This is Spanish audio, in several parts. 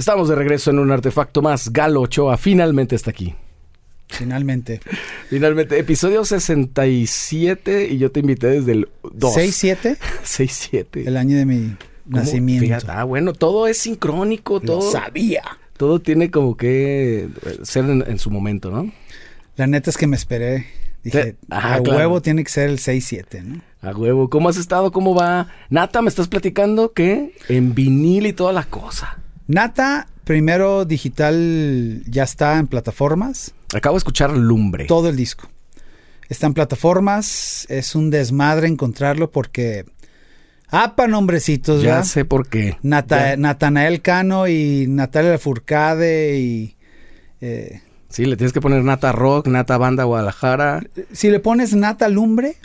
Estamos de regreso en un artefacto más. Galo Ochoa finalmente está aquí. Finalmente. Finalmente, episodio 67 y yo te invité desde el 2. ¿6-7? 6-7. El año de mi nacimiento. Fíjate, ah, bueno, todo es sincrónico, Lo todo. sabía. Todo tiene como que ser en, en su momento, ¿no? La neta es que me esperé. Dije. Ajá, a claro. huevo tiene que ser el 6-7, ¿no? A huevo. ¿Cómo has estado? ¿Cómo va? Nata, me estás platicando que en vinil y toda la cosa. Nata, primero digital, ya está en plataformas. Acabo de escuchar Lumbre. Todo el disco. Está en plataformas. Es un desmadre encontrarlo porque. ¡Apa, nombrecitos! ya ¿verdad? sé por qué. Nata-. Natanael Cano y Natalia Furcade y... eh, Sí, le tienes que poner Nata Rock, Nata Banda Guadalajara. si le pones Nata Lumbre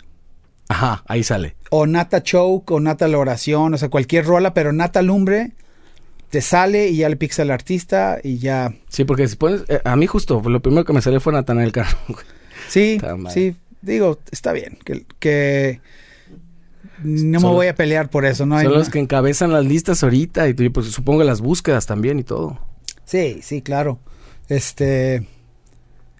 Ajá, ahí sale. o Nata Choke o Nata La Oración, o sea, cualquier rola, pero Nata Lumbre te sale y ya le picas al artista y ya... Sí, porque si pones... eh, a mí justo, lo primero que me salió fue Natanael Cano. Sí, sí, digo, está bien, que... que no Son- me voy a pelear por eso, ¿no? hay Son los que encabezan las listas ahorita y pues, supongo las búsquedas también y todo. Sí, sí, claro. Este...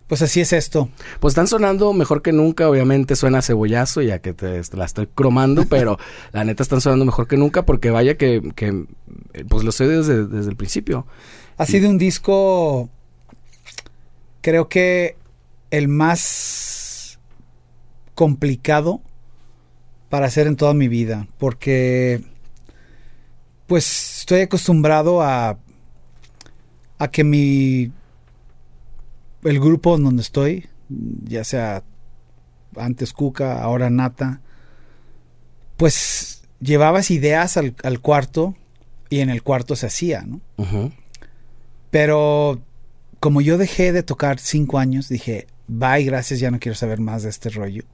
Pues así es esto. Pues están sonando mejor que nunca, obviamente suena a cebollazo ya que te, te la estoy cromando, pero la neta están sonando mejor que nunca porque vaya que, que eh, pues he oído desde, desde el principio. Ha sido un disco, creo que el más complicado para hacer en toda mi vida, porque pues estoy acostumbrado a, a que mi, el grupo en donde estoy, ya sea antes Cuca, ahora Nata, pues llevabas ideas al, al cuarto y en el cuarto se hacía, ¿no? Pero como yo dejé de tocar cinco años, dije, bye, gracias, ya no quiero saber más de este rollo.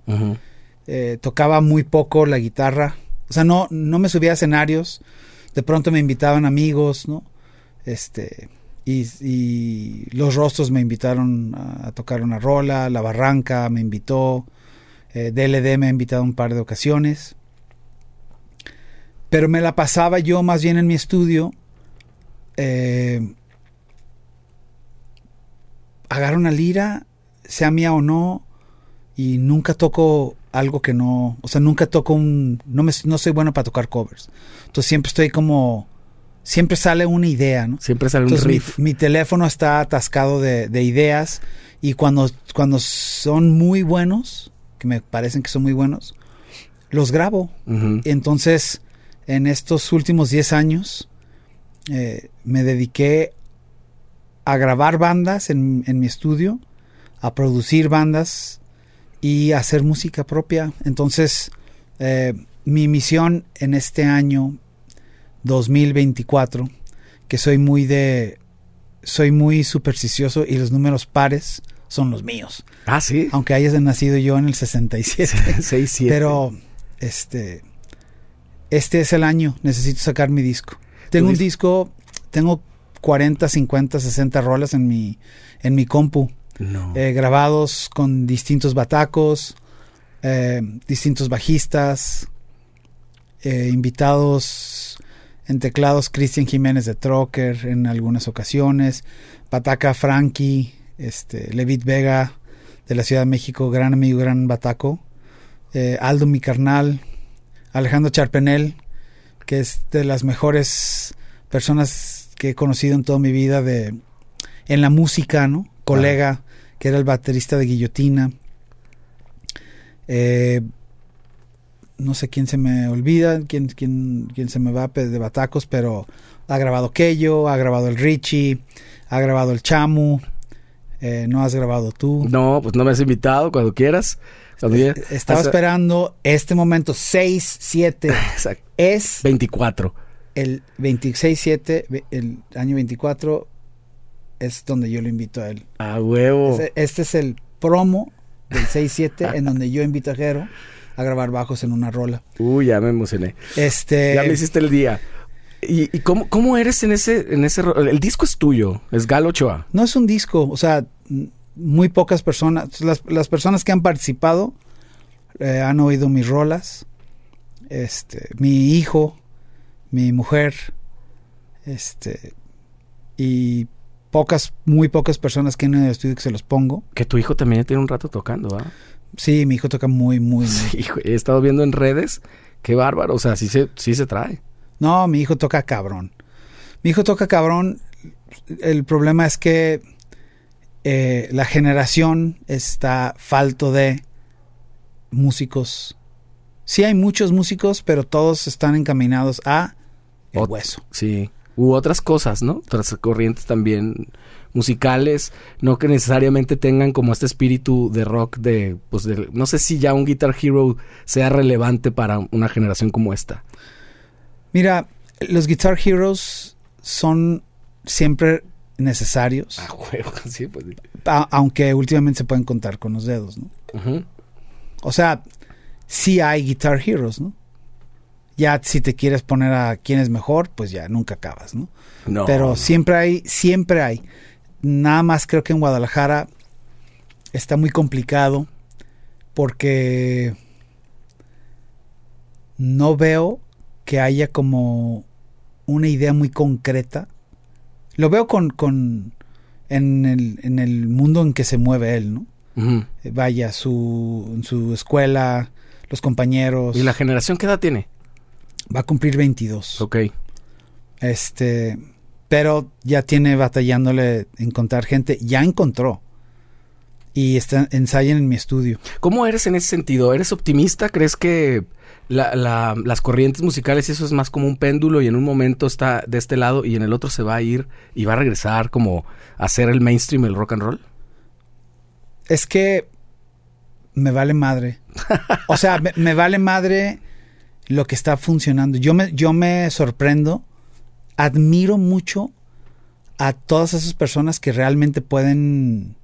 Eh, tocaba muy poco la guitarra. O sea, no, no me subía a escenarios. De pronto me invitaban amigos, ¿no? Este. Y, los rostros me invitaron a, tocar una rola. La Barranca me invitó. eh, DLD me ha invitado un par de ocasiones. Pero me la pasaba yo más bien en mi estudio. Eh, una lira, sea mía o no, y nunca toco algo que no, o sea, nunca toco un, no me, no soy bueno para tocar covers. Entonces siempre estoy como, siempre sale una idea, ¿no? Siempre sale un Entonces mi, riff. mi teléfono está atascado de, de ideas y cuando, cuando son muy buenos, que me parecen que son muy buenos, los grabo. Entonces, en estos últimos 10 años, eh, me dediqué a grabar bandas en, en mi estudio, a producir bandas y a hacer música propia. Entonces, eh, mi misión en este año 2024, que soy muy de... Soy muy supersticioso y los números pares son los míos. Ah, sí. Aunque hayas nacido yo en el 67. 6, 7. Pero, este, este es el año, necesito sacar mi disco. Tengo un dis- disco, tengo 40, 50, 60 rolas en mi, en mi compu, No. eh, grabados con distintos batacos, eh, distintos bajistas, eh, invitados en teclados Cristian Jiménez de Trocker en algunas ocasiones, Bataca Frankie, este, Levit Vega de la Ciudad de México, gran amigo, gran bataco, eh, Aldo mi carnal, Alejandro Charpenel, que es de las mejores personas que he conocido en toda mi vida de en la música, ¿no? Colega, que era el baterista de Guillotina. Eh, no sé quién se me olvida, quién, quién, quién se me va de batacos, pero ha grabado Kello, ha grabado el Richie, ha grabado el Chamu, eh, no has grabado tú. No, pues no me has invitado cuando quieras. Cuando Eh, Estaba hasta- esperando este momento 6, 7. Exacto. Es 24. el 26, 7, ve- el año 24, es donde yo lo invito a él. A huevo. Este, este es el promo del 6-7 en donde yo invito a Jero a grabar bajos en una rola. Uy, ya me emocioné. Este, Ya me hiciste el día. ¿Y, y cómo, cómo eres en ese, en ese El disco es tuyo, es Galo Ochoa. no es un disco, o sea, muy pocas personas, las, las personas que han participado eh, han oído mis rolas. Este, mi hijo, mi mujer, este, y pocas, muy pocas personas que en el estudio que se los pongo. Que tu hijo también ya tiene un rato tocando, ¿ah? Sí, mi hijo toca muy, muy, muy. Sí, güey, he estado viendo en redes, qué bárbaro, o sea, sí se, sí se trae. No, mi hijo toca cabrón. Mi hijo toca cabrón. El problema es que eh, la generación está falto de músicos. Sí hay muchos músicos, pero todos están encaminados a el Ot- hueso. Sí. U otras cosas, ¿no? Otras corrientes también musicales, no que necesariamente tengan como este espíritu de rock de, pues, de, no sé si ya un Guitar Hero sea relevante para una generación como esta. Mira, los Guitar Heroes son siempre necesarios, Ah, huevo, sí, pues. a- aunque últimamente se pueden contar con los dedos, ¿no? O sea, sí hay Guitar Heroes, ¿no? Ya si te quieres poner a quién es mejor, pues ya nunca acabas, ¿no? No. Pero siempre hay, siempre hay. Nada más creo que en Guadalajara está muy complicado porque no veo que haya como una idea muy concreta. Lo veo con, con en, el, en el mundo en que se mueve él, ¿no? Eh, Vaya, su, su escuela, los compañeros. ¿Y la generación qué edad tiene? Va a cumplir 22. Ok. Este, pero ya tiene batallándole encontrar gente. Ya encontró. Y está, ensayan en mi estudio. ¿Cómo eres en ese sentido? ¿Eres optimista? ¿Crees que la- la- las corrientes musicales eso es más como un péndulo y en un momento está de este lado y en el otro se va a ir y va a regresar como a ser el mainstream el rock and roll? Es que me vale madre. O sea, me, me vale madre lo que está funcionando. Yo me, yo me sorprendo, admiro mucho a todas esas personas que realmente pueden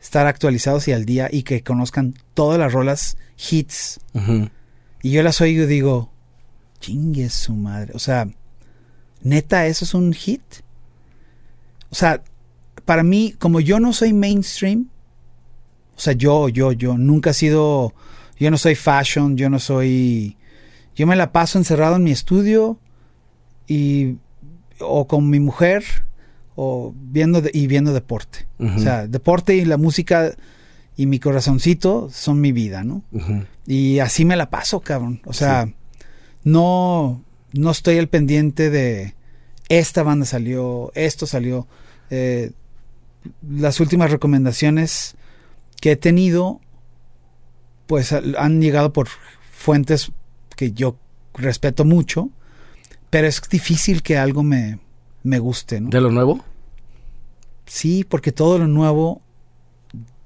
estar actualizados y al día y que conozcan todas las rolas hits. Y yo las oigo y digo, chingue su madre. O sea, neta, eso es un hit. O sea, para mí, como yo no soy mainstream, o sea, yo, yo, yo, nunca he sido, yo no soy fashion, yo no soy, yo me la paso encerrado en mi estudio y, o con mi mujer, o viendo, de- y viendo deporte. O sea, deporte y la música y mi corazoncito son mi vida, ¿no? Y así me la paso, cabrón. O sea, no, no estoy al pendiente de esta banda salió, esto salió. Eh, las últimas recomendaciones que he tenido, pues han llegado por fuentes que yo respeto mucho, pero es difícil que algo me, me guste, ¿no? ¿De lo nuevo? Sí, porque todo lo nuevo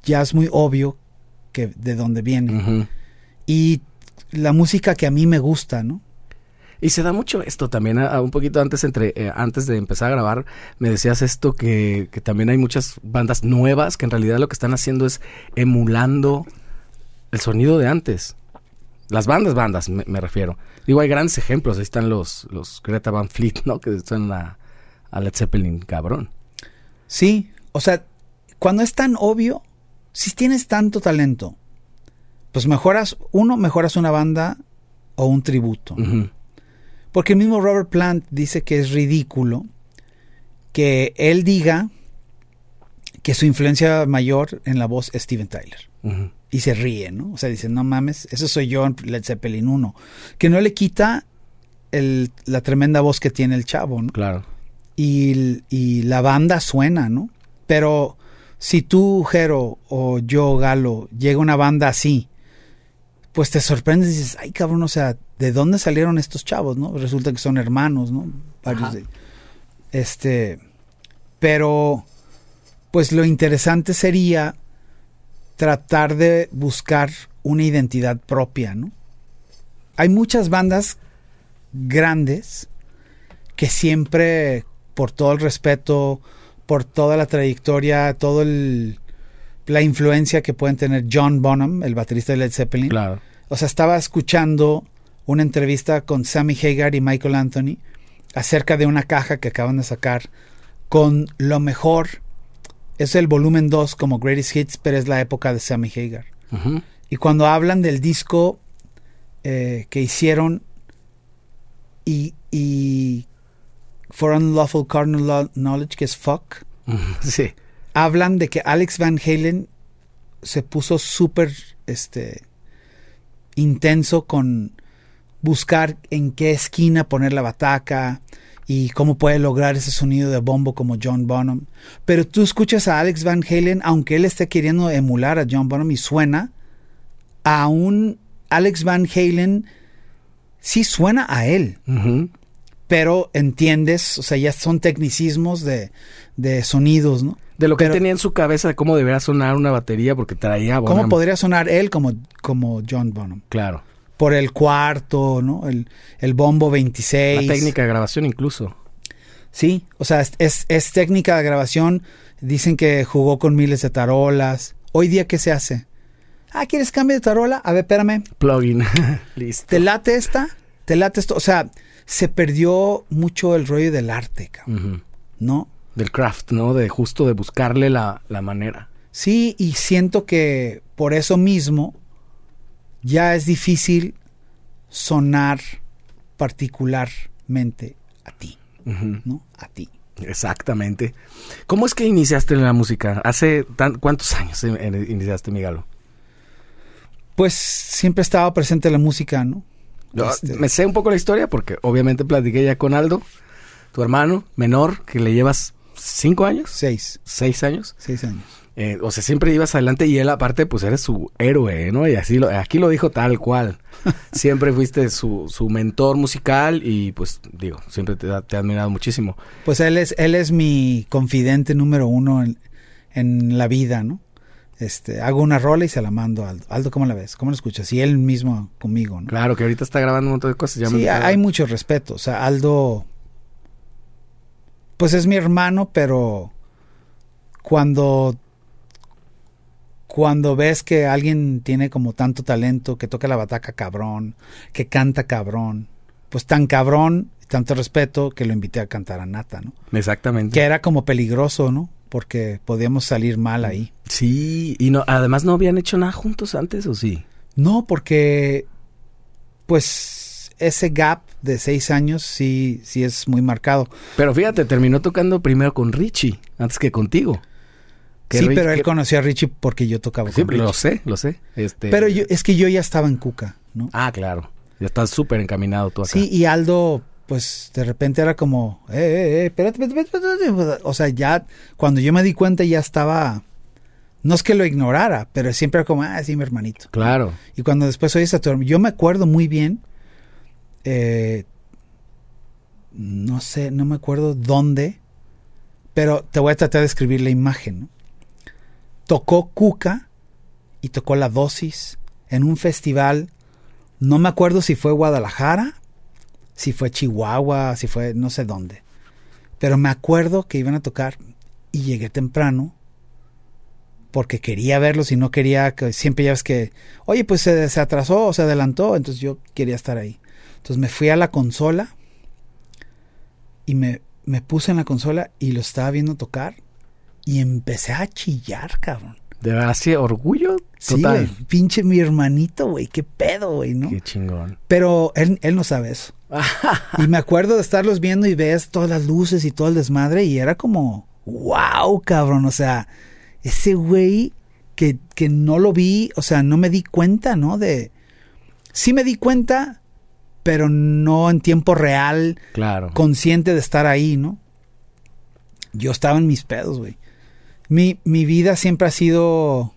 ya es muy obvio que de dónde viene. Y la música que a mí me gusta, ¿no? Y se da mucho esto también, a- a un poquito antes entre eh, antes de empezar a grabar, me decías esto que, que también hay muchas bandas nuevas que en realidad lo que están haciendo es emulando el sonido de antes. Las bandas, bandas, me, me refiero. Digo, hay grandes ejemplos, ahí están los, los Greta Van Fleet, ¿no? Que suenan a, a Led Zeppelin, cabrón. Sí, o sea, cuando es tan obvio, si tienes tanto talento, pues mejoras, uno, mejoras una banda o un tributo. Porque el mismo Robert Plant dice que es ridículo que él diga que su influencia mayor en la voz es Steven Tyler. Y se ríe, ¿no? O sea, dice, no mames, eso soy yo en Led Zeppelin 1. Que no le quita el- la tremenda voz que tiene el chavo, ¿no? Claro. y, y la banda suena, ¿no? Pero si tú, Jero, o yo, Galo, llega una banda así, pues te sorprendes y dices, ay cabrón, o sea, ¿de dónde salieron estos chavos, no? Resulta que son hermanos, ¿no? Varios de- este, pero, pues lo interesante sería tratar de buscar una identidad propia, ¿no? Hay muchas bandas grandes que siempre, por todo el respeto, por toda la trayectoria, todo el la influencia que pueden tener John Bonham, el baterista de Led Zeppelin. Claro. O sea, estaba escuchando una entrevista con Sammy Hagar y Michael Anthony acerca de una caja que acaban de sacar con lo mejor. Es el volumen 2 como Greatest Hits, pero es la época de Sammy Hagar. Y cuando hablan del disco eh, que hicieron y, y for Unlawful Carnal Knowledge, que es fuck, Sí. hablan de que Alex Van Halen se puso súper este, intenso con buscar en qué esquina poner la bataca y cómo puede lograr ese sonido de bombo como John Bonham. Pero tú escuchas a Alex Van Halen, aunque él esté queriendo emular a John Bonham y suena, a un Alex Van Halen sí suena a él pero entiendes, o sea, ya son tecnicismos de, de sonidos, ¿no? De lo que Pero- tenía en su cabeza de cómo debería sonar una batería porque traía ¿Cómo Bonham. podría sonar él como, como John Bonham? Claro. Por el cuarto, ¿no? El, el bombo 26. La técnica de grabación incluso. Sí, o sea, es, es, es técnica de grabación. Dicen que jugó con miles de tarolas. Hoy día, ¿qué se hace? Ah, ¿quieres cambio de tarola? A ver, espérame. Plugin. Listo. ¿Te late esta? ¿Te late esto? O sea, se perdió mucho el rollo del arte, cabrón. ¿no? Del craft, ¿no? De justo de buscarle la, la manera. Sí, y siento que por eso mismo ya es difícil sonar particularmente a ti. ¿no? A ti. Exactamente. ¿Cómo es que iniciaste la música? ¿Hace tan, cuántos años iniciaste, Migalo? Pues siempre estaba presente la música, ¿no? Yo, Este, Me sé un poco la historia porque obviamente platiqué ya con Aldo, tu hermano menor, que le llevas cinco años, Seis, seis años. seis años. Eh, o sea, siempre ibas adelante y él aparte pues eres su héroe, ¿no? Y así lo, aquí lo dijo tal cual. siempre fuiste su, su mentor musical y pues digo, siempre te, ha- te he admirado muchísimo. Pues él es, él es mi confidente número uno en, en la vida, ¿no? Este, hago una rola y se la mando a Aldo. Aldo, ¿cómo la ves? ¿Cómo la escuchas? Y él mismo conmigo, ¿no? Claro que ahorita está grabando un montón de cosas. ya Sí, hay mucho respeto. O sea, Aldo, pues es mi hermano, pero cuando, cuando ves que alguien tiene como tanto talento, que toca la bataca cabrón, que canta cabrón, pues tan cabrón, tanto respeto, que lo invité a cantar a Nata, ¿no? Exactamente. Que era como peligroso, ¿no? Porque podíamos salir mal ahí. Sí, y no, además no habían hecho nada juntos antes, ¿o sí? No, porque pues ese gap de seis años sí, sí es muy marcado. Pero fíjate, terminó tocando primero con Richie, antes que contigo. Que sí, Rich- pero él que- conoció a Richie porque yo tocaba Sí, con Richie. lo sé, lo sé. Este... Pero yo, es que yo ya estaba en Cuca, ¿no? Ah, claro. Ya estás súper encaminado tú acá. Sí, y Aldo, pues de repente era como, eh, eh, eh, espérate, espérate, espérate, espérate. O sea, ya cuando yo me di cuenta ya estaba, no es que lo ignorara, pero siempre era como, ah, sí, mi hermanito. Claro. Y cuando después oyes a tu hermano, yo me acuerdo muy bien, eh, no sé, no me acuerdo dónde, pero te voy a tratar de escribir la imagen. ¿no? Tocó Cuca y tocó La Dosis en un festival, no me acuerdo si fue Guadalajara, si fue Chihuahua, si fue no sé dónde, pero me acuerdo que iban a tocar y llegué temprano porque quería verlos y no quería que siempre ya ves que, oye, pues se, se atrasó o se adelantó, entonces yo quería estar ahí. Entonces me fui a la consola y me, me puse en la consola y lo estaba viendo tocar y empecé a chillar, cabrón. De verdad, sí, orgullo Sí, total. güey, pinche mi hermanito, güey, qué pedo, güey, ¿no? Qué chingón. Pero él, él no sabe eso. y me acuerdo de estarlos viendo y ves todas las luces y todo el desmadre y era como, wow, cabrón, o sea, ese güey que, que no lo vi, o sea, no me di cuenta, ¿no? De... Sí me di cuenta, pero no en tiempo real, Claro. consciente de estar ahí, ¿no? Yo estaba en mis pedos, güey. Mi, mi vida siempre ha sido...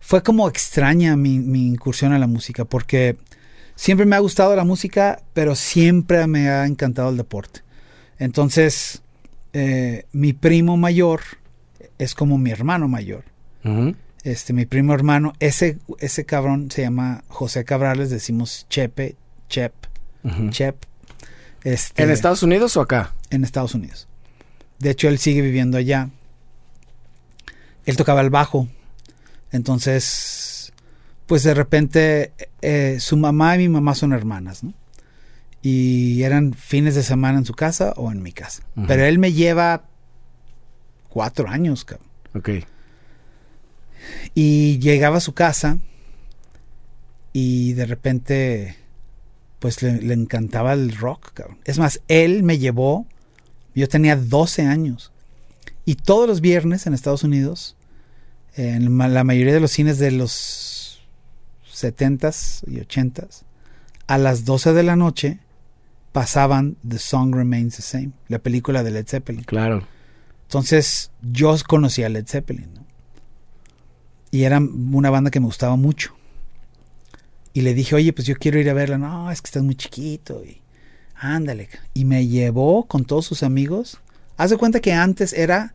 Fue como extraña mi, mi incursión a la música, porque siempre me ha gustado la música, pero siempre me ha encantado el deporte. Entonces, eh, mi primo mayor es como mi hermano mayor. Este, mi primo hermano, ese, ese cabrón se llama José Cabrales, decimos Chepe, Chep. Chep. Este, ¿En Estados Unidos o acá? en Estados Unidos. De hecho, él sigue viviendo allá. Él tocaba el bajo. Entonces, pues de repente, eh, su mamá y mi mamá son hermanas, ¿no? Y eran fines de semana en su casa o en mi casa. Pero él me lleva cuatro años, cabrón. Ok. Y llegaba a su casa y de repente, pues le, le encantaba el rock, cabrón. Es más, él me llevó Yo tenía 12 años. Y todos los viernes en Estados Unidos, en la mayoría de los cines de los 70s y 80s, a las 12 de la noche pasaban The Song Remains the Same, la película de Led Zeppelin. Claro. Entonces yo conocía a Led Zeppelin. ¿no? Y era una banda que me gustaba mucho. Y le dije, oye, pues yo quiero ir a verla. No, es que estás muy chiquito. Y ándale. Y me llevó con todos sus amigos. Haz de cuenta que antes era,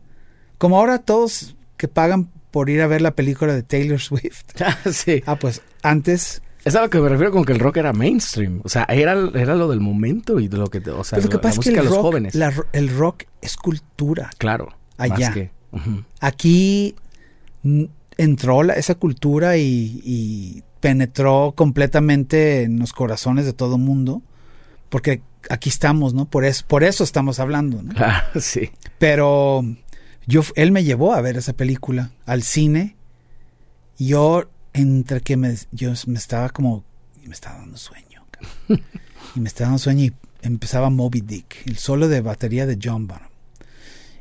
como ahora todos que pagan por ir a ver la película de Taylor Swift. sí. Ah, pues antes. Es a lo que me refiero con que el rock era mainstream. O sea, era, era lo del momento y de lo que... O sea, Pero lo que la pasa es que el de los rock, jóvenes. la el rock es cultura. Claro. Allá. Que, aquí entró la- esa cultura y, y penetró completamente en los corazones de todo mundo, porque aquí estamos, ¿no? Por eso, por eso estamos hablando, ¿no? Claro, sí. Pero yo, él me llevó a ver esa película al cine. y Yo, entre que me, yo me estaba como, me estaba dando sueño. y me estaba dando sueño y empezaba Moby Dick, el solo de batería de John Bonham.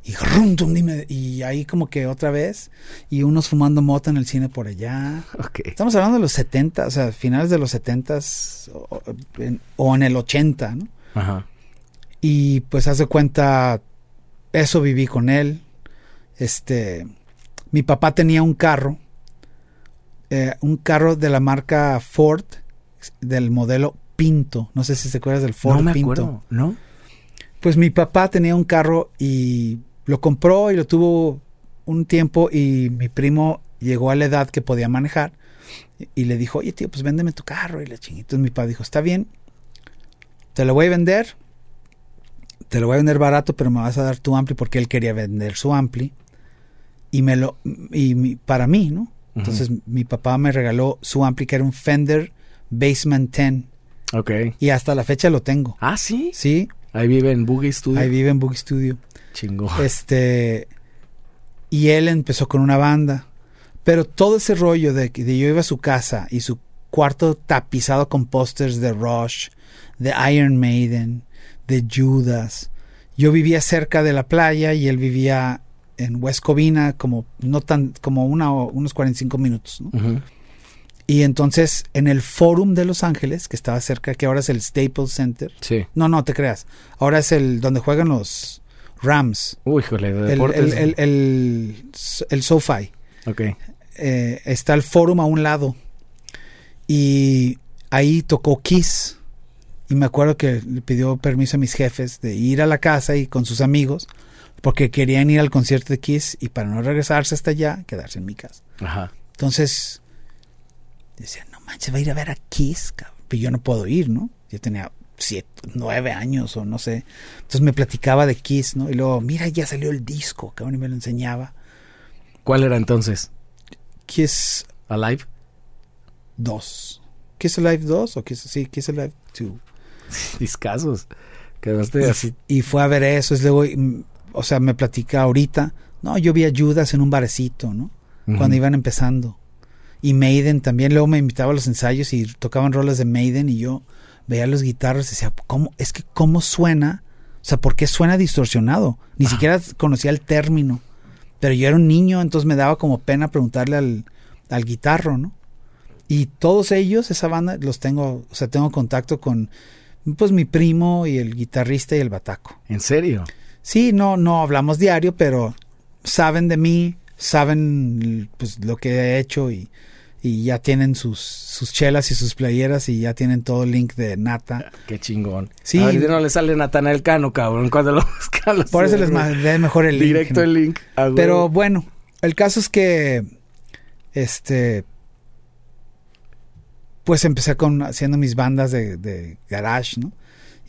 Y, rum, tum, dime, y ahí como que otra vez, y unos fumando mota en el cine por allá. Ok. Estamos hablando de los 70, o sea, finales de los 70 o, o en- o en el 80, ¿no? Ajá. Y pues hace cuenta, eso viví con él. Este, mi papá tenía un carro, eh, un carro de la marca Ford, del modelo Pinto. No sé si te acuerdas del Ford no me Pinto. acuerdo, ¿no? Pues mi papá tenía un carro y lo compró y lo tuvo un tiempo y mi primo llegó a la edad que podía manejar y- le dijo, oye tío, pues véndeme tu carro y la. Entonces mi papá dijo, está bien, te lo voy a vender, te lo voy a vender barato, pero me vas a dar tu ampli porque él quería vender su ampli y me lo y mi- para mí, ¿no? Entonces mi papá me regaló su ampli que era un Fender Basement 10 Ok. y hasta la fecha lo tengo. Ah, sí. Sí, Ahí vive en Boogie Studio. ahí vive en Boogie Studio. Chingón. Este. Y él empezó con una banda. Pero todo ese rollo de que yo iba a su casa y su cuarto tapizado con pósters de Rush, de Iron Maiden, de Judas. Yo vivía cerca de la playa y él vivía en West Covina, como no tan, como una, unos 45 minutos. ¿no? Ujú. Y entonces en el Forum de Los Ángeles, que estaba cerca, que ahora es el Staples Center. Sí. No, no te creas. Ahora es el donde juegan los Rams. Uy, híjole, de El, deportes. el, el, el, el SoFi. Ok. Eh, está el Forum a un lado. Y ahí tocó Kiss. Y me acuerdo que le pidió permiso a mis jefes de ir a la casa y con sus amigos. Porque querían ir al concierto de Kiss y para no regresarse hasta allá, quedarse en mi casa. Ajá. Entonces, decía, no manches, va a ir a ver a Kiss, cabrón. Pero yo no puedo ir, ¿no? Yo tenía siete, nueve años o no sé. Entonces me platicaba de Kiss, ¿no? Y luego, mira, ya salió el disco, cabrón, y me lo enseñaba. ¿Cuál era entonces? Kiss ¿Alive? 2. Kiss Alive 2 o Kiss, sí, Kiss Alive 2. Discasos. Quedaste así. Y fue a ver eso, es luego, o sea, me platica ahorita. No, yo vi a Judas en un barecito, ¿no? Cuando iban empezando. Y Maiden también, luego me invitaba a los ensayos y tocaban rolas de Maiden y yo veía los guitarros y decía, ¿cómo? Es que cómo suena, o sea, ¿por qué suena distorsionado? Ni siquiera conocía el término. Pero yo era un niño, entonces me daba como pena preguntarle al, al guitarro, ¿no? Y todos ellos, esa banda, los tengo, o sea, tengo contacto con, pues, mi primo y el guitarrista y el bataco. ¿En serio? Sí, no, no hablamos diario, pero saben de mí, saben pues lo que he hecho y, y ya tienen sus, sus chelas y sus playeras y ya tienen todo el link de Nata. Qué chingón. Sí. A ver, no le sale Natanael Cano, cabrón, cuando lo buscan. los- Por eso les mandé mejor el link. Directo el link. Pero bueno, el caso es que este pues empecé con haciendo mis bandas de, de garage, ¿no?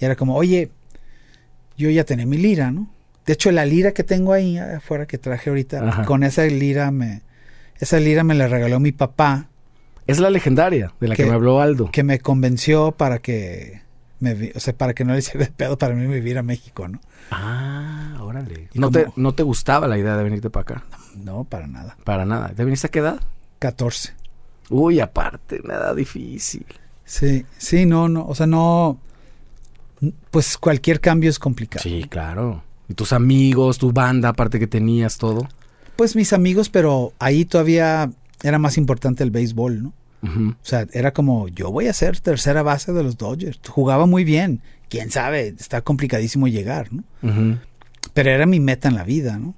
Y era como, oye, yo ya tenía mi lira, ¿no? De hecho, la lira que tengo ahí afuera que traje ahorita, Ajá. con esa lira me esa lira me la regaló mi papá, Es la legendaria de la que que- me habló Aldo. que me convenció para que me o sea, para que no le hiciera de pedo para mí vivir a México, ¿no? Ah, órale. ¿Y ¿No te? ¿No te gustaba la idea de venirte para acá? No, para nada. Para nada. ¿Te viniste a qué edad? 14. Uy, aparte, nada difícil. Sí, sí, no, no, o sea, no, pues cualquier cambio es complicado. Sí, claro. ¿Y tus amigos, tu banda, aparte que tenías todo? Pues mis amigos, pero ahí todavía era más importante el béisbol, ¿no? O sea, era como, yo voy a ser tercera base de los Dodgers. Jugaba muy bien. Quién sabe, está complicadísimo llegar, ¿no? Pero era mi meta en la vida, ¿no?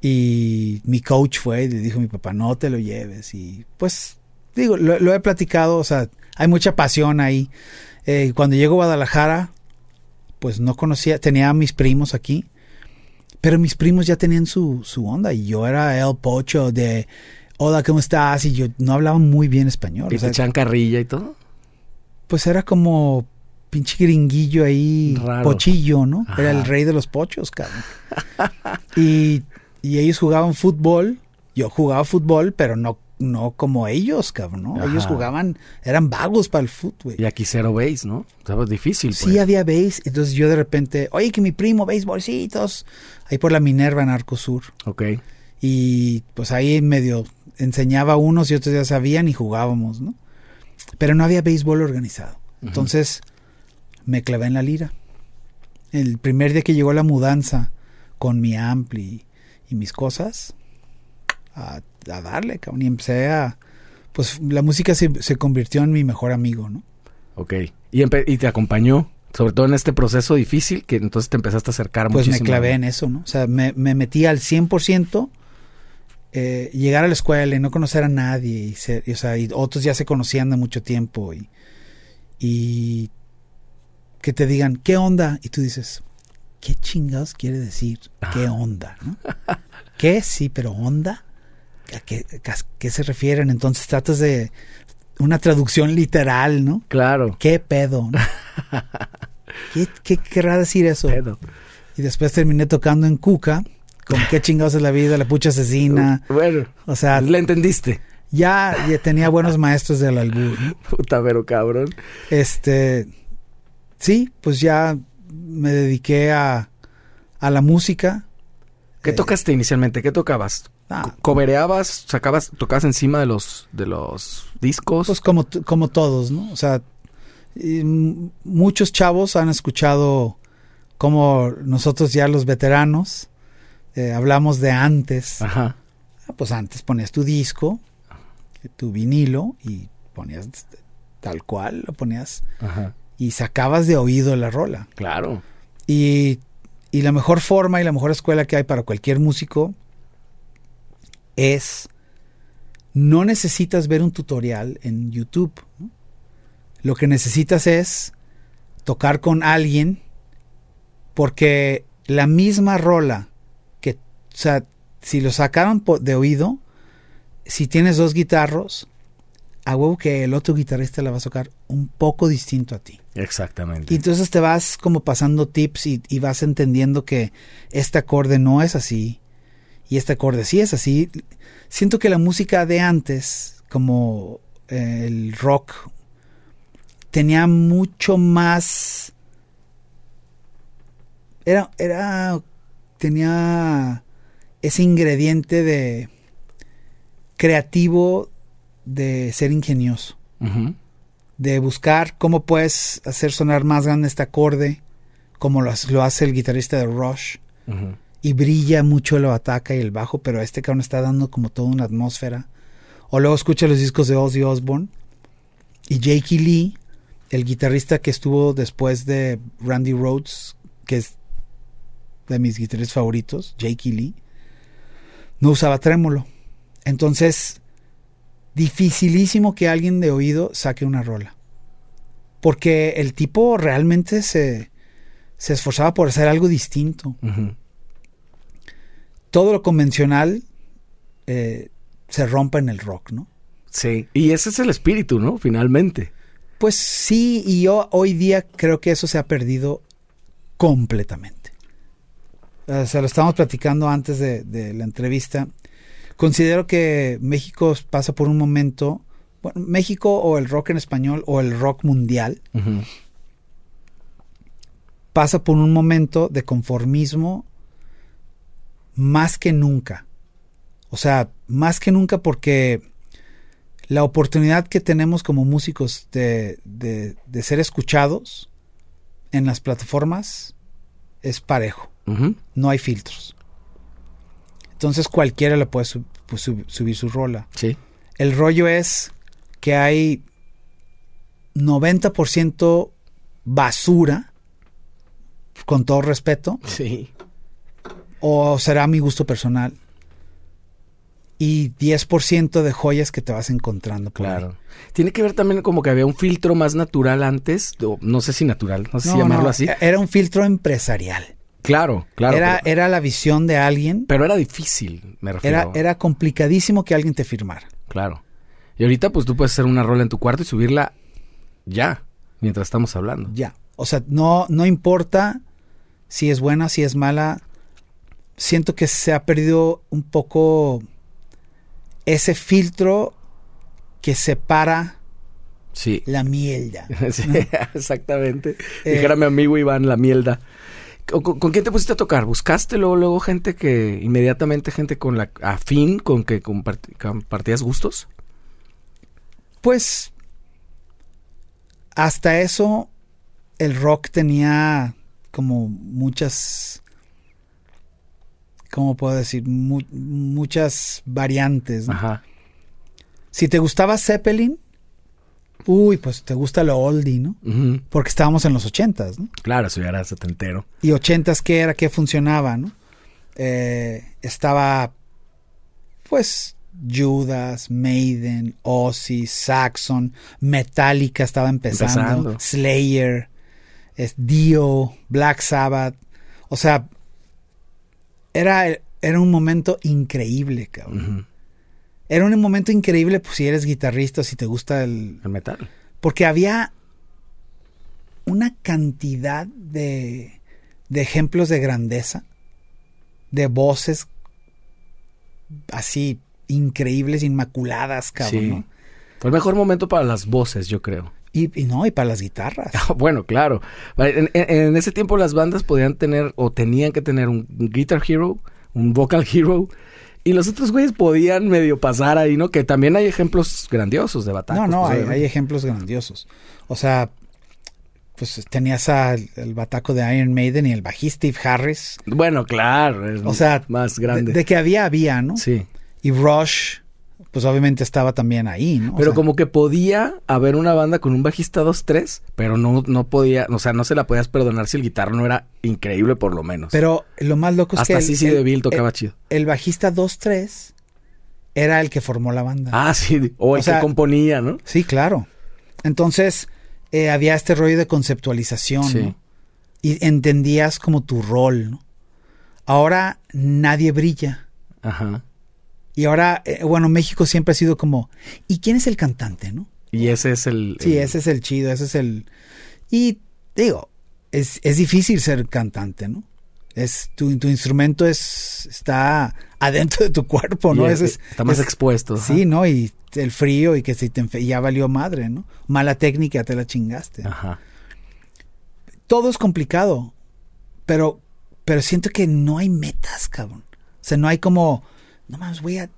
Y mi coach fue y le dijo a mi papá, no te lo lleves. Y pues, digo, lo, lo he platicado, o sea, hay mucha pasión ahí. Eh, cuando llego a Guadalajara, pues no conocía, tenía a mis primos aquí, pero mis primos ya tenían su, su onda y yo era el pocho de, hola, ¿cómo estás? Y yo no hablaba muy bien español. ¿Y o sea, te echan carrilla y todo? pues era como pinche gringuillo ahí, Raro. pochillo, ¿no? Era el rey de los pochos, cabrón. y, y ellos jugaban fútbol, yo jugaba fútbol, pero no, no como ellos, cabrón, ¿no? Ellos jugaban, eran vagos para el fútbol. Y aquí cero base, ¿no? Sea, pues difícil, pues. Sí había base, entonces yo de repente, oye, que mi primo, béisbolcitos, ahí por la Minerva en Arcosur. Ok. Y pues ahí medio enseñaba a unos y otros ya sabían y jugábamos, ¿no? Pero no había béisbol organizado. Entonces me clavé en la lira. El primer día que llegó la mudanza con mi ampli y mis cosas, a, a darle, cabrón. Y empecé a... Pues la música se, se convirtió en mi mejor amigo, ¿no? Ok. Y, empe- y te acompañó, sobre todo en este proceso difícil, que entonces te empezaste a acercar Pues me muchísimo. clavé en eso, ¿no? O sea, me, me metí al 100%, eh, llegar a la escuela y no conocer a nadie, y, ser- y, o sea, y otros ya se conocían de mucho tiempo, y, y que te digan, ¿qué onda? Y tú dices, ¿qué chingados quiere decir? ¿Qué onda? ¿no? ¿Qué? Sí, pero onda. ¿A qué, a qué se refieren? Entonces tratas de una traducción literal, ¿no? Claro. ¿Qué pedo? no? ¿Qué, qué querrá decir eso? Pedo. Y después terminé tocando en Cuca, con qué chingados es la vida, la pucha asesina. Bueno, O sea, le entendiste. ya, ya tenía buenos maestros del albur. ¿no? Puta, pero cabrón. Este, sí, pues ya me dediqué a, a la música. ¿Qué Eh, tocaste inicialmente? ¿Qué tocabas? Ah, Co- ¿Cobereabas? ¿Sacabas? ¿Tocabas encima de los, de los discos? pues como, como todos, ¿no? O sea, muchos chavos han escuchado como nosotros ya los veteranos eh, hablamos de antes. Ajá. Ah, Pues antes ponías tu disco, tu vinilo y ponías tal cual, lo ponías Ajá. y sacabas de oído la rola. Claro. Y, y la mejor forma y la mejor escuela que hay para cualquier músico es no necesitas ver un tutorial en YouTube. ¿no? Lo que necesitas es tocar con alguien porque la misma rola que, o sea, si lo sacaron de oído, si tienes dos guitarros, a huevo que el otro guitarrista la va a tocar un poco distinto a ti. Exactamente. Y entonces te vas como pasando tips y, y vas entendiendo que este acorde no es así y este acorde sí es así. Siento que la música de antes, como eh, el rock, tenía mucho más... Era, era, tenía ese ingrediente de creativo de ser ingenioso de buscar cómo puedes hacer sonar más grande este acorde, como lo, hace- lo hace el guitarrista de Rush. Y brilla mucho la bataca y el bajo, pero este cabrón está dando como toda una atmósfera. O luego escucha los discos de Ozzy Osbourne y Jakey Lee, el guitarrista que estuvo después de Randy Rhodes, que es de mis guitarristas favoritos, Jakey Lee, no usaba trémolo. Entonces, dificilísimo que alguien de oído saque una rola. Porque el tipo realmente se, se esforzaba por hacer algo distinto. Todo lo convencional eh, se rompe en el rock, ¿no? Sí. Y ese es el espíritu, ¿no? Finalmente. Pues sí, y yo hoy día creo que eso se ha perdido completamente. Eh, se lo estábamos platicando antes de, de la entrevista. Considero que México pasa por un momento, bueno, México o el rock en español o el rock mundial pasa por un momento de conformismo más que nunca. O sea, más que nunca porque la oportunidad que tenemos como músicos de, de- de ser escuchados en las plataformas es parejo. No hay filtros. Entonces cualquiera le puede pues, sub- subir su rola. Sí. El rollo es que hay 90% basura, con todo respeto, Sí. O será mi gusto personal, y 10% de joyas que te vas encontrando. por ahí. Claro. Tiene que ver también como que había un filtro más natural antes, o no sé si natural, no sé si llamarlo no, así. Era un filtro empresarial. Claro, claro. era, pero, era la visión de alguien. pero era difícil, me refiero. Era, era complicadísimo que alguien te firmara. Claro. Y ahorita pues tú puedes hacer una rola en tu cuarto y subirla ya, mientras estamos hablando. Ya. O sea, no, no importa si es buena, si es mala. Siento que se ha perdido un poco ese filtro que separa Sí. la mierda. Sí, exactamente. Eh, Dijera mi amigo Iván, la mielda. ¿Con, con- con quién te pusiste a tocar? ¿Buscaste luego, luego gente que, inmediatamente gente con la afín, con que compart- compartías gustos? Pues hasta eso el rock tenía como muchas, ¿cómo puedo decir? Mu- muchas variantes. ¿no? Ajá. Si te gustaba Zeppelin, uy, pues te gusta lo oldie, ¿no? Porque estábamos en los ochentas, ¿no? Claro, eso ya era setentero. Y ochentas, ¿qué era? ¿Qué funcionaba, no? Eh, estaba, pues, Judas, Maiden, Ozzy, Saxon, Metallica estaba empezando, Empezando. Slayer, es Dio, Black Sabbath. O sea, era, era un momento increíble, cabrón. Era un momento increíble pues, si eres guitarrista, si te gusta el, El metal. porque había una cantidad de, de ejemplos de grandeza, de voces así increíbles, inmaculadas, cabrón. Sí. ¿no? Fue el mejor momento para las voces, yo creo. Y, y no, y para las guitarras. Ah, Bueno, claro. En, ese tiempo las bandas podían tener o tenían que tener un Guitar Hero, un Vocal Hero. Y los otros güeyes podían medio pasar ahí, ¿no? Que también hay ejemplos grandiosos de batacos. no, no, pues, hay, ejemplos grandiosos. O sea, pues tenías al el bataco de Iron Maiden y el bajista Steve Harris. Bueno, claro. Es O sea, más De, grande. de que había, había, ¿no? Sí. Y Rush, pues obviamente estaba también ahí, ¿no? O Pero sea, como que podía haber una banda con un bajista 2-3, pero no, no podía, o sea, no se la podías perdonar si el guitarro no era increíble por lo menos. Pero lo más loco es Hasta que el, Sissy DeVille tocaba el- chido. el bajista 2-3 era el que formó la banda. Ah, sí. O el O sea, que componía, ¿no? Sí, claro. Entonces, eh, había este rollo de conceptualización, Sí. ¿no? Y entendías como tu rol, ¿no? Ahora nadie brilla. Ajá. Y ahora, eh, bueno, México siempre ha sido como, ¿y quién es el cantante, no? Y ese es el... Sí, el- ese es el chido, ese es el... Y digo, es, es difícil ser cantante, ¿no? Es, tu, tu instrumento es, está adentro de tu cuerpo, ¿no? es- es- está más es- expuesto. ajá. Sí, ¿no? Y el frío y que si te ya valió madre, ¿no? Mala técnica, te la chingaste. Ajá. Todo es complicado, pero, pero siento que no hay metas, cabrón. O sea, no hay como, no mames, voy a,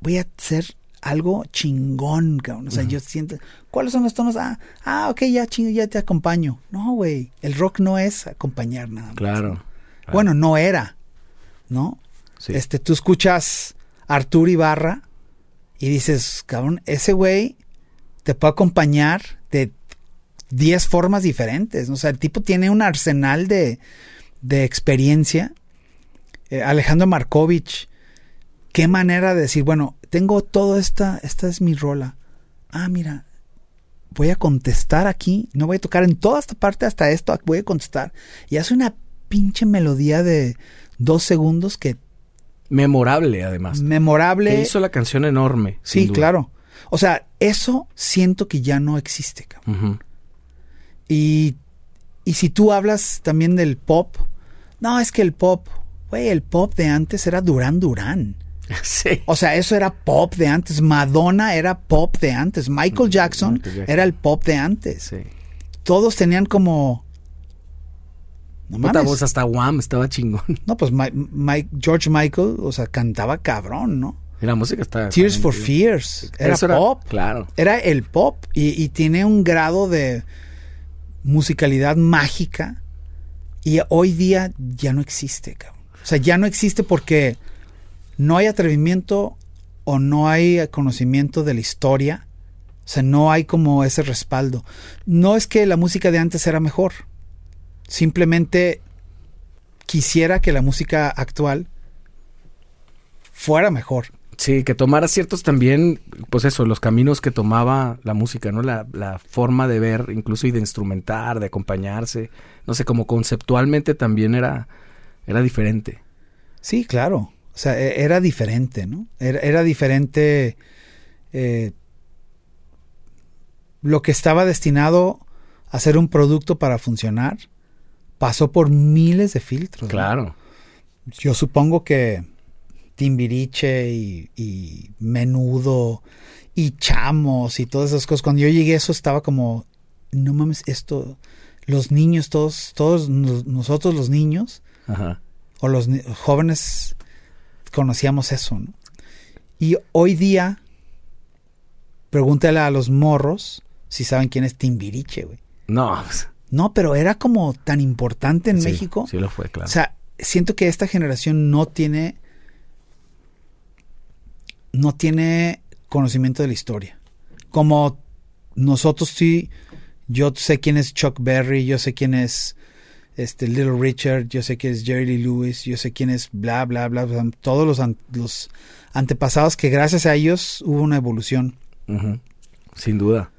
voy a hacer algo chingón, cabrón. O sea, yo siento, ¿cuáles son los tonos? Ah, ah, ok, ya ching, ya te acompaño. No, güey, el rock no es acompañar nada más. Claro. ¿no? Bueno, no era, ¿no? Sí. Este, tú escuchas a Arturo Ibarra y dices, cabrón, ese güey te puede acompañar de 10 formas diferentes. ¿no? O sea, el tipo tiene un arsenal de, de experiencia. Eh, Alejandro Markovich, qué manera de decir, bueno, tengo toda esta, esta es mi rola. Ah, mira, voy a contestar aquí, no voy a tocar en toda esta parte hasta esto, voy a contestar. Y hace una pinche melodía de dos segundos que Memorable, además. memorable. Que hizo la canción enorme. sí, claro. O sea, eso siento que ya no existe, cabrón. Y, y si tú hablas también del pop, no, es que el pop, güey, el pop de antes era Durán Durán. Sí. O sea, eso era pop de antes. Madonna era pop de antes. Michael Jackson, Michael Jackson. era el pop de antes. Sí. Todos tenían como... No Puta mames. voz, hasta Wham estaba chingón. No, pues George Michael, o sea, cantaba cabrón, ¿no? Y la música está... Tears for Fears. Era pop. Claro. Era el pop. Y, y tiene un grado de musicalidad mágica Y hoy día ya no existe, cabrón. O sea, ya no existe porque no hay atrevimiento o no hay conocimiento de la historia. O sea, no hay como ese respaldo. No es que la música de antes era mejor. Simplemente quisiera que la música actual fuera mejor. Sí, que tomara ciertos también, pues eso, los caminos que tomaba la música, ¿no? La, la, forma de ver, incluso y de instrumentar, de acompañarse. No sé, como conceptualmente también era, era diferente. Sí, claro. O sea, e, era diferente, ¿no? Era, era diferente eh, lo que estaba destinado a ser un producto para funcionar. Pasó por miles de filtros. Claro. ¿no? Yo supongo que Timbiriche y, y, Menudo y Chamos y todas esas cosas. Cuando yo llegué eso estaba como, no mames, esto, los niños, todos, todos nosotros los niños Ajá. o los jóvenes conocíamos eso, ¿no? Y hoy día, pregúntale a los morros si saben quién es Timbiriche, güey. No, No, pero era como tan importante en sí, México. Sí, lo fue, claro. O sea, siento que esta generación no tiene no tiene conocimiento de la historia. Como nosotros sí, yo sé quién es Chuck Berry, yo sé quién es este Little Richard, yo sé quién es Jerry Lee Lewis, yo sé quién es bla bla bla, todos los, an los, antepasados que gracias a ellos hubo una evolución. Uh -huh. Sin duda.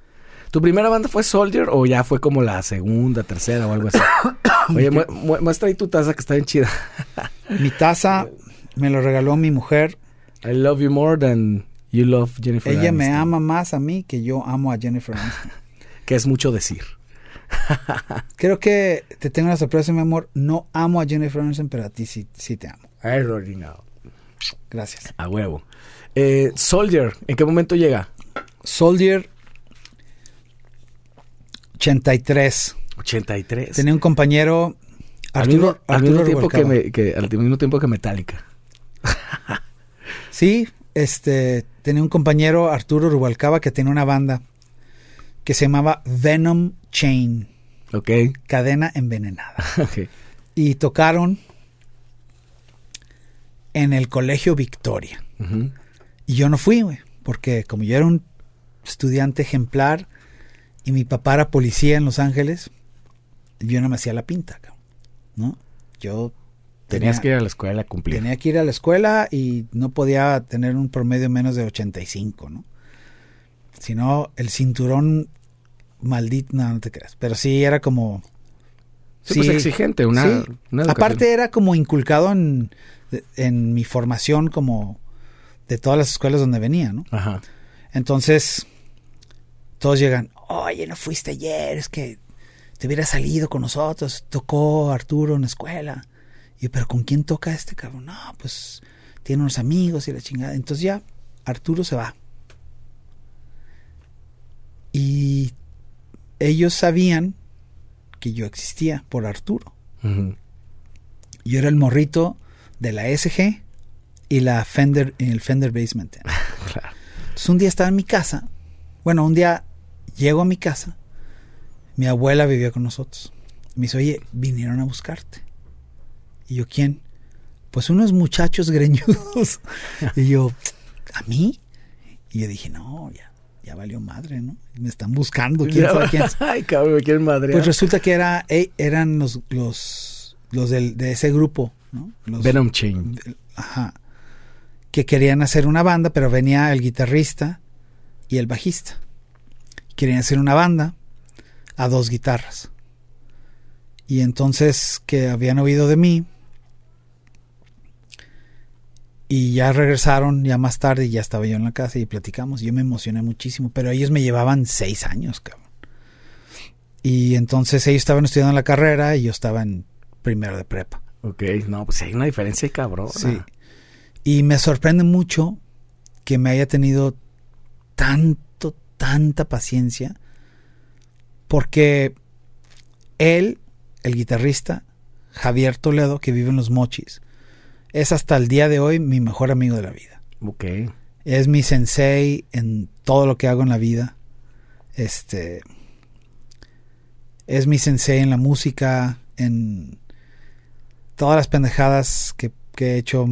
¿Tu primera banda fue Soldier o ya fue como la segunda, tercera o algo así? Oye, mu mu muestra ahí tu taza que está bien chida. Mi taza me lo regaló mi mujer. I love you more than you love Jennifer Ella Aniston. me ama más a mí que yo amo a Jennifer Aniston. que es mucho decir. Creo que te tengo una sorpresa, mi amor. No amo a Jennifer Aniston, pero a ti sí, sí te amo. Know. Gracias. A huevo. Eh, Soldier, ¿en qué momento llega? Soldier 83. 83. Tenía un compañero Arturo, al mismo, Arturo al mismo tiempo que, Rubalcaba. me, que, al mismo tiempo que Metallica. Sí, este tenía un compañero Arturo Rubalcaba que tenía una banda que se llamaba Venom Chain. Ok. Cadena envenenada. okay. Y tocaron en el colegio Victoria. Uh -huh. Y yo no fui, güey, porque como yo era un estudiante ejemplar y mi papá era policía en Los Ángeles, yo no me hacía la pinta, ¿no? Yo Tenías tenía, que ir a la escuela a cumplir. Tenía que ir a la escuela y no podía tener un promedio menos de 85, ¿no? Si no, el cinturón maldito, no, no te creas. Pero sí era como... Sí, pues exigente, una, sí. una Aparte era como inculcado en, en mi formación como de todas las escuelas donde venía, ¿no? Ajá. Entonces, todos llegan, oye, no fuiste ayer, es que te hubiera salido con nosotros, tocó Arturo en la escuela. Y yo, pero ¿con quién toca este cabrón? No, pues tiene unos amigos y la chingada. Entonces ya, Arturo se va. Y ellos sabían que yo existía por Arturo. Uh -huh. Yo era el morrito de la SG y la Fender en el Fender Basement. claro. Entonces un día estaba en mi casa. Bueno, un día llego a mi casa. Mi abuela vivía con nosotros. Me dice, oye, vinieron a buscarte. Y yo, ¿quién? Pues unos muchachos greñudos. y yo, ¿a mí? Y yo dije, no, ya, ya valió madre, ¿no? Me están buscando. ¿Quién sabe quién? Ay, cabrón, me quieren madrear. Pues resulta que era, eh, eran los, los, los del, de ese grupo, ¿no? Los, Venom Chain. De, ajá. Que querían hacer una banda, pero venía el guitarrista y el bajista. Querían hacer una banda a dos guitarras. Y entonces que habían oído de mí, y ya regresaron, ya más tarde, ya estaba yo en la casa y platicamos. Yo me emocioné muchísimo, pero ellos me llevaban seis años, cabrón. Y entonces ellos estaban estudiando la carrera y yo estaba en primero de prepa. Ok, no, pues hay una diferencia cabrón. Sí. Y me sorprende mucho que me haya tenido tanto, tanta paciencia, porque él, el guitarrista, Javier Toledo, que vive en los Mochis, es hasta el día de hoy mi mejor amigo de la vida. Ok. Es mi sensei en todo lo que hago en la vida. Este. Es mi sensei en la música, en, todas las pendejadas que, que he hecho,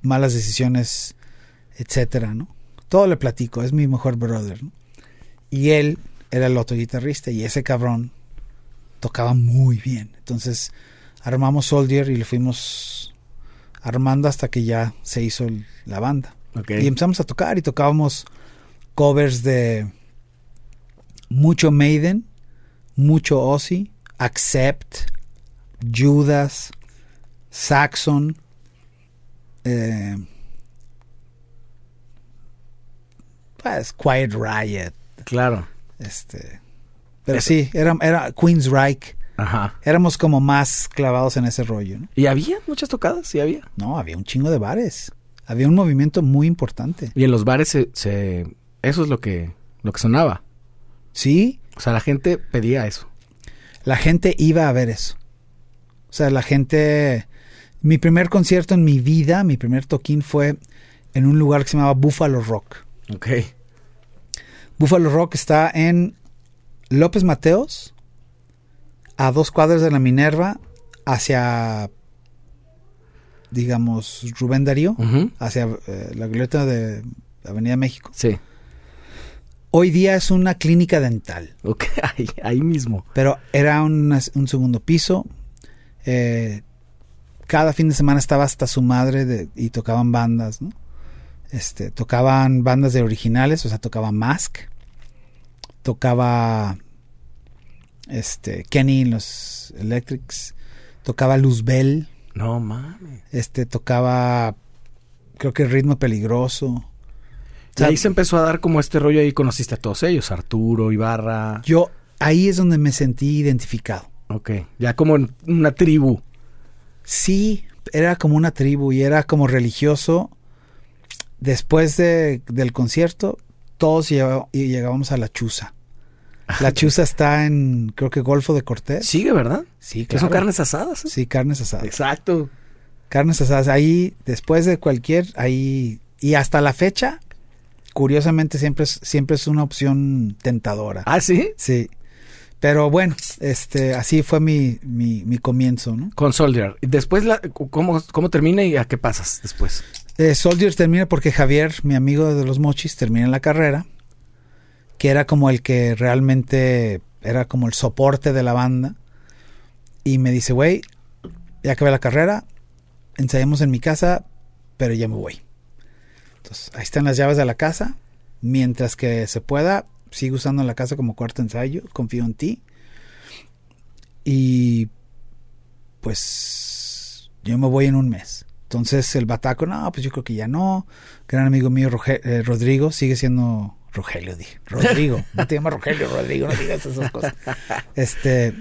malas decisiones, etcétera, ¿no? Todo le platico, es mi mejor brother, ¿no? Y él era el otro guitarrista y ese cabrón tocaba muy bien. Entonces armamos Soldier y lo fuimos armando hasta que ya se hizo el- la banda. Ok. Y empezamos a tocar y tocábamos covers de mucho Maiden, mucho Ozzy, Accept, Judas, Saxon, eh, pues Quiet Riot, Claro. este, pero Eso. sí, era, era Queensryche, Ajá. éramos como más clavados en ese rollo, ¿no? ¿Y había muchas tocadas? Sí había. No, había un chingo de bares, había un movimiento muy importante. Y en los bares se, se- eso es lo que lo que sonaba. Sí, O sea, la gente pedía eso. la gente iba a ver eso. O sea, la gente... Mi primer concierto en mi vida, mi primer toquín fue en un lugar que se llamaba Buffalo Rock. Ok. Buffalo Rock está en López Mateos, a dos cuadras de la Minerva, hacia, digamos, Rubén Darío, hacia eh, la glorieta de Avenida México. Sí. Hoy día es una clínica dental. Ok, ahí, ahí mismo. Pero era una- un segundo piso. eh, cada fin de semana estaba hasta su madre de- y tocaban bandas, ¿no? Este, tocaban bandas de originales, o sea, tocaba Mask, tocaba este, Kenny y los Electrics, tocaba Luzbel, No mames. este, tocaba, creo que Ritmo Peligroso. Y ahí se empezó a dar como este rollo ahí conociste a todos ellos, Arturo, Ibarra. yo, ahí es donde me sentí identificado. Ok. Ya como en una tribu. Sí, era como una tribu y era como religioso. Después de- del concierto, todos llegábamos a la Chuza. La Chuza está en, creo que Golfo de Cortés. Sigue, ¿verdad? sí, Que son carnes asadas. ¿eh? Sí, carnes asadas. Exacto. Carnes asadas. Ahí, después de cualquier, ahí, y hasta la fecha, curiosamente siempre es, siempre es una opción tentadora. Ah, sí. Sí. Pero bueno, este, así fue mi, mi, mi comienzo, ¿no? Con Soldier. Y después, la, ¿cómo, ¿cómo termina y a qué pasas después? Eh, Soldier termina porque Javier, mi amigo de los mochis, termina la carrera, que era como el que realmente era como el soporte de la banda. Y me dice, güey, ya acabé la carrera, ensayamos en mi casa, pero ya me voy. Entonces, ahí están las llaves de la casa. Mientras que se pueda, sigo usando la casa como cuarto ensayo, confío en ti. Y pues yo me voy en un mes. Entonces el bataco, no, pues yo creo que ya no. Gran amigo mío, eh, Rodrigo, sigue siendo Rogelio, dije. Rodrigo, no te llamas Rogelio, Rodrigo, no digas esas cosas. Este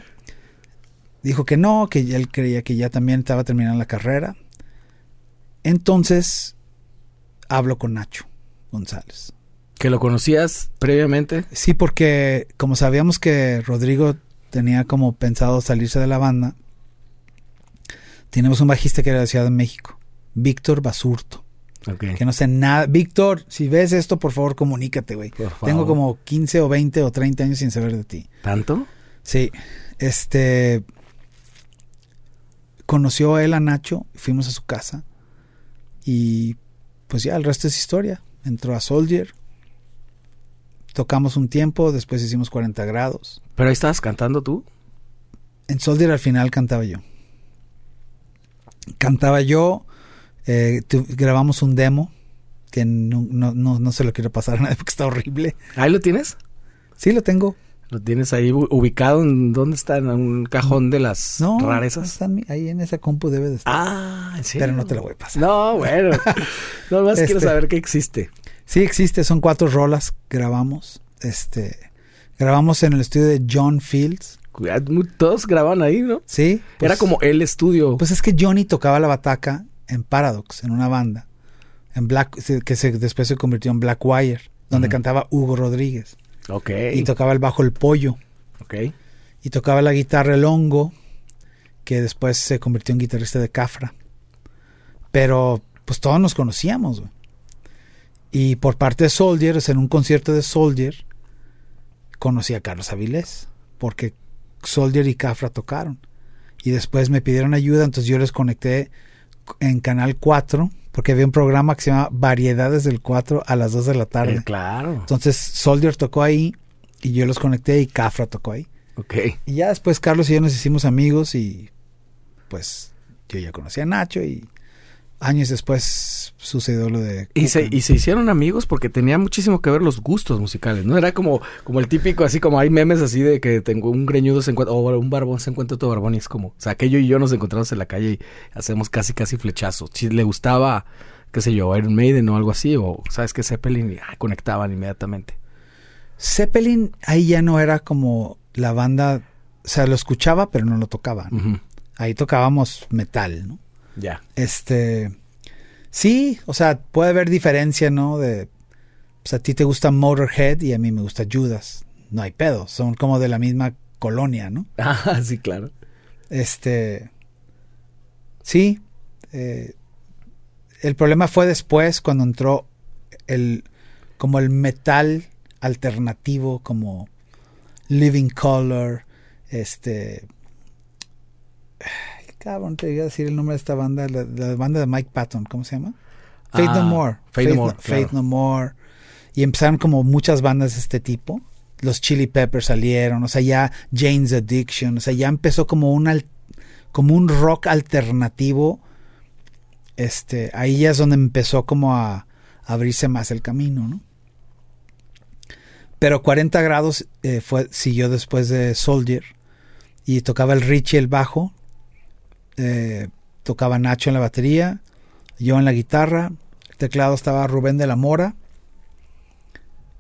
dijo que no, que él creía que ya también estaba terminando la carrera. Entonces hablo con Nacho González. ¿Que lo conocías previamente? Sí, porque como sabíamos que Rodrigo tenía como pensado salirse de la banda, tenemos un bajista que era de Ciudad de México, Víctor Basurto, Que no sé nada. Víctor, si ves esto, por favor, comunícate, güey. Tengo como 15 o 20 o 30 años sin saber de ti. ¿Tanto? Sí, este conoció a él a Nacho, fuimos a su casa y pues ya el resto es historia. Entró a Soldier, tocamos un tiempo, después hicimos 40 grados. ¿Pero ahí estabas cantando tú? En Soldier al final cantaba yo. Cantaba yo, eh, tu- grabamos un demo que no, no, no, no se lo quiero pasar a nadie porque está horrible. ¿Ahí lo tienes? Sí, lo tengo. ¿Lo tienes ahí ubicado en dónde está? ¿En un cajón de las No, rarezas? está ahí en esa compu debe de estar. Ah, ¿en serio? pero no te lo voy a pasar. No, bueno. no más quiero Este- saber que existe. Sí existe, son cuatro rolas que grabamos. Este, grabamos en el estudio de John Fields. Cuidado, Todos grababan ahí, ¿no? Sí. pues- Era como el estudio. Pues es que Johnny tocaba la bataca en Paradox, en una banda, en Black, que se, después se convirtió en Black Wire, donde cantaba Hugo Rodríguez. Y tocaba el bajo el pollo. Y tocaba la guitarra el hongo, que después se convirtió en guitarrista de Cafra. Pero pues todos nos conocíamos. güey. Y por parte de Soldier, o sea, en un concierto de Soldier, conocí a Carlos Avilés, porque Soldier y Cafra tocaron. Y después me pidieron ayuda, entonces yo les conecté en Canal 4, porque había un programa que se llama Variedades del 4 a las 2 de la tarde. Eh, claro. Entonces Soldier tocó ahí y yo los conecté y Cafra tocó ahí. Ok. Y ya después Carlos y yo nos hicimos amigos y pues yo ya conocí a Nacho y años después sucedió lo de... Y se, y se hicieron amigos porque tenía muchísimo que ver los gustos musicales, ¿no? Era como, como el típico, así como hay memes así de que tengo un greñudo se encuentra, o un barbón se encuentra otro barbón y es como, o sea, que yo y yo nos encontramos en la calle y hacemos casi, casi flechazos. Si le gustaba, qué sé yo, Iron Maiden o algo así, o sabes que Zeppelin, y, ah, conectaban inmediatamente. Zeppelin ahí ya no era como la banda, o sea, lo escuchaba pero no lo tocaba. Ahí tocábamos metal, ¿no? Ya. Este, sí, o sea, puede haber diferencia, ¿no? De, pues a ti te gusta Motorhead y a mí me gusta Judas. No hay pedo, son como de la misma colonia, ¿no? Ah, sí, claro. Este, sí, eh, el problema fue después cuando entró el, como el metal alternativo, como Living Color, este, cabrón, te iba a decir el nombre de esta banda, la, la banda de Mike Patton, ¿cómo se llama? Faith Ah, No More. Faith No More, Faith claro. No More. Y empezaron como muchas bandas de este tipo. Los Chili Peppers salieron, o sea, ya Jane's Addiction, o sea, ya empezó como un al- como un rock alternativo. Este, ahí ya es donde empezó como a, a abrirse más el camino, ¿no? Pero 40 grados eh, fue, siguió después de Soldier y tocaba el Richie el bajo, eh, tocaba Nacho en la batería, yo en la guitarra, el teclado estaba Rubén de la Mora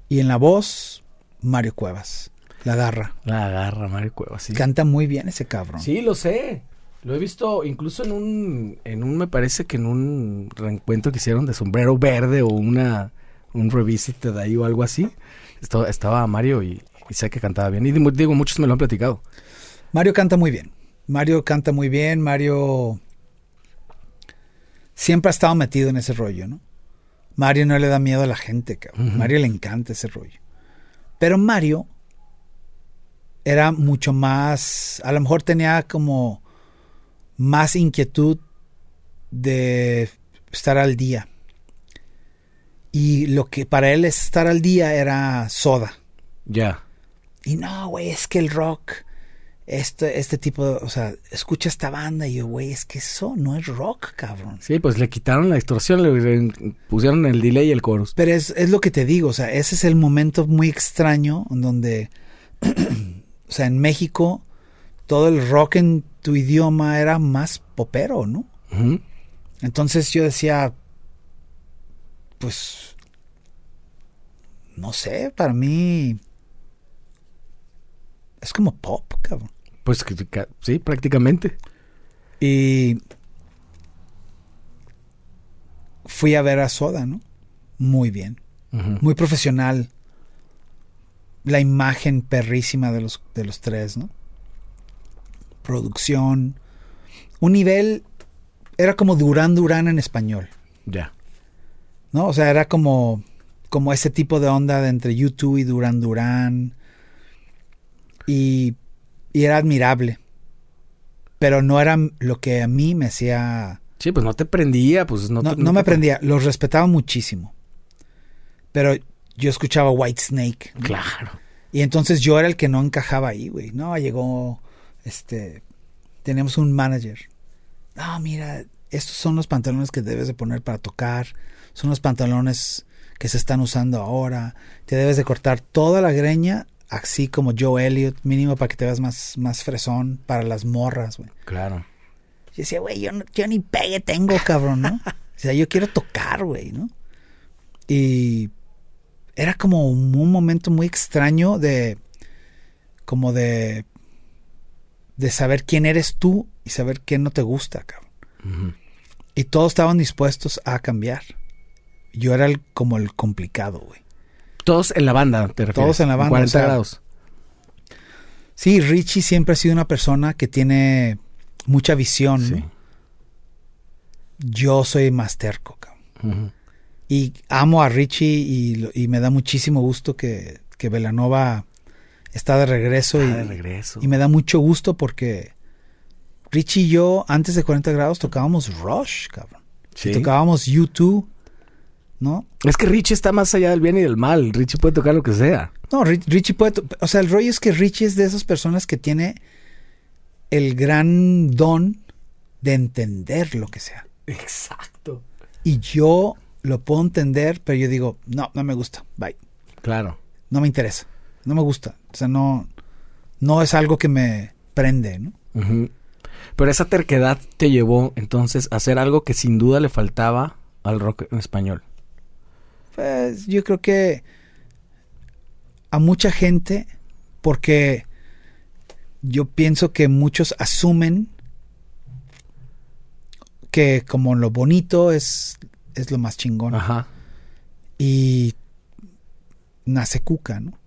y en la voz Mario Cuevas, la garra. La agarra, Mario Cuevas, sí. Canta muy bien ese cabrón. Sí, lo sé. Lo he visto incluso en un, en un, me parece que en un reencuentro que hicieron de sombrero verde o una, un revisited ahí o algo así. Estaba, estaba Mario y, y sé que cantaba bien. Y digo, muchos me lo han platicado. Mario canta muy bien. Mario canta muy bien. Mario siempre ha estado metido en ese rollo, ¿no? Mario no le da miedo a la gente, cabrón. Mario le encanta ese rollo. Pero Mario era mucho más, a lo mejor tenía como más inquietud de estar al día. Y lo que para él estar al día era soda. Ya. Y no, güey, es que el rock, este, este tipo, de, o sea, escucha esta banda y yo, güey, es que eso no es rock, cabrón. Sí, pues le quitaron la distorsión, le, le pusieron el delay y el chorus. Pero es, es lo que te digo, o sea, ese es el momento muy extraño en donde, o sea, en México, todo el rock en tu idioma era más popero, ¿no? Entonces yo decía, pues, no sé, para mí es como pop, cabrón. Pues sí, prácticamente. Y fui a ver a Soda, ¿no? Muy bien, muy profesional. La imagen perrísima de los, de los tres, ¿no? Producción. Un nivel. Era como Durán Durán en español, Ya. ¿no? O sea, era como. Como ese tipo de onda de entre YouTube y Durán Durán. Y, y era admirable. Pero no era lo que a mí me hacía. Sí, pues no te prendía, pues no, No, te- no me aprendía, los respetaba muchísimo. Pero yo escuchaba White Snake. ¿no? Claro. Y entonces yo era el que no encajaba ahí, güey. No, llegó, este, tenemos un manager. No, mira, estos son los pantalones que debes de poner para tocar. Son los pantalones que se están usando ahora. Te debes de cortar toda la greña, así como Joe Elliott, mínimo para que te veas más, más fresón para las morras, güey. Claro. Yo decía, güey, yo, no- yo ni pegue tengo, cabrón, ¿no? O sea, yo quiero tocar, güey, ¿no? Y era como un, un momento muy extraño de, como de, de saber quién eres tú y saber qué no te gusta, cabrón. Y todos estaban dispuestos a cambiar. Yo era el, como el complicado, güey. Todos en la banda, te refieres. Todos en la banda, 40 o sea, grados. Sí, Richie siempre ha sido una persona que tiene mucha visión. Yo soy más terco. Y amo a Richie y, me da muchísimo gusto que, que Velanova está de regreso. Ah, y, de regreso. y me da mucho gusto porque Richie y yo, antes de 40 grados, tocábamos Rush, cabrón. Sí. Y tocábamos U2, ¿no? Es que Richie está más allá del bien y del mal. Richie puede tocar lo que sea. No, Ri- Richie puede... O sea, el rollo es que Richie es de esas personas que tiene el gran don de entender lo que sea. Exacto. Y yo lo puedo entender, pero yo digo, no, no me gusta, bye. Claro. No me interesa, no me gusta. O sea, no, no es algo que me prende, ¿no? Pero esa terquedad te llevó entonces a hacer algo que sin duda le faltaba al rock en español. Pues yo creo que a mucha gente, porque yo pienso que muchos asumen que como lo bonito es, es lo más chingón. Ajá. Y nace Cuca, ¿no?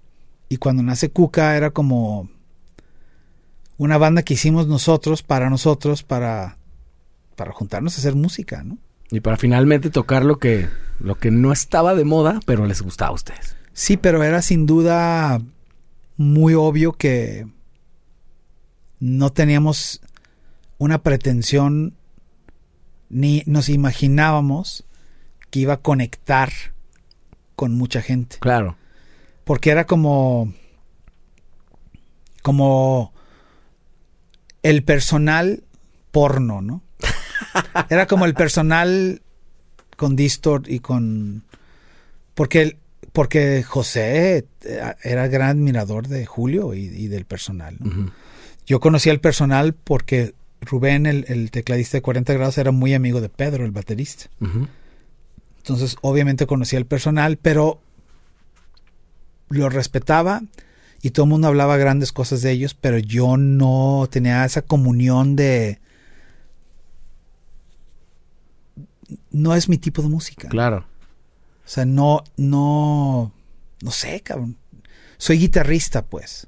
Y cuando nace Cuca era como una banda que hicimos nosotros, para nosotros, para, para juntarnos a hacer música, ¿no? Y para finalmente tocar lo que, lo que no estaba de moda, pero les gustaba a ustedes. Sí, pero era sin duda muy obvio que no teníamos una pretensión ni nos imaginábamos que iba a conectar con mucha gente. Claro. Porque era como. como. el personal porno, ¿no? Era como el personal con Distort y con. Porque, porque José eh, era gran admirador de Julio y, y del personal. Yo conocí al personal porque Rubén, el, el tecladista de 40 grados, era muy amigo de Pedro, el baterista. Entonces, obviamente conocía al personal, pero lo respetaba y todo el mundo hablaba grandes cosas de ellos, pero yo no tenía esa comunión de... No es mi tipo de música. Claro. O sea, no, no, no sé, cabrón. Soy guitarrista, pues.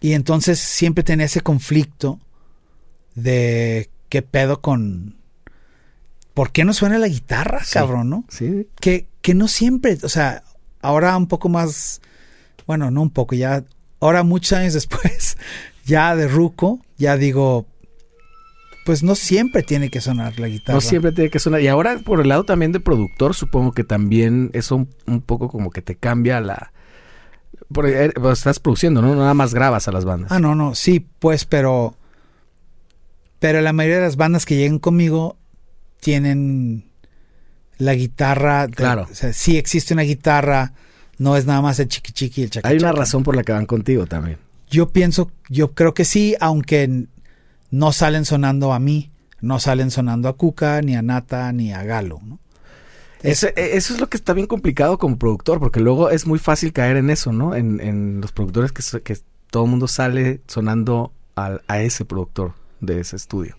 Y entonces siempre tenía ese conflicto de qué pedo con... ¿Por qué no suena la guitarra, Sí. cabrón, no? Sí. que, que no siempre, o sea, ahora un poco más, bueno, no un poco, ya, ahora muchos años después, ya de Ruco, ya digo, pues no siempre tiene que sonar la guitarra. No siempre tiene que sonar. Y ahora por el lado también de productor, supongo que también eso un, un poco como que te cambia la... Porque eh, pues, estás produciendo, ¿no? Nada más grabas a las bandas. Ah, no, no, sí, pues, pero, pero la mayoría de las bandas que llegan conmigo tienen la guitarra. de- Claro. O sea, sí existe una guitarra, no es nada más el chiqui chiqui y el chaca Hay una razón por la que van contigo también. Yo pienso, yo creo que sí, aunque no salen sonando a mí, no salen sonando a Cuca, ni a Nata, ni a Galo, ¿no? Eh, eso es lo que está bien complicado como productor, porque luego es muy fácil caer en eso, ¿no? En, en los productores que, todo el mundo sale sonando al- a ese productor de ese estudio.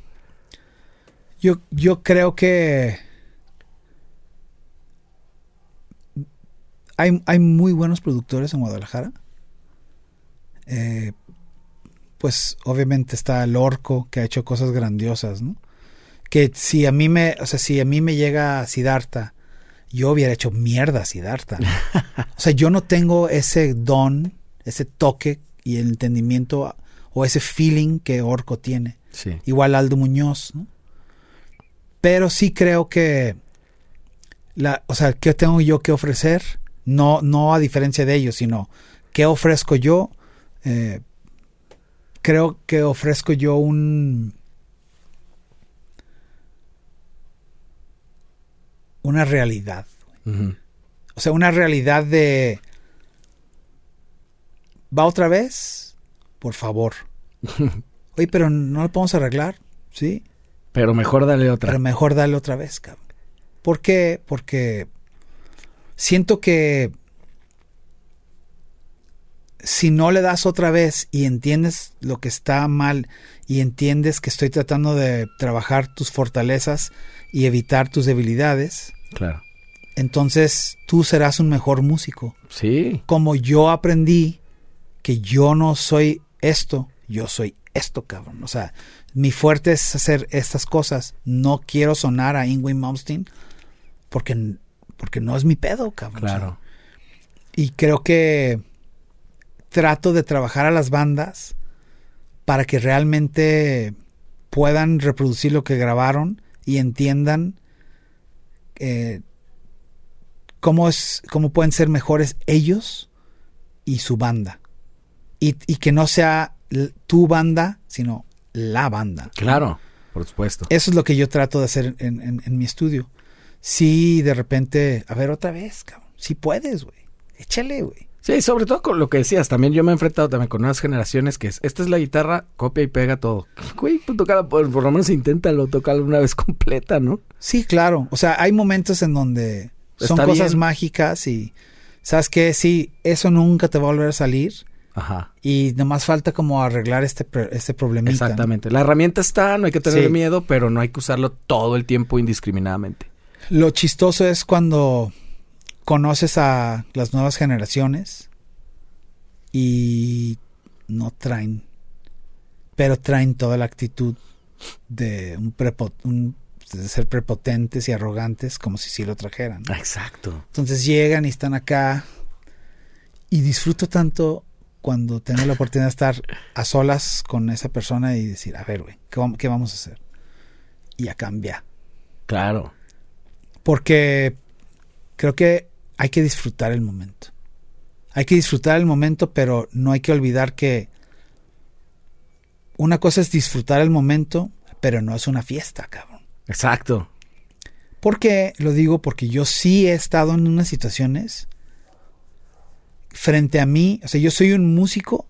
yo, yo creo que hay, hay muy buenos productores en Guadalajara. Eh, pues obviamente está el Orco, que ha hecho cosas grandiosas, ¿no? Que si a mí me, o sea, si a mí me llega Siddhartha, yo hubiera hecho mierda a o sea, yo no tengo ese don, ese toque y el entendimiento o ese feeling que Orco tiene. Sí. Igual Aldo Muñoz, ¿no? Pero sí creo que la, o sea, ¿qué tengo yo que ofrecer? No, no a diferencia de ellos, sino ¿qué ofrezco yo? Eh, creo que ofrezco yo un una realidad. O sea, una realidad de ¿Va otra vez? Por favor. Oye, pero no lo podemos arreglar, ¿sí? Pero mejor dale otra. Pero mejor dale otra vez, cabrón. ¿Por qué? Porque siento que si no le das otra vez y entiendes lo que está mal y entiendes que estoy tratando de trabajar tus fortalezas y evitar tus debilidades, Claro. entonces tú serás un mejor músico. Sí. Como yo aprendí que yo no soy esto, yo soy esto, cabrón. O sea, mi fuerte es hacer estas cosas. No quiero sonar a Ingrid Malmsteen porque, porque no es mi pedo, cabrón. O sea, Claro. y creo que trato de trabajar a las bandas para que realmente puedan reproducir lo que grabaron y entiendan eh, cómo, es, cómo pueden ser mejores ellos y su banda. Y, y que no sea tu banda, sino la banda. Claro, por supuesto. Eso es lo que yo trato de hacer en, en- en mi estudio. Sí, de repente, a ver, otra vez, cabrón. Si puedes, güey. Échale, güey. Sí, sobre todo con lo que decías, también yo me he enfrentado también con nuevas generaciones que es, esta es la guitarra, copia y pega todo. Güey, pues tócala, por, por lo menos inténtalo, tocarla una vez completa, ¿no? Sí, claro. O sea, hay momentos en donde son Está cosas bien. mágicas y, ¿sabes qué? Sí, eso nunca te va a volver a salir Ajá. y nomás falta como arreglar este, este problemita. ¿no? Exactamente. La herramienta está, no hay que tener Sí. miedo, pero no hay que usarlo todo el tiempo indiscriminadamente. Lo chistoso es cuando conoces a las nuevas generaciones y no traen, pero traen toda la actitud de un, prepo- un- de ser prepotentes y arrogantes como si sí lo trajeran. Exacto. Entonces llegan y están acá y disfruto tanto cuando tengo la oportunidad de estar a solas con esa persona y decir, a ver, güey, ¿qué, qué vamos a hacer? Y a cambiar. Claro. Porque creo que hay que disfrutar el momento. Hay que disfrutar el momento, pero no hay que olvidar que una cosa es disfrutar el momento, pero no es una fiesta, cabrón. Exacto. ¿Por qué? Lo digo porque yo sí he estado en unas situaciones frente a mí, o sea, yo soy un músico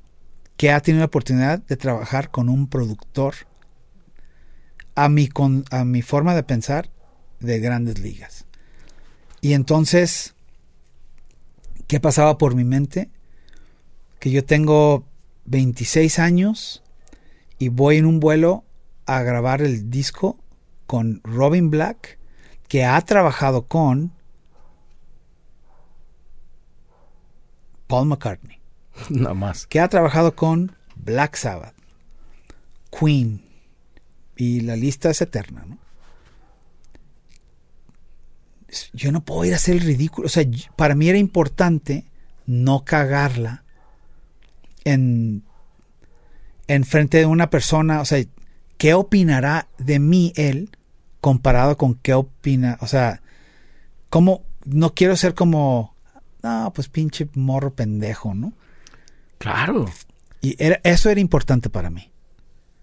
que ha tenido la oportunidad de trabajar con un productor a mi, con, a mi forma de pensar de grandes ligas. Y entonces, ¿qué pasaba por mi mente? Que yo tengo 26 años y voy en un vuelo a grabar el disco con Robin Black, que ha trabajado con Paul McCartney, Nada más. que ha trabajado con Black Sabbath, Queen, y la lista es eterna, ¿no? Yo no puedo ir a hacer el ridículo. O sea, para mí era importante no cagarla en, en frente de una persona. O sea, ¿qué opinará de mí él comparado con qué opina? O sea, ¿cómo? No quiero ser como, no, pues pinche morro pendejo, ¿no? Claro. Y era, eso era importante para mí.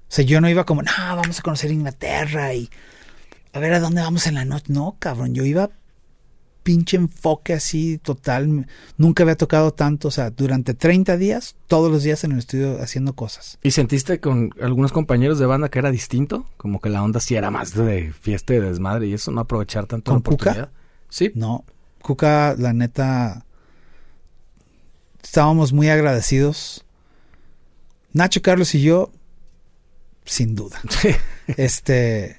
O sea, yo no iba como, no, vamos a conocer Inglaterra y a ver a dónde vamos en la noche. No, cabrón, yo iba pinche enfoque así total. Nunca había tocado tanto, o sea, durante 30 días, todos los días en el estudio haciendo cosas. ¿Y sentiste con algunos compañeros de banda que era distinto? Como que la onda sí era más de fiesta y desmadre y eso, no aprovechar tanto la ¿Con Cuca? oportunidad. Sí. No, Cuca, la neta, estábamos muy agradecidos. Nacho, Carlos y yo, sin duda. Este.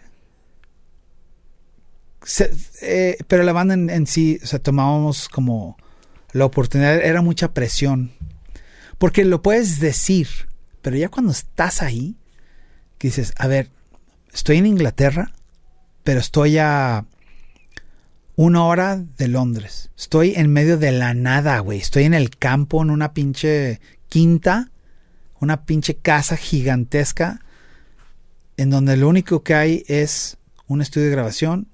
Eh, pero la banda en, sí, o sea, tomábamos como la oportunidad, era mucha presión. Porque lo puedes decir, pero ya cuando estás ahí, dices, a ver, estoy en Inglaterra, pero estoy a una hora de Londres. Estoy en medio de la nada, güey. Estoy en el campo, en una pinche quinta, una pinche casa gigantesca, en donde lo único que hay es un estudio de grabación,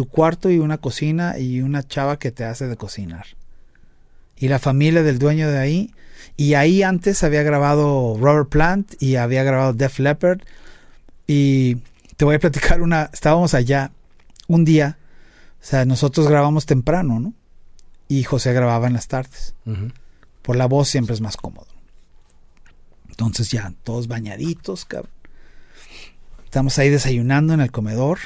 tu cuarto y una cocina y una chava que te hace de cocinar. Y la familia del dueño de ahí. Y ahí antes había grabado Robert Plant y había grabado Def Leppard. Y te voy a platicar una. Estábamos allá un día. O sea, nosotros grabamos temprano, ¿no? Y José grababa en las tardes. Por la voz siempre es más cómodo. Entonces ya, todos bañaditos, cabrón. Estamos ahí desayunando en el comedor.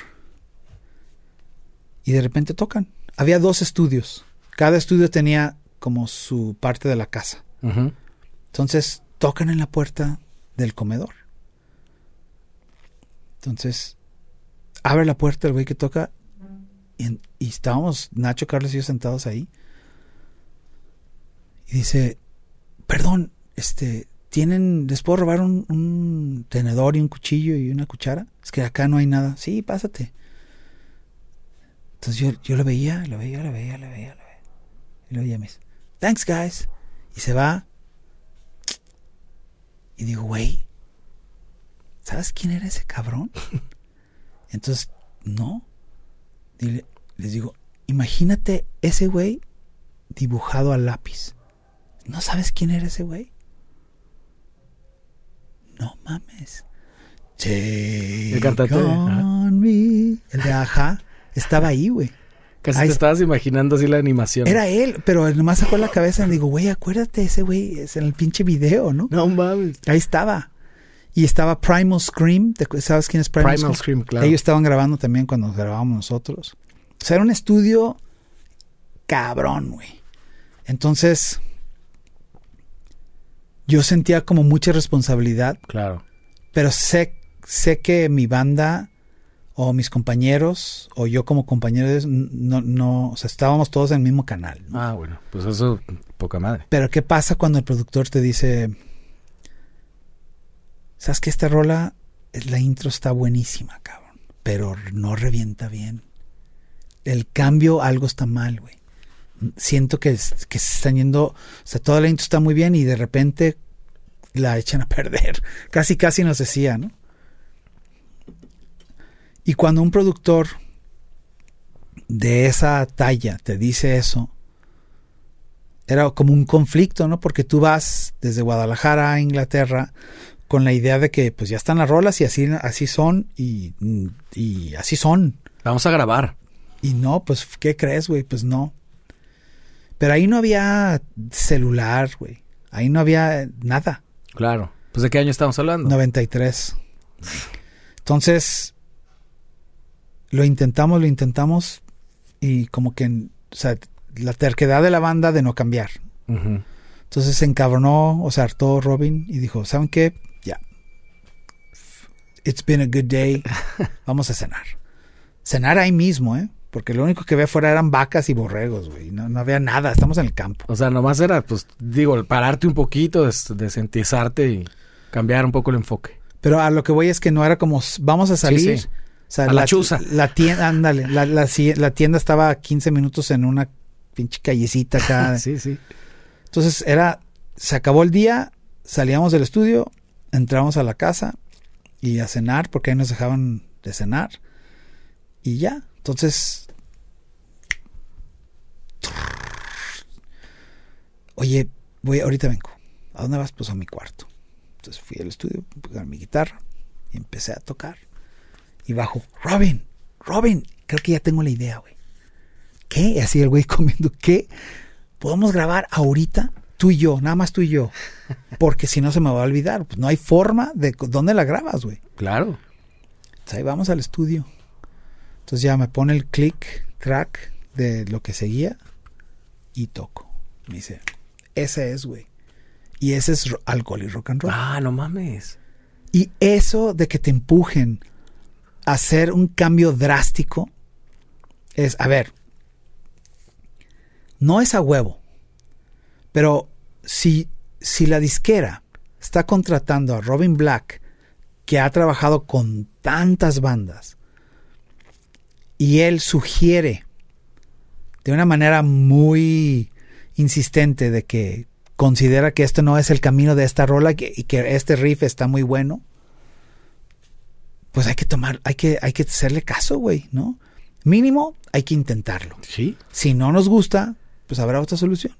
Y de repente tocan. Había dos estudios. Cada estudio tenía como su parte de la casa. Entonces tocan en la puerta del comedor. Entonces abre la puerta el güey que toca y, y estábamos Nacho, Carlos y yo sentados ahí. Y dice, perdón, este, ¿tienen, les puedo robar un, un tenedor y un cuchillo y una cuchara? Es que acá no hay nada. Sí, pásate. Entonces yo, yo lo veía, lo veía, lo veía, lo veía, lo veía. Y luego ya me dice, thanks guys. Y se va. Y digo, güey, ¿sabes quién era ese cabrón? Entonces, no. Dile- les digo, imagínate ese güey dibujado al lápiz. ¿No sabes quién era ese güey? No mames. Take El cantante, on me. El de Ajá. Estaba ahí, güey. Casi Ahí te es- estabas imaginando así la animación. Era él, pero nomás sacó la cabeza y digo, güey, acuérdate, ese güey es en el pinche video, ¿no? No mames. Ahí estaba. Y estaba Primal Scream. ¿te acu- ¿Sabes quién es Primal, Primal Scream? Scream, claro. Ellos estaban grabando también cuando grabábamos nosotros. O sea, era un estudio cabrón, güey. Entonces, yo sentía como mucha responsabilidad, Claro. pero sé, sé que mi banda o mis compañeros o yo como compañeros no, no, o sea, estábamos todos en el mismo canal. ¿no? Ah, bueno, pues eso, poca madre. Pero ¿qué pasa cuando el productor te dice, sabes que esta rola, la intro está buenísima, cabrón, pero no revienta bien? El cambio, algo está mal, güey. Siento que, que se están yendo, o sea, toda la intro está muy bien y de repente la echan a perder. Casi, casi nos decía, ¿no? Y cuando un productor de esa talla te dice eso, era como un conflicto, ¿no? Porque tú vas desde Guadalajara a Inglaterra con la idea de que pues ya están las rolas y así, así son y, y así son. Vamos a grabar. Y no, pues, ¿qué crees, güey? Pues no. Pero ahí no había celular, güey. Ahí no había nada. Claro. Pues de qué año estamos hablando. 93. Entonces, lo intentamos, lo intentamos y como que, o sea, la terquedad de la banda de no cambiar. Entonces se encabronó o se hartó Robin y dijo, ¿saben qué? Ya. It's been a good day. Vamos a cenar. Cenar ahí mismo, ¿eh? Porque lo único que había afuera eran vacas y borregos, güey. No, no había nada. Estamos en el campo. O sea, nomás era, pues, digo, el pararte un poquito, des- desentizarte y cambiar un poco el enfoque. Pero a lo que voy es que no era como, vamos a salir. sí. Sea, A la chuza. La tienda, ándale. La, la, la tienda estaba a 15 minutos en una pinche callecita acá. sí, sí. Entonces era, se acabó el día, salíamos del estudio, entramos a la casa y a cenar, porque ahí nos dejaban de cenar. Y ya, entonces... Oye, voy, ahorita vengo. ¿A dónde vas? Pues a mi cuarto. Entonces fui al estudio, puse mi guitarra y empecé a tocar. Y bajo, Robin, Robin, creo que ya tengo la idea, güey. ¿Qué? Y así el güey comiendo, ¿qué? podemos grabar ahorita tú y yo, nada más tú y yo. Porque si no se me va a olvidar. Pues no hay forma de dónde la grabas, güey. Claro. Entonces ahí vamos al estudio. Entonces ya me pone el click track de lo que seguía y toco. Me dice, ese es, güey. Y ese es alcohol y rock and roll. Ah, no mames. Y eso de que te empujen hacer un cambio drástico es, a ver, no es a huevo, pero si, si la disquera está contratando a Robin Black, que ha trabajado con tantas bandas, y él sugiere de una manera muy insistente de que considera que esto no es el camino de esta rola y que este riff está muy bueno, pues hay que tomar, hay que, hay que hacerle caso, güey, ¿no? Mínimo hay que intentarlo. Sí. Si no nos gusta, pues habrá otra solución.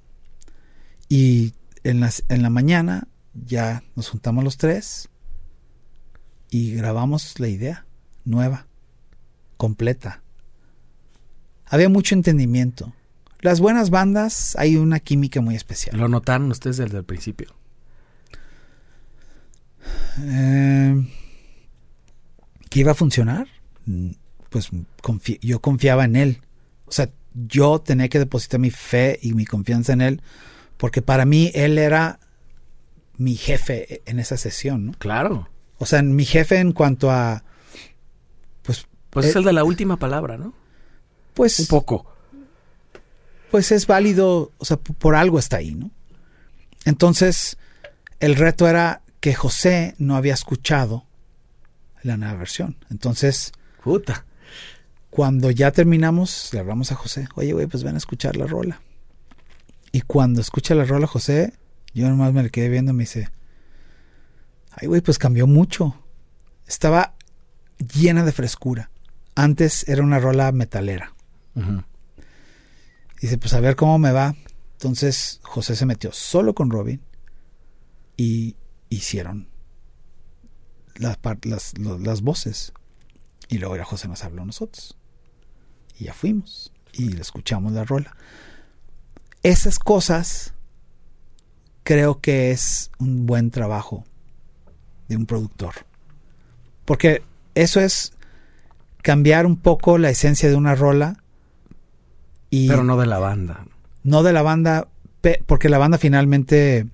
Y en, las, en la mañana ya nos juntamos los tres y grabamos la idea nueva, completa. Había mucho entendimiento. Las buenas bandas hay una química muy especial. Lo notaron ustedes desde el principio. Eh, ¿Que iba a funcionar? Mm, Pues confi- yo confiaba en él. O sea, yo tenía que depositar mi fe y mi confianza en él, porque para mí él era mi jefe en esa sesión, ¿no? Claro. O sea, mi jefe en cuanto a, pues, Pues Eh, es el de la última palabra, ¿no? pues, Un poco. pues es válido, o sea, por algo está ahí, ¿no? Entonces, el reto era que José no había escuchado la nueva versión. Entonces, Puta. Cuando ya terminamos, le hablamos a José. Oye, güey, pues ven a escuchar la rola. Y cuando escucha la rola José, yo nomás me le quedé viendo y me dice, ay, güey, pues cambió mucho. estaba llena de frescura. Antes era una rola metalera. Dice, pues a ver cómo me va. Entonces José se metió solo con Robin y hicieron las, las, las voces. Y luego ya José nos habló a nosotros. Y ya fuimos y le escuchamos la rola. Esas cosas creo que es un buen trabajo de un productor. Porque eso es cambiar un poco la esencia de una rola y Pero no de la banda. no de la banda, porque la banda finalmente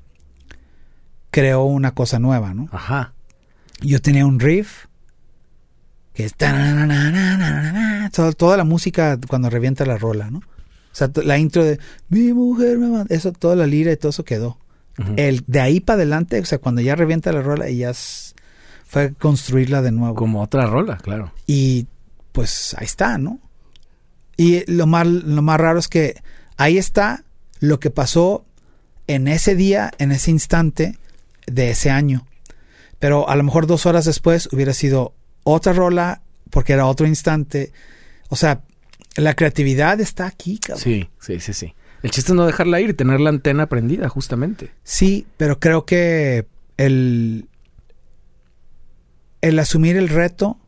creó una cosa nueva, ¿no? Ajá. Yo tenía un riff que es toda, toda la música cuando revienta la rola, ¿no? O sea, la intro de mi mujer me manda, eso, toda la lira y todo eso quedó. El de ahí para adelante, o sea, cuando ya revienta la rola y ya es- fue construirla de nuevo. Como otra rola, claro. Y pues ahí está, ¿no? Y lo más, lo más raro es que ahí está lo que pasó en ese día, en ese instante de ese año. Pero a lo mejor dos horas después hubiera sido otra rola porque era otro instante. O sea, la creatividad está aquí, cabrón. Sí, sí, sí, sí. El chiste es no dejarla ir y tener la antena prendida, justamente. Sí, pero creo que el, el asumir el reto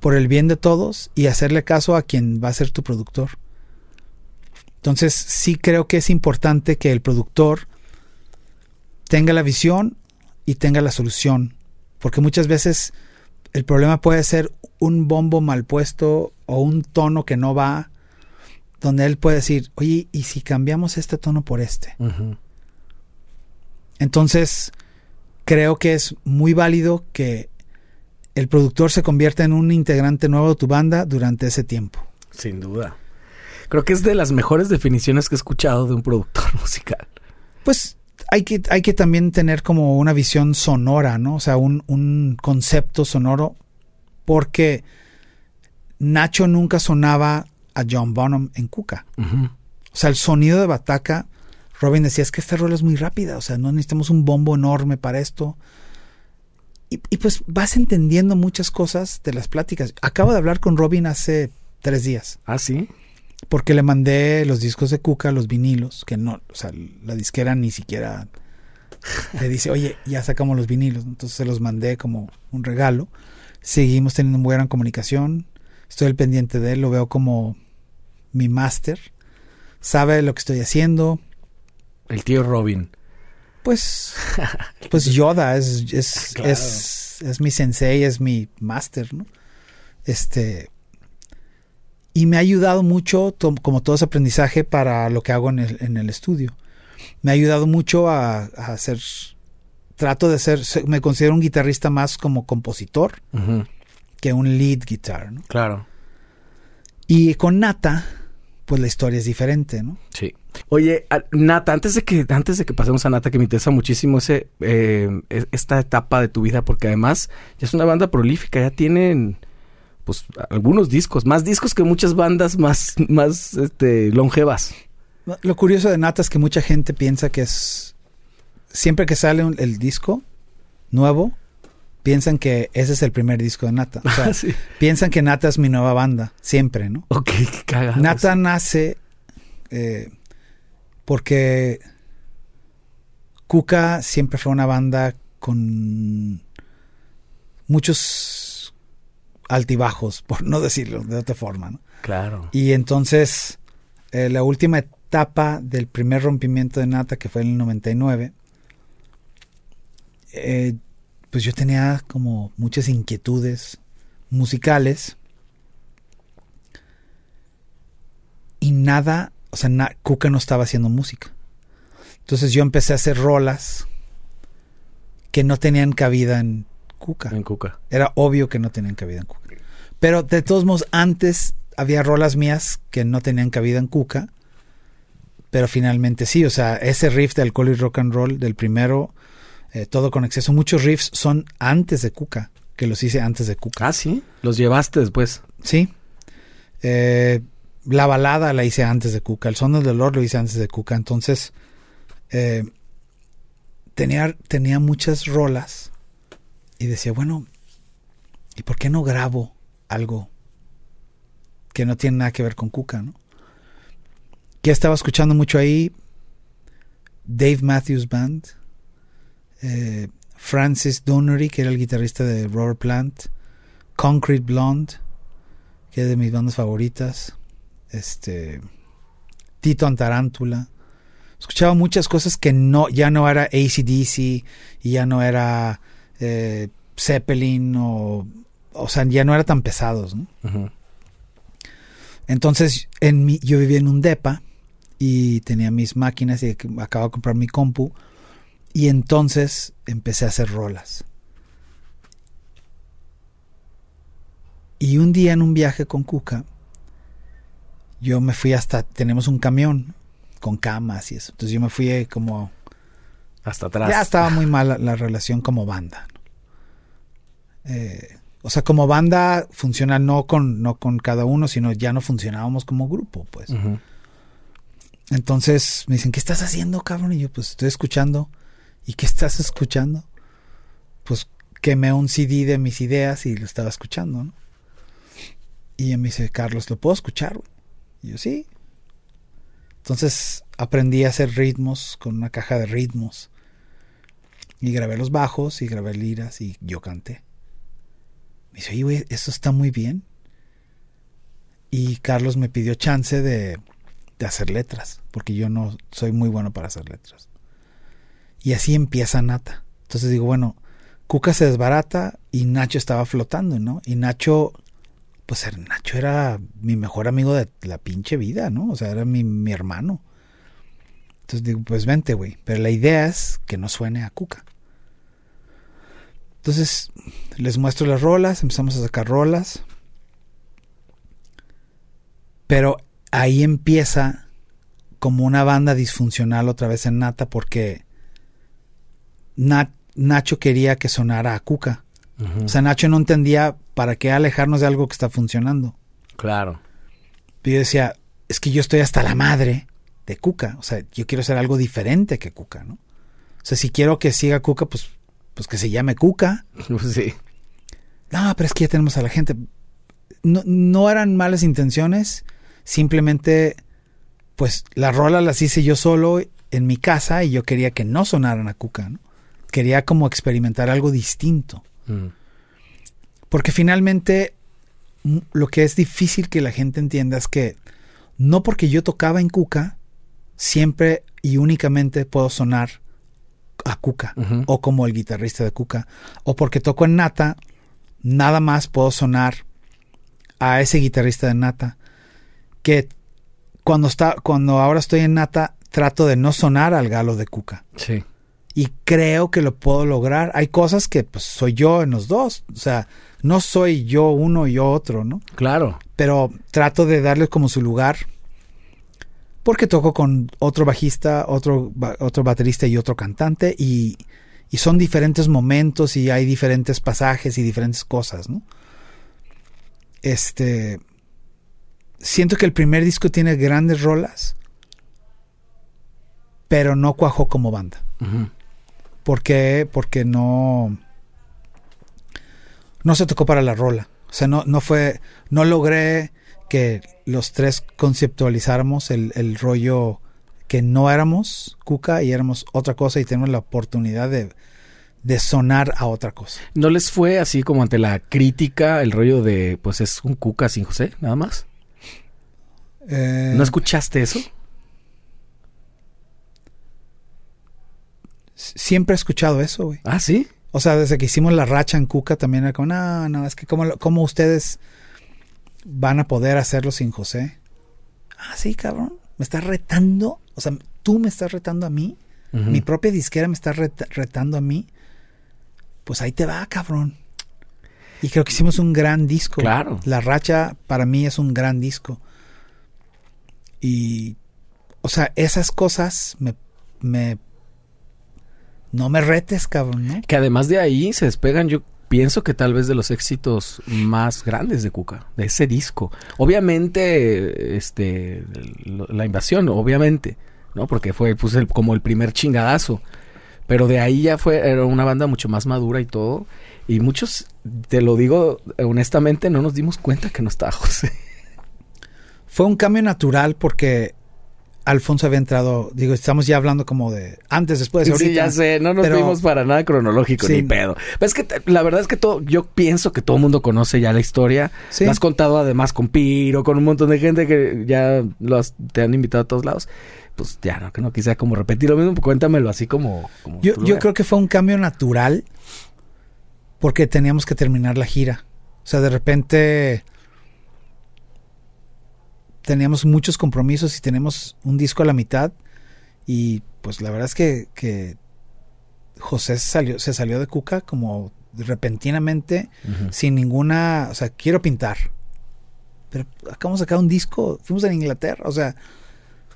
por el bien de todos y hacerle caso a quien va a ser tu productor. Entonces sí creo que es importante que el productor tenga la visión y tenga la solución, porque muchas veces el problema puede ser un bombo mal puesto o un tono que no va, donde él puede decir, oye, ¿y si cambiamos este tono por este? Entonces, creo que es muy válido que el productor se convierta en un integrante nuevo de tu banda durante ese tiempo. Sin duda. Creo que es de las mejores definiciones que he escuchado de un productor musical. Pues hay que, hay que también tener como una visión sonora, ¿no? O sea, un, un concepto sonoro, porque Nacho nunca sonaba a John Bonham en Cuca. O sea, el sonido de Bataca, Robin decía, es que esta rola es muy rápida, o sea, no necesitamos un bombo enorme para esto. Y, y pues vas entendiendo muchas cosas de las pláticas. Acabo de hablar con Robin hace tres días, Ah, sí. Porque le mandé los discos de Cuca, los vinilos, que no, o sea, la disquera ni siquiera le dice, oye, ya sacamos los vinilos. Entonces se los mandé como un regalo. Seguimos teniendo muy buena comunicación. Estoy al pendiente de él, lo veo como mi máster. Sabe lo que estoy haciendo. El tío Robin. Pues, pues Yoda es, es, Claro. es, es mi sensei, es mi máster, ¿no? Este. Y me ha ayudado mucho, to- como todo ese aprendizaje, para lo que hago en el, en el estudio. Me ha ayudado mucho a, a hacer. Trato de ser. se- Me considero un guitarrista más como compositor que un lead guitar, ¿no? Claro. Y con Nata, pues la historia es diferente, ¿no? Sí. Oye, Nata, antes de que antes de que pasemos a Nata, que me interesa muchísimo ese eh, es- esta etapa de tu vida, porque además ya es una banda prolífica, ya tienen pues algunos discos, más discos que muchas bandas más más este longevas. Lo curioso de Nata es que mucha gente piensa que es. Siempre que sale un- el disco nuevo, piensan que ese es el primer disco de Nata. O sea, sí. piensan que Nata es mi nueva banda, siempre, ¿no? Ok, qué cagado. Nata nace eh, porque Cuca siempre fue una banda con muchos altibajos, por no decirlo de otra forma, ¿no? Claro. Y entonces, eh, la última etapa del primer rompimiento de Nata, que fue en el 99, eh, pues yo tenía como muchas inquietudes musicales y nada, o sea, na- Cuca no estaba haciendo música. Entonces yo empecé a hacer rolas que no tenían cabida en Cuca. En Cuca. Era obvio que no tenían cabida en Cuca. Pero de todos modos, antes había rolas mías que no tenían cabida en Cuca. Pero finalmente sí, o sea, ese riff de alcohol y rock and roll del primero, eh, todo con exceso, muchos riffs son antes de Cuca, que los hice antes de Cuca. Ah, sí. Los llevaste después. Sí. Eh, la balada la hice antes de Cuca, el son del dolor lo hice antes de Cuca. Entonces, eh, tenía, tenía muchas rolas y decía, bueno, ¿y por qué no grabo algo que no tiene nada que ver con Cuca, ¿no? Que estaba escuchando mucho ahí Dave Matthews Band, eh, Francis Donnery, que era el guitarrista de Robert Plant, Concrete Blonde, que es de mis bandas favoritas, este Tito Antarántula. Escuchaba muchas cosas que no, ya no era ACDC y ya no era eh, Zeppelin o, o sea, ya no era tan pesados, ¿no? Entonces, en mi, yo vivía en un depa y tenía mis máquinas y acababa de comprar mi compu y entonces empecé a hacer rolas. Y un día en un viaje con Cuca, yo me fui hasta, tenemos un camión con camas y eso. Entonces yo me fui como... Hasta atrás. Ya estaba muy mala la relación como banda. Eh, o sea, como banda funciona no con, no con cada uno, sino ya no funcionábamos como grupo, pues. Entonces me dicen, ¿qué estás haciendo, cabrón? Y yo, pues estoy escuchando. ¿Y qué estás escuchando? Pues quemé un CD de mis ideas y lo estaba escuchando, ¿no? Y me dice, Carlos, ¿lo puedo escuchar? Y yo, sí. Entonces aprendí a hacer ritmos con una caja de ritmos. Y grabé los bajos y grabé liras y yo canté. Me dice, oye, güey, eso está muy bien. Y Carlos me pidió chance de, de hacer letras, porque yo no soy muy bueno para hacer letras. Y así empieza Nata. Entonces digo, bueno, Cuca se desbarata y Nacho estaba flotando, ¿no? Y Nacho, pues Nacho era mi mejor amigo de la pinche vida, ¿no? O sea, era mi, mi hermano. Entonces digo, pues vente, güey. Pero la idea es que no suene a Cuca. Entonces les muestro las rolas, empezamos a sacar rolas. Pero ahí empieza como una banda disfuncional otra vez en Nata porque Nacho quería que sonara a Cuca. O sea, Nacho no entendía para qué alejarnos de algo que está funcionando. Claro. Pero yo decía, es que yo estoy hasta la madre de Cuca. O sea, yo quiero ser algo diferente que Cuca, ¿no? O sea, si quiero que siga Cuca, pues, pues que se llame Cuca. Sí. No, pero es que ya tenemos a la gente. No, no eran malas intenciones, simplemente, pues la rola las hice yo solo en mi casa y yo quería que no sonaran a Cuca, ¿no? quería como experimentar algo distinto. Mm. Porque finalmente lo que es difícil que la gente entienda es que no porque yo tocaba en Cuca, siempre y únicamente puedo sonar a Cuca o como el guitarrista de Cuca. O porque toco en Nata, nada más puedo sonar a ese guitarrista de Nata. Que cuando, está, cuando ahora estoy en Nata, trato de no sonar al galo de Cuca. Sí y creo que lo puedo lograr. Hay cosas que pues soy yo en los dos, o sea, no soy yo uno y yo otro, ¿no? Claro. Pero trato de darle como su lugar porque toco con otro bajista, otro, otro baterista y otro cantante y, y son diferentes momentos y hay diferentes pasajes y diferentes cosas, ¿no? Este siento que el primer disco tiene grandes rolas, pero no cuajó como banda. ¿Por qué? Porque no. No se tocó para la rola. O sea, no, no fue. No logré que los tres conceptualizáramos el, el rollo que no éramos Cuca y éramos otra cosa y tenemos la oportunidad de, de sonar a otra cosa. ¿No les fue así como ante la crítica el rollo de, pues es un Cuca sin José, nada más? Eh, ¿No escuchaste eso? Siempre he escuchado eso, güey. Ah, sí. O sea, desde que hicimos la racha en Cuca también era como, no, no, es que cómo, ustedes van a poder hacerlo sin José. Ah, sí, cabrón. Me estás retando. O sea, tú me estás retando a mí. Mi propia disquera me está retando a mí. Pues ahí te va, cabrón. Y creo que hicimos un gran disco. Claro. La racha para mí es un gran disco. Y, o sea, esas cosas me, me no me retes, cabrón, ¿no? Que además de ahí se despegan, yo pienso que tal vez de los éxitos más grandes de Cuca, de ese disco. Obviamente, este, la invasión, obviamente, ¿no? Porque fue pues, como el primer chingadazo. Pero de ahí ya fue, era una banda mucho más madura y todo. Y muchos, te lo digo honestamente, no nos dimos cuenta que no estaba José. Fue un cambio natural porque Alfonso había entrado, digo, estamos ya hablando como de antes, después, ahorita. Sí, ya sé, no nos pero- fuimos para nada cronológico Sí. ni pedo. Pero es que la verdad es que todo, yo pienso que todo el mundo conoce ya la historia. Sí. La has contado además con Piro, con un montón de gente que ya lo has- te han invitado a todos lados. Pues ya no, que no quisiera como repetir lo mismo, cuéntamelo así como. como Yo, creo que fue un cambio natural porque teníamos que terminar la gira. O sea, de repente teníamos muchos compromisos y tenemos un disco a la mitad y pues la verdad es que, que José salió, se salió de Cuca como repentinamente sin ninguna, o sea, quiero pintar. Pero acabamos de sacar un disco, fuimos a Inglaterra, o sea,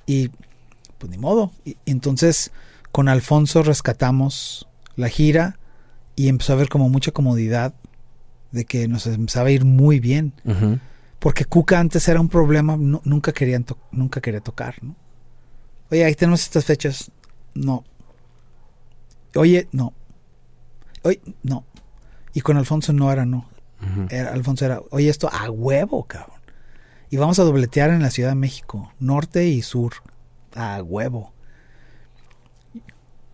y pues ni modo. Y, entonces con Alfonso rescatamos la gira y empezó a haber como mucha comodidad de que nos empezaba a ir muy bien. Porque Cuca antes era un problema, nu- nunca, querían nunca quería tocar, ¿no? Oye, ahí tenemos estas fechas. No. Oye, no. Oye, no. Y con Alfonso no era no. Era, Alfonso era, oye, esto a huevo, cabrón. Y vamos a dobletear en la Ciudad de México, norte y sur, a huevo.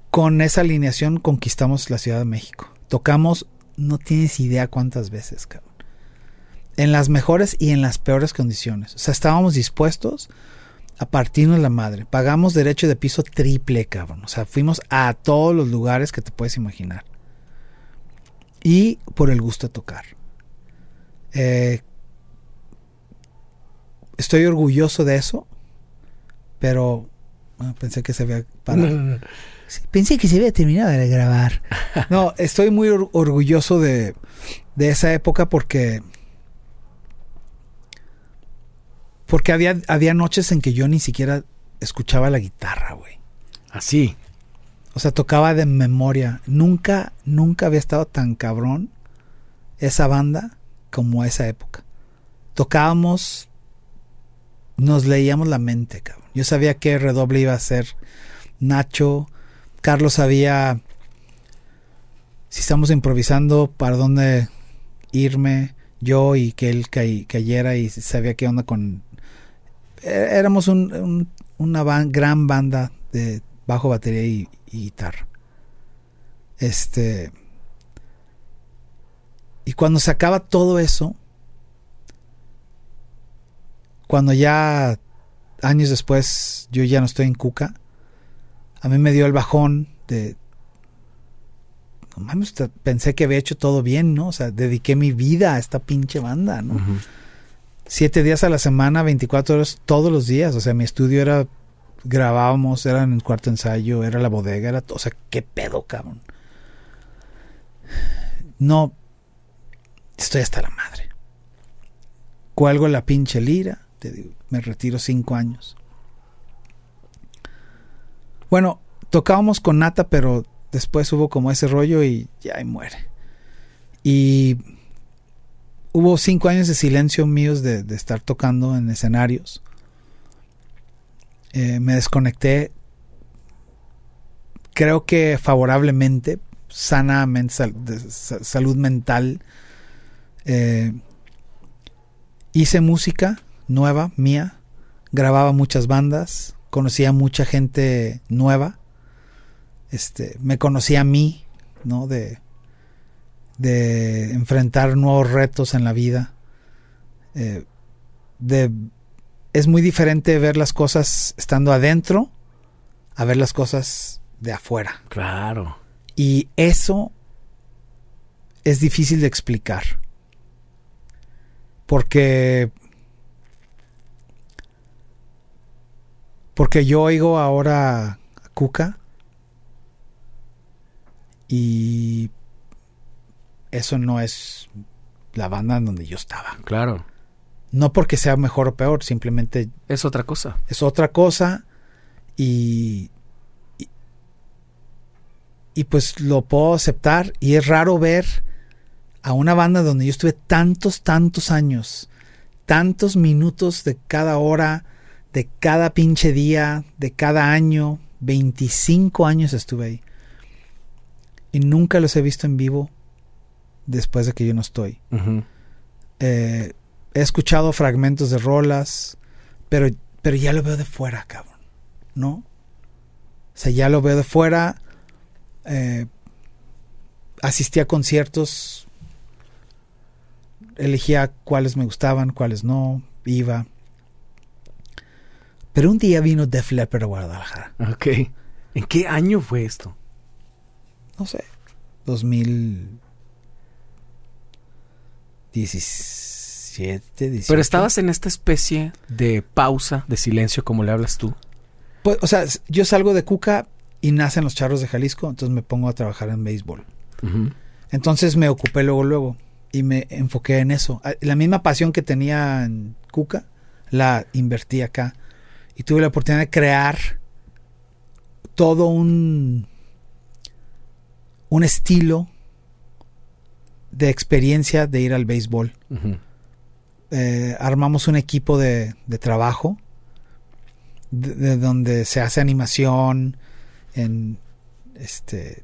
Con esa alineación conquistamos la Ciudad de México. Tocamos, no tienes idea cuántas veces, cabrón. En las mejores y en las peores condiciones. O sea, estábamos dispuestos a partirnos la madre. Pagamos derecho de piso triple, cabrón. O sea, fuimos a todos los lugares que te puedes imaginar. Y por el gusto de tocar. Eh, estoy orgulloso de eso, pero ah, pensé que se había parado. Sí, Pensé que se había terminado de grabar. No, estoy muy or- orgulloso de, de esa época porque porque había, había noches en que yo ni siquiera escuchaba la guitarra, güey. Así. O sea, tocaba de memoria. Nunca, nunca había estado tan cabrón esa banda como esa época. Tocábamos, nos leíamos la mente, cabrón. Yo sabía qué redoble iba a ser Nacho. Carlos sabía si estamos improvisando para dónde irme. Yo y que él cay- cayera y sabía qué onda con... Eh, Éramos un- un- una gran banda de bajo, batería y, y guitarra. Este. Y cuando se acaba todo eso, cuando ya años después yo ya no estoy en Cuca, a mí me dio el bajón de. Mames, pensé que había hecho todo bien, ¿no? O sea, dediqué mi vida a esta pinche banda, ¿no? Ujú. Siete días a la semana, 24 horas todos los días. O sea, mi estudio era, grabábamos, era en el cuarto ensayo, era la bodega, era, o sea, qué pedo, cabrón. No, estoy hasta la madre. Cuelgo la pinche lira, te digo, me retiro cinco años. Bueno, tocábamos con Nata, pero después hubo como ese rollo y ya ahí muere. Y hubo cinco años de silencio míos de, estar tocando en escenarios. Eh, me desconecté, creo que favorablemente, sanamente, salud mental. Eh, hice música nueva, mía, grababa muchas bandas, conocía mucha gente nueva. Este, me conocía a mí, ¿no? De, de enfrentar nuevos retos en la vida. Eh, de, es muy diferente ver las cosas estando adentro a ver las cosas de afuera. Claro. Y eso es difícil de explicar. Porque. Porque yo oigo ahora a Cuca. Y. Eso no es la banda en donde yo estaba. Claro. No porque sea mejor o peor, simplemente Es otra cosa. es otra cosa y, y, y pues lo puedo aceptar y es raro ver a una banda donde yo estuve tantos, tantos años, tantos minutos de cada hora, de cada pinche día, de cada año, 25 años estuve ahí. y nunca los he visto en vivo después de que yo no estoy. Eh, he escuchado fragmentos de rolas, pero, pero ya lo veo de fuera, cabrón. ¿No? O sea, ya lo veo de fuera. Eh, asistí a conciertos. Elegía cuáles me gustaban, cuáles no. Iba. Pero un día vino Def Leppard a Guadalajara. Ok. ¿En qué año fue esto? No sé. 2017, 18. Pero estabas en esta especie de pausa, de silencio, como le hablas tú. Pues, o sea, yo salgo de Cuca y nacen los charros de Jalisco, entonces me pongo a trabajar en béisbol. Entonces me ocupé luego, luego y me enfoqué en eso. Ah, La misma pasión que tenía en Cuca, la invertí acá y tuve la oportunidad de crear todo un, un estilo de experiencia de ir al béisbol. Eh, armamos un equipo de, de trabajo de, de donde se hace animación en este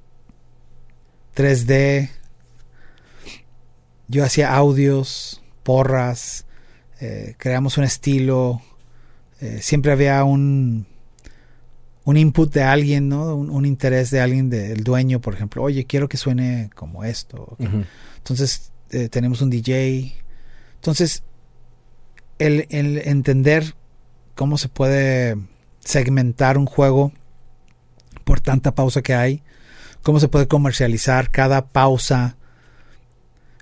3D. Yo hacía audios, porras, eh, creamos un estilo. eh, siempre había un un input de alguien, ¿no? Un, un interés de alguien del dueño, por ejemplo. Oye, quiero que suene como esto. Entonces eh, tenemos un DJ. Entonces, el, entender cómo se puede segmentar un juego por tanta pausa que hay, cómo se puede comercializar cada pausa,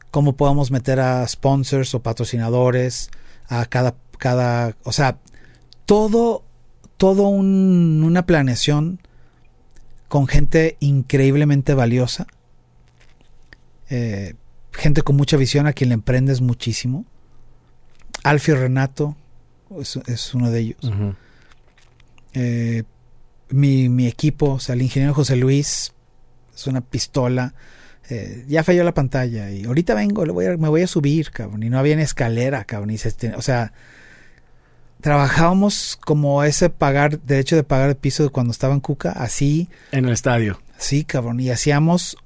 cómo podemos meter a sponsors o patrocinadores a cada, cada, o sea, todo, todo un- una planeación con gente increíblemente valiosa eh, gente con mucha visión a quien le emprendes muchísimo. Alfio Renato es, es uno de ellos. Eh, mi, mi equipo, o sea, el ingeniero José Luis, es una pistola. Eh, ya falló la pantalla y ahorita vengo, le voy a- me voy a subir, cabrón. Y no había ni escalera, cabrón. Y se este- o sea, trabajábamos como ese pagar, derecho de pagar el piso de cuando estaba en Cuca, así En el estadio. Sí, cabrón. Y hacíamos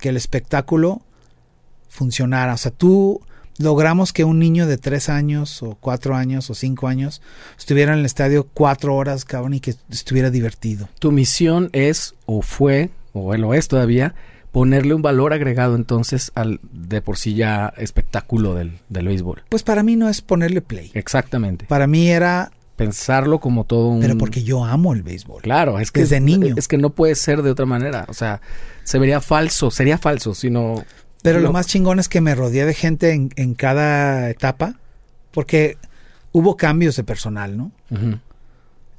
que el espectáculo funcionara. O sea, tú logramos que un niño de tres años o cuatro años o cinco años estuviera en el estadio cuatro horas, cabrón, y que estuviera divertido. Tu misión es, o fue, o lo es todavía, ponerle un valor agregado entonces al de por sí ya espectáculo del, del béisbol. Pues para mí no es ponerle play. Exactamente. Para mí era, Pensarlo como todo un... pero porque yo amo el béisbol. Claro, es que Desde es, niño. Es que no puede ser de otra manera. O sea, se vería falso, sería falso si no... Pero lo más chingón es que me rodeé de gente en, en cada etapa, porque hubo cambios de personal, ¿no?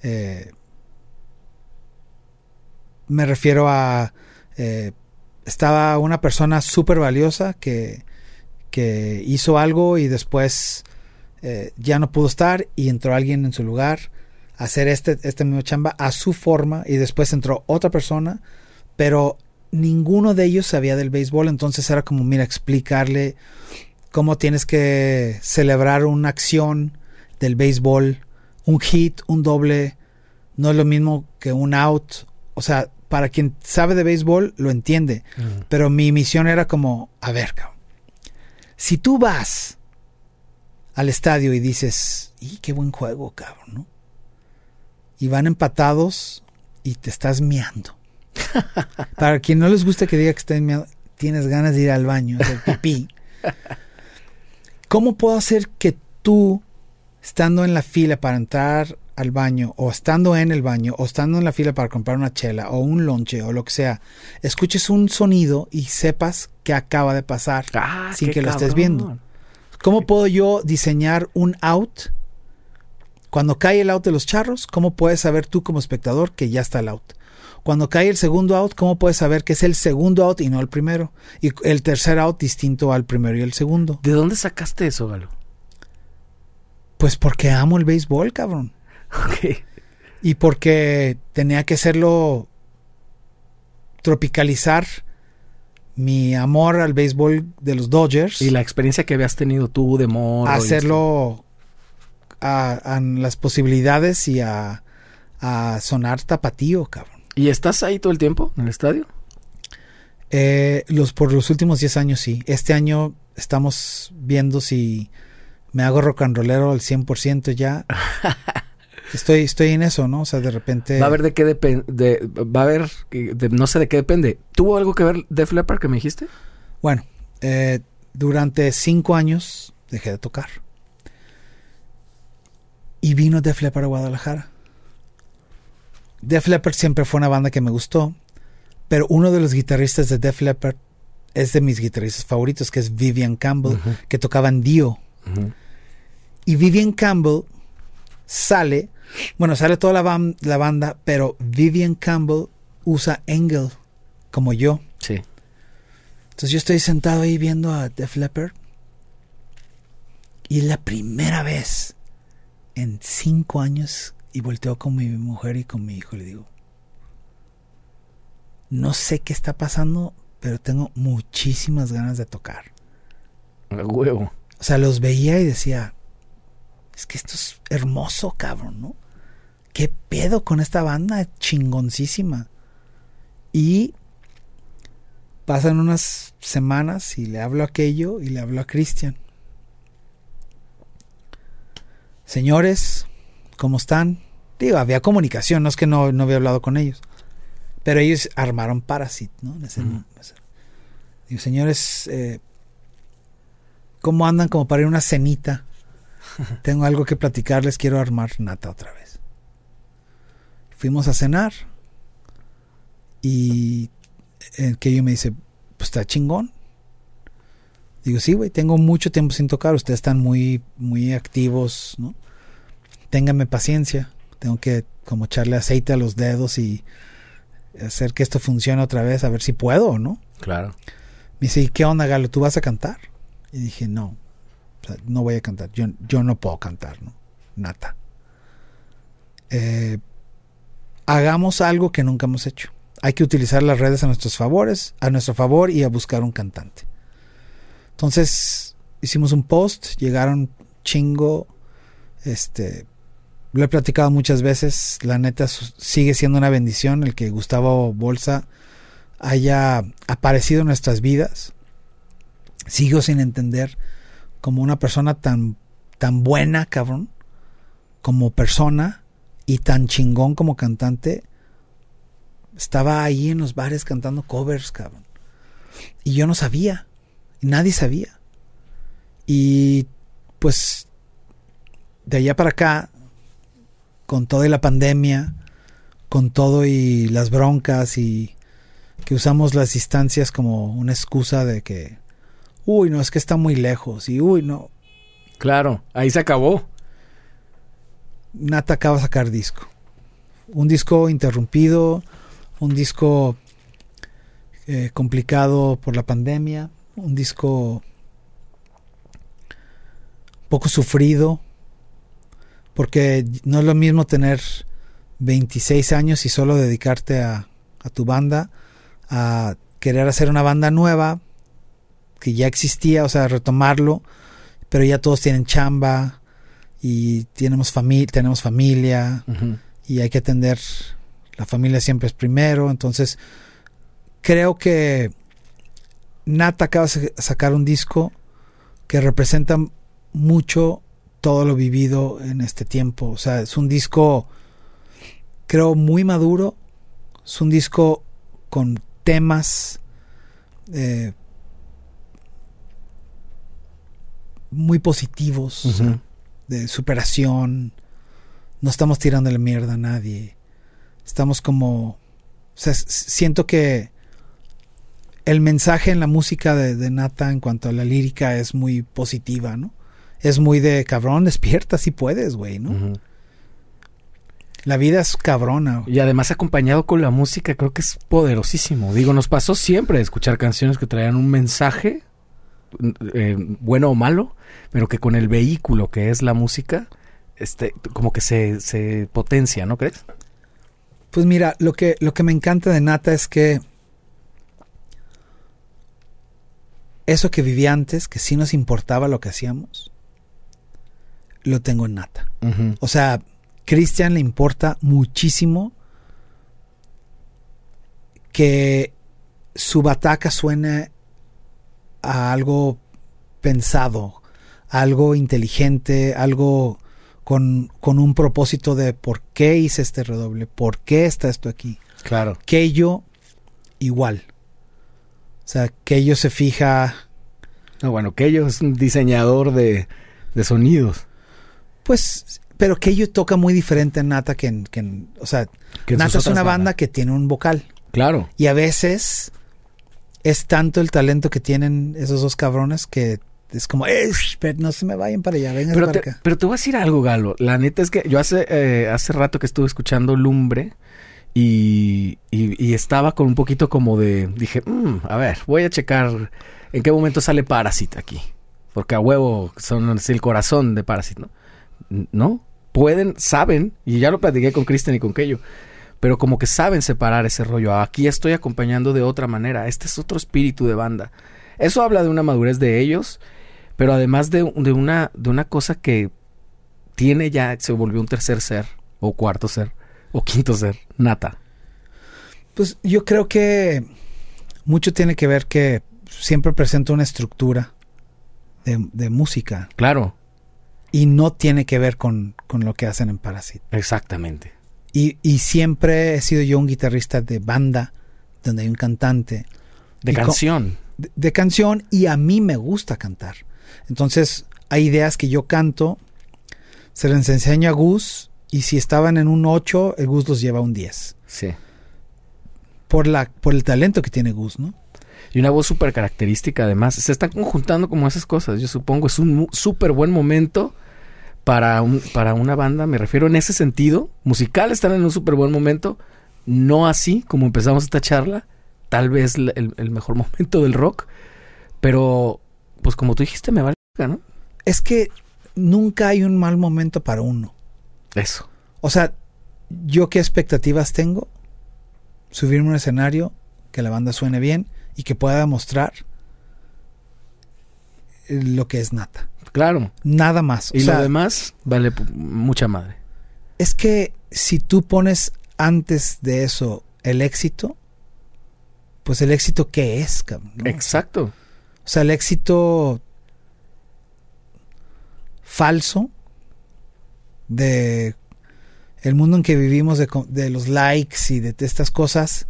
Eh, me refiero a... eh, estaba una persona súper valiosa que, que hizo algo y después eh, ya no pudo estar y entró alguien en su lugar a hacer este, este mismo chamba a su forma y después entró otra persona, pero ninguno de ellos sabía del béisbol, entonces era como, mira, explicarle cómo tienes que celebrar una acción del béisbol, un hit, un doble, no es lo mismo que un out, o sea, para quien sabe de béisbol lo entiende, pero mi misión era como, a ver, cabrón, si tú vas al estadio y dices, y qué buen juego, cabrón, ¿no? Y van empatados y te estás miando. Para quien no les gusta que diga que estén miando, tienes ganas de ir al baño, hacer pipí. ¿Cómo puedo hacer que tú, estando en la fila para entrar al baño, o estando en el baño, o estando en la fila para comprar una chela, o un lonche, o lo que sea, escuches un sonido y sepas que acaba de pasar Ah, sin que lo estés viendo? ¿Cómo puedo yo diseñar un out? Cuando cae el out de los charros, ¿cómo puedes saber tú como espectador que ya está el out? Cuando cae el segundo out, ¿cómo puedes saber que es el segundo out y no el primero? Y el tercer out distinto al primero y el segundo. ¿De dónde sacaste eso, Galo? Pues porque amo el béisbol, cabrón. Ok. Y porque tenía que hacerlo tropicalizar mi amor al béisbol de los Dodgers. Y la experiencia que habías tenido tú de morro. hacerlo a, a las posibilidades y a, a sonar tapatío, cabrón. ¿Y estás ahí todo el tiempo en el estadio? Eh, los, por los últimos 10 años sí. Este año estamos viendo si me hago rock and rollero al 100% ya. estoy, estoy en eso, ¿no? O sea, de repente... Va a ver de qué depende, va a ver, no sé de qué depende. ¿Tuvo algo que ver Def Leppard que me dijiste? Bueno, eh, durante cinco años dejé de tocar. Y vino Def Leppard a Guadalajara. Def Leppard siempre fue una banda que me gustó, pero uno de los guitarristas de Def Leppard es de mis guitarristas favoritos, que es Vivian Campbell, que tocaba en Dio. Y Vivian Campbell sale, bueno, sale toda la, la, banda, pero Vivian Campbell usa Engel, como yo. Sí. Entonces yo estoy sentado ahí viendo a Def Leppard. Y es la primera vez en cinco años y volteo con mi mujer y con mi hijo y le digo, no sé qué está pasando, pero tengo muchísimas ganas de tocar. A huevo. O sea, los veía y decía, es que esto es hermoso, cabrón, ¿no? ¿Qué pedo con esta banda chingoncísima? Y pasan unas semanas y le hablo a aquello y le hablo a Cristian. Señores, ¿cómo están? Digo, había comunicación, no es que no, no había hablado con ellos. Pero ellos armaron Parasit, ¿no? Digo, señores, eh, ¿cómo andan como para ir a una cenita? Tengo algo que platicarles, quiero armar nata otra vez. Fuimos a cenar y el que yo me dice, pues está chingón. Digo, sí, güey, tengo mucho tiempo sin tocar, ustedes están muy, muy activos, ¿no? Ténganme paciencia, tengo que como echarle aceite a los dedos y hacer que esto funcione otra vez, a ver si puedo o no. Claro. Me dice, ¿y qué onda, Galo? ¿Tú vas a cantar? Y dije, no, no voy a cantar, yo, yo no puedo cantar, ¿no? Nata. Eh, hagamos algo que nunca hemos hecho. Hay que utilizar las redes a nuestros favores, a nuestro favor y a buscar un cantante. Entonces hicimos un post, llegaron chingo, este, lo he platicado muchas veces, la neta sigue siendo una bendición el que Gustavo Bolsa haya aparecido en nuestras vidas. Sigo sin entender como una persona tan, tan buena, cabrón, como persona y tan chingón como cantante. Estaba ahí en los bares cantando covers, cabrón. Y yo no sabía, nadie sabía. Y pues de allá para acá con toda la pandemia, con todo y las broncas y que usamos las distancias como una excusa de que, uy, no, es que está muy lejos y, uy, no. Claro, ahí se acabó. Nata acaba de sacar disco. Un disco interrumpido, un disco eh, complicado por la pandemia, un disco poco sufrido, porque no es lo mismo tener 26 años y solo dedicarte a, tu banda, a querer hacer una banda nueva que ya existía, o sea, retomarlo, pero ya todos tienen chamba y tenemos, familia tenemos familia y hay que atender, la familia siempre es primero, entonces creo que Nata acaba de sacar un disco que representa mucho todo lo vivido en este tiempo. O sea, es un disco, creo, muy maduro. Es un disco con temas eh, muy positivos, de superación. No estamos tirando la mierda a nadie. Estamos como... O sea, siento que el mensaje en la música de, de Nata en cuanto a la lírica es muy positiva, ¿no? Es muy de cabrón, despierta si puedes, güey, ¿no? La vida es cabrona. Y además acompañado con la música creo que es poderosísimo. Digo, nos pasó siempre escuchar canciones que traían un mensaje, eh, bueno o malo, pero que con el vehículo que es la música, este, como que se, se potencia, ¿no crees? Pues mira, lo que, lo que me encanta de Nata es que eso que vivía antes, que sí nos importaba lo que hacíamos, lo tengo en nata. O sea, Cristian le importa muchísimo que su bataca suene a algo pensado, algo inteligente, algo con, con, un propósito de por qué hice este redoble, por qué está esto aquí. Claro. Que ello igual. O sea, que ello se fija. No, bueno, que ello es un diseñador de, de sonidos. Pues, pero ello toca muy diferente en Nata que en. Que en o sea, Que Nata es una banda que tiene un vocal. Claro. Y a veces es tanto el talento que tienen esos dos cabrones que es como, "Eh, pero no se me vayan para allá, vengan Pero para te, acá. pero te voy a decir algo, Galo. La neta es que yo hace, eh, hace rato que estuve escuchando Lumbre y, y- y estaba con un poquito como de... Dije, "Mm, a ver, voy a checar en qué momento sale Parasite aquí. Porque a huevo son es el corazón de Parasite, ¿no? ¿No? Pueden, saben, y ya lo platiqué con Kristen y con Kello, pero como que saben separar ese rollo. Aquí estoy acompañando de otra manera. Este es otro espíritu de banda. Eso habla de una madurez de ellos, pero además de, de una, de una cosa que tiene ya, se volvió un tercer ser, o cuarto ser, o quinto ser, nata. Pues yo creo que mucho tiene que ver que siempre presento una estructura de, de música Claro, y no tiene que ver con, con lo que hacen en Parasite. exactamente. Y, y siempre he sido yo un guitarrista de banda, donde hay un cantante, De canción. de, de canción, y a mí me gusta cantar. Entonces, hay ideas que yo canto, se las enseño a Gus, y si estaban en un 8, el Gus los lleva a un 10. Sí. Por, la, por el talento que tiene Gus, ¿no? Y una voz súper característica además. Se están conjuntando como esas cosas. Yo supongo es un súper buen momento para, un, para una banda. Me refiero en ese sentido. Musical están en un súper buen momento. No así como empezamos esta charla. Tal vez el, el mejor momento del rock. Pero, pues como tú dijiste, me vale, ¿no? Es que nunca hay un mal momento para uno. Eso. O sea, yo qué expectativas tengo? Subirme a un escenario, que la banda suene bien y que pueda demostrar lo que es nata. Claro. Nada más. O Y sea, lo demás vale mucha madre. es que si tú pones antes de eso el éxito, pues el éxito qué es, cabrón? ¿no? Exacto. O sea, el éxito falso de el mundo en que vivimos, de, de los likes y de, de estas cosas.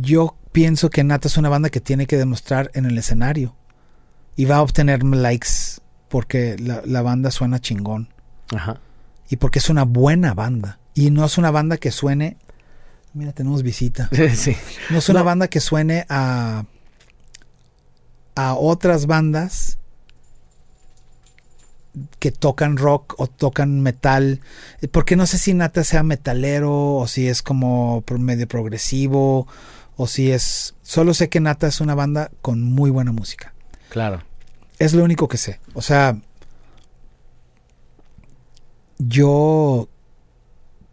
Yo pienso que Nata es una banda que tiene que demostrar en el escenario y va a obtener likes porque la, la banda suena chingón Ajá. y porque es una buena banda y no es una banda que suene. Mira, tenemos visita. sí. No es una No. banda que suene a a otras bandas que tocan rock o tocan metal, porque no sé si Nata sea metalero o si es como medio progresivo o si es solo sé que Nata es una banda con muy buena música. Claro. Es lo único que sé. O sea, yo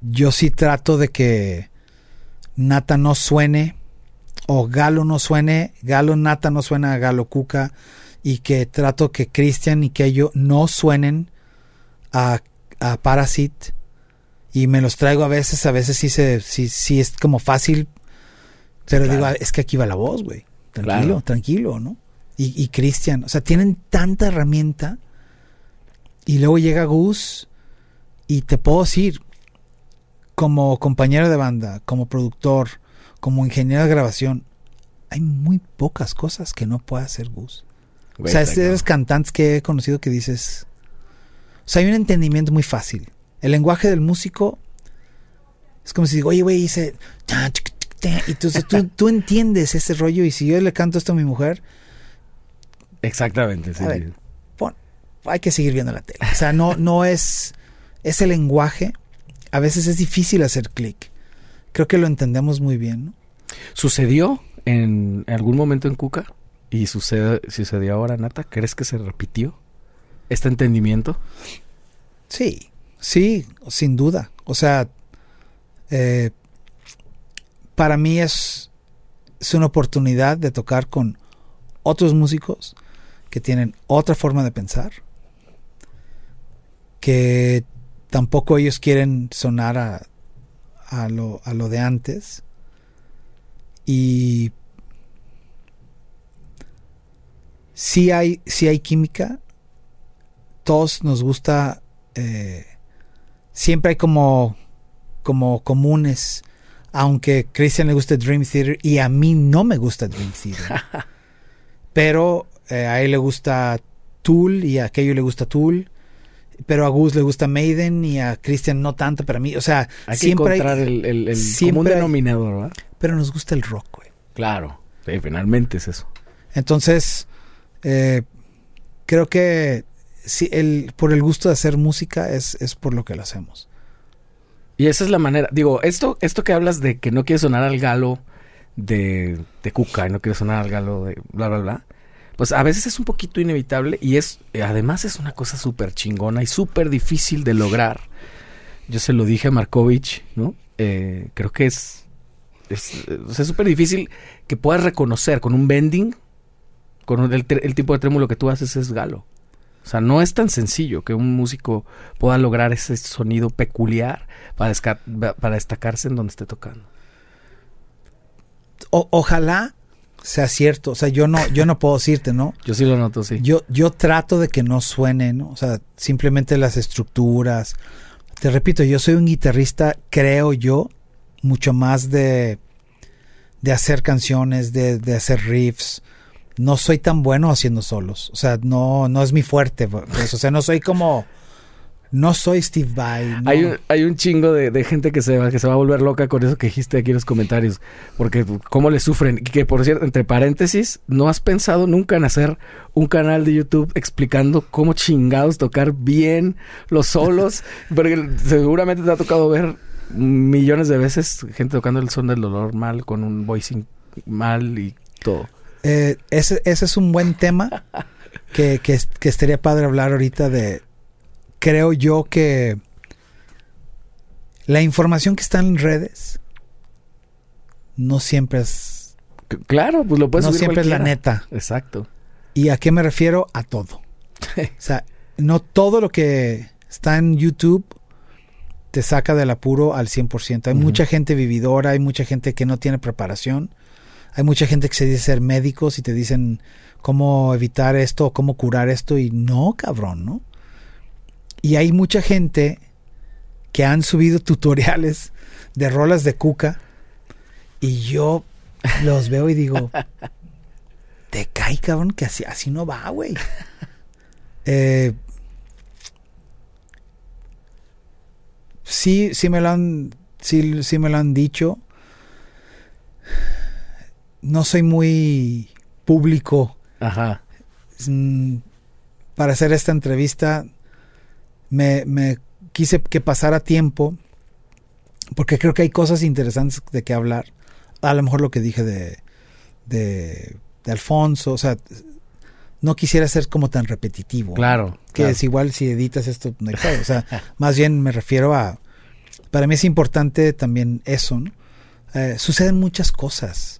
yo sí trato de que Nata no suene o Galo no suene, Galo Nata no suena a Galo Cuca y que trato que Cristian y que ellos no suenen a, a Parasite y me los traigo a veces, a veces sí se sí, sí es como fácil, pero claro. digo, "Ah, es que aquí va la voz, güey. Tranquilo, Claro. tranquilo, ¿no? Y, y Cristian, o sea, tienen tanta herramienta y luego llega Gus y te puedo decir, como compañero de banda, como productor, como ingeniero de grabación, hay muy pocas cosas que no puede hacer Gus. o sea, es de los cantantes que he conocido que dices. O sea, hay un entendimiento muy fácil. El lenguaje del músico es como si digo, oye, güey, dice. Ta, chic, chic, ta", Y entonces tú, tú entiendes ese rollo. Y si yo le canto esto a mi mujer, Exactamente, sí. A ver. pon, hay que seguir viendo la tele. O sea, no, no es. Ese lenguaje. A veces es difícil hacer clic. Creo que lo entendemos muy bien, ¿no? ¿Sucedió en algún momento en Cuca? ¿Y sucede, sucedió ahora, Nata? ¿Crees que se repitió este entendimiento? Sí, sí, sin duda. O sea, eh, para mí es, una oportunidad de tocar con otros músicos que tienen otra forma de pensar, que tampoco ellos quieren sonar a, lo, de antes, Y sí hay, hay química. Todos nos gusta. eh, siempre hay como, como comunes. Aunque a Christian le gusta Dream Theater y a mí no me gusta Dream Theater. pero eh, a él le gusta Tool y a aquello le gusta Tool. Pero a Gus le gusta Maiden y a Christian no tanto, pero a mí, o sea, Hay siempre que encontrar hay, el, el, el siempre común denominador, ¿verdad? pero nos gusta el rock, güey. Claro. Sí, finalmente es eso. Entonces, eh, creo que sí, el, por el gusto de hacer música es, es por lo que lo hacemos. Y esa es la manera. Digo, esto, esto que hablas de que no quieres sonar al galo de, de Cuca y no quieres sonar al galo de bla, bla, bla. Pues a veces es un poquito inevitable y es, además es una cosa súper chingona y súper difícil de lograr. Yo se lo dije a Markovich, ¿no? Eh, creo que es, es súper difícil que puedas reconocer con un bending, con el, el tipo de trémulo que tú haces es galo. O sea, no es tan sencillo que un músico pueda lograr ese sonido peculiar para, para destacarse en donde esté tocando. O- ojalá sea cierto. O sea, yo no, yo no puedo decirte, ¿no? Yo sí lo noto, sí. Yo, yo trato de que no suene, ¿no? O sea, simplemente las estructuras. Te repito, yo soy un guitarrista, creo yo, mucho más de, de hacer canciones, de, de hacer riffs. No soy tan bueno haciendo solos. O sea, no, no es mi fuerte. pues, o sea, no soy como. No soy Steve Vai. no. Hay, un, hay un chingo de, de gente que se, va, que se va a volver loca con eso que dijiste aquí en los comentarios. Porque cómo le sufren. Y que por cierto, entre paréntesis, ¿no has pensado nunca en hacer un canal de YouTube explicando cómo chingados tocar bien los solos? Porque seguramente te ha tocado ver millones de veces gente tocando el son del dolor mal, con un voicing mal y todo. Eh, ese, ese es un buen tema que, que, que estaría padre hablar ahorita de... Creo yo que la información que está en redes no siempre es... Claro, pues lo puedes no siempre es la neta. Exacto. ¿Y a qué me refiero? A todo. O sea, no todo lo que está en YouTube te saca del apuro al 100%. Hay mucha gente vividora, hay mucha gente que no tiene preparación, hay mucha gente que se dice ser médicos y te dicen cómo evitar esto, cómo curar esto y no, cabrón, ¿no? Y hay mucha gente que han subido tutoriales de rolas de cuca y yo los veo y digo, te cae, cabrón, que así, así no va, güey. Eh, sí, sí me lo han, sí, sí me lo han dicho. No soy muy público Ajá. mm, para hacer esta entrevista. Me, me quise que pasara tiempo porque creo que hay cosas interesantes de que hablar. A lo mejor lo que dije de, de, de Alfonso, o sea, no quisiera ser como tan repetitivo. Claro. Que claro. es igual si editas esto, no. O sea, más bien me refiero a. Para mí es importante también eso, ¿no? Eh, suceden muchas cosas.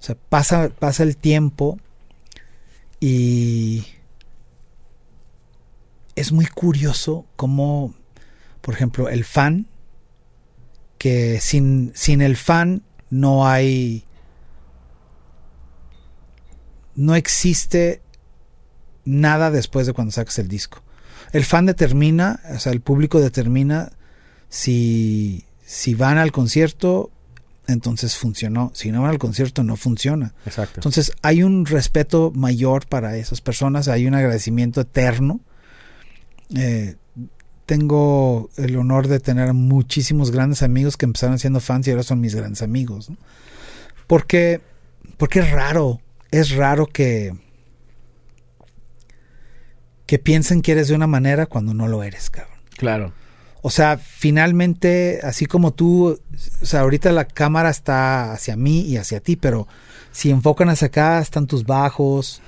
O sea, pasa, pasa el tiempo y. Es muy curioso cómo, por ejemplo, el fan, que sin, sin el fan no hay. No existe nada después de cuando sacas el disco. El fan determina, o sea, el público determina si, si van al concierto, entonces funcionó. Si no van al concierto, no funciona. Exacto. Entonces hay un respeto mayor para esas personas, hay un agradecimiento eterno. Eh, tengo el honor de tener muchísimos grandes amigos que empezaron siendo fans y ahora son mis grandes amigos. ¿no? Porque, porque es raro, es raro que, que piensen que eres de una manera cuando no lo eres, cabrón. Claro. O sea, finalmente, así como tú, o sea, ahorita la cámara está hacia mí y hacia ti, pero si enfocan hacia acá, están tus bajos,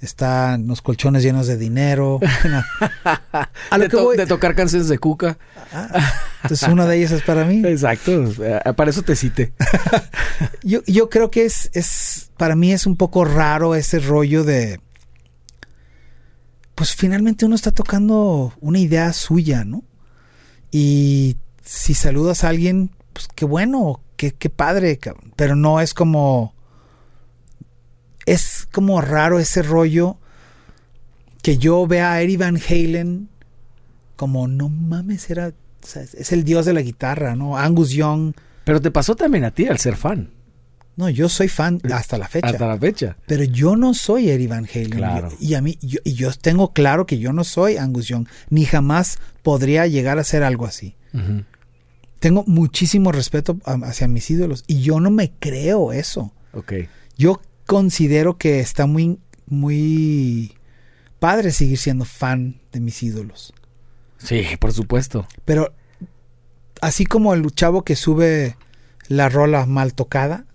están los colchones llenos de dinero. A lo de, que to- voy- de tocar canciones de Cuca. Ah, entonces una de ellas es para mí. Exacto. eh, Para eso te cité. Yo, yo creo que es, es, para mí es un poco raro ese rollo de, pues finalmente uno está tocando una idea suya, ¿no? Y si saludas a alguien, pues qué bueno, qué, qué padre. Pero no es como. Es como raro ese rollo que yo vea a Eddie Van Halen como, no mames, era. o sea, es el dios de la guitarra, ¿no? Angus Young. Pero te pasó también a ti al ser fan. No, yo soy fan hasta la fecha. Hasta la fecha. Pero yo no soy Eddie Van Halen. Claro. Y a mí, yo, y yo tengo claro que yo no soy Angus Young, ni jamás podría llegar a ser algo así. Tengo muchísimo respeto hacia mis ídolos y yo no me creo eso. Ok. Yo considero que está muy, muy padre seguir siendo fan de mis ídolos. Sí, por supuesto. Pero así como el chavo que sube la rola mal tocada,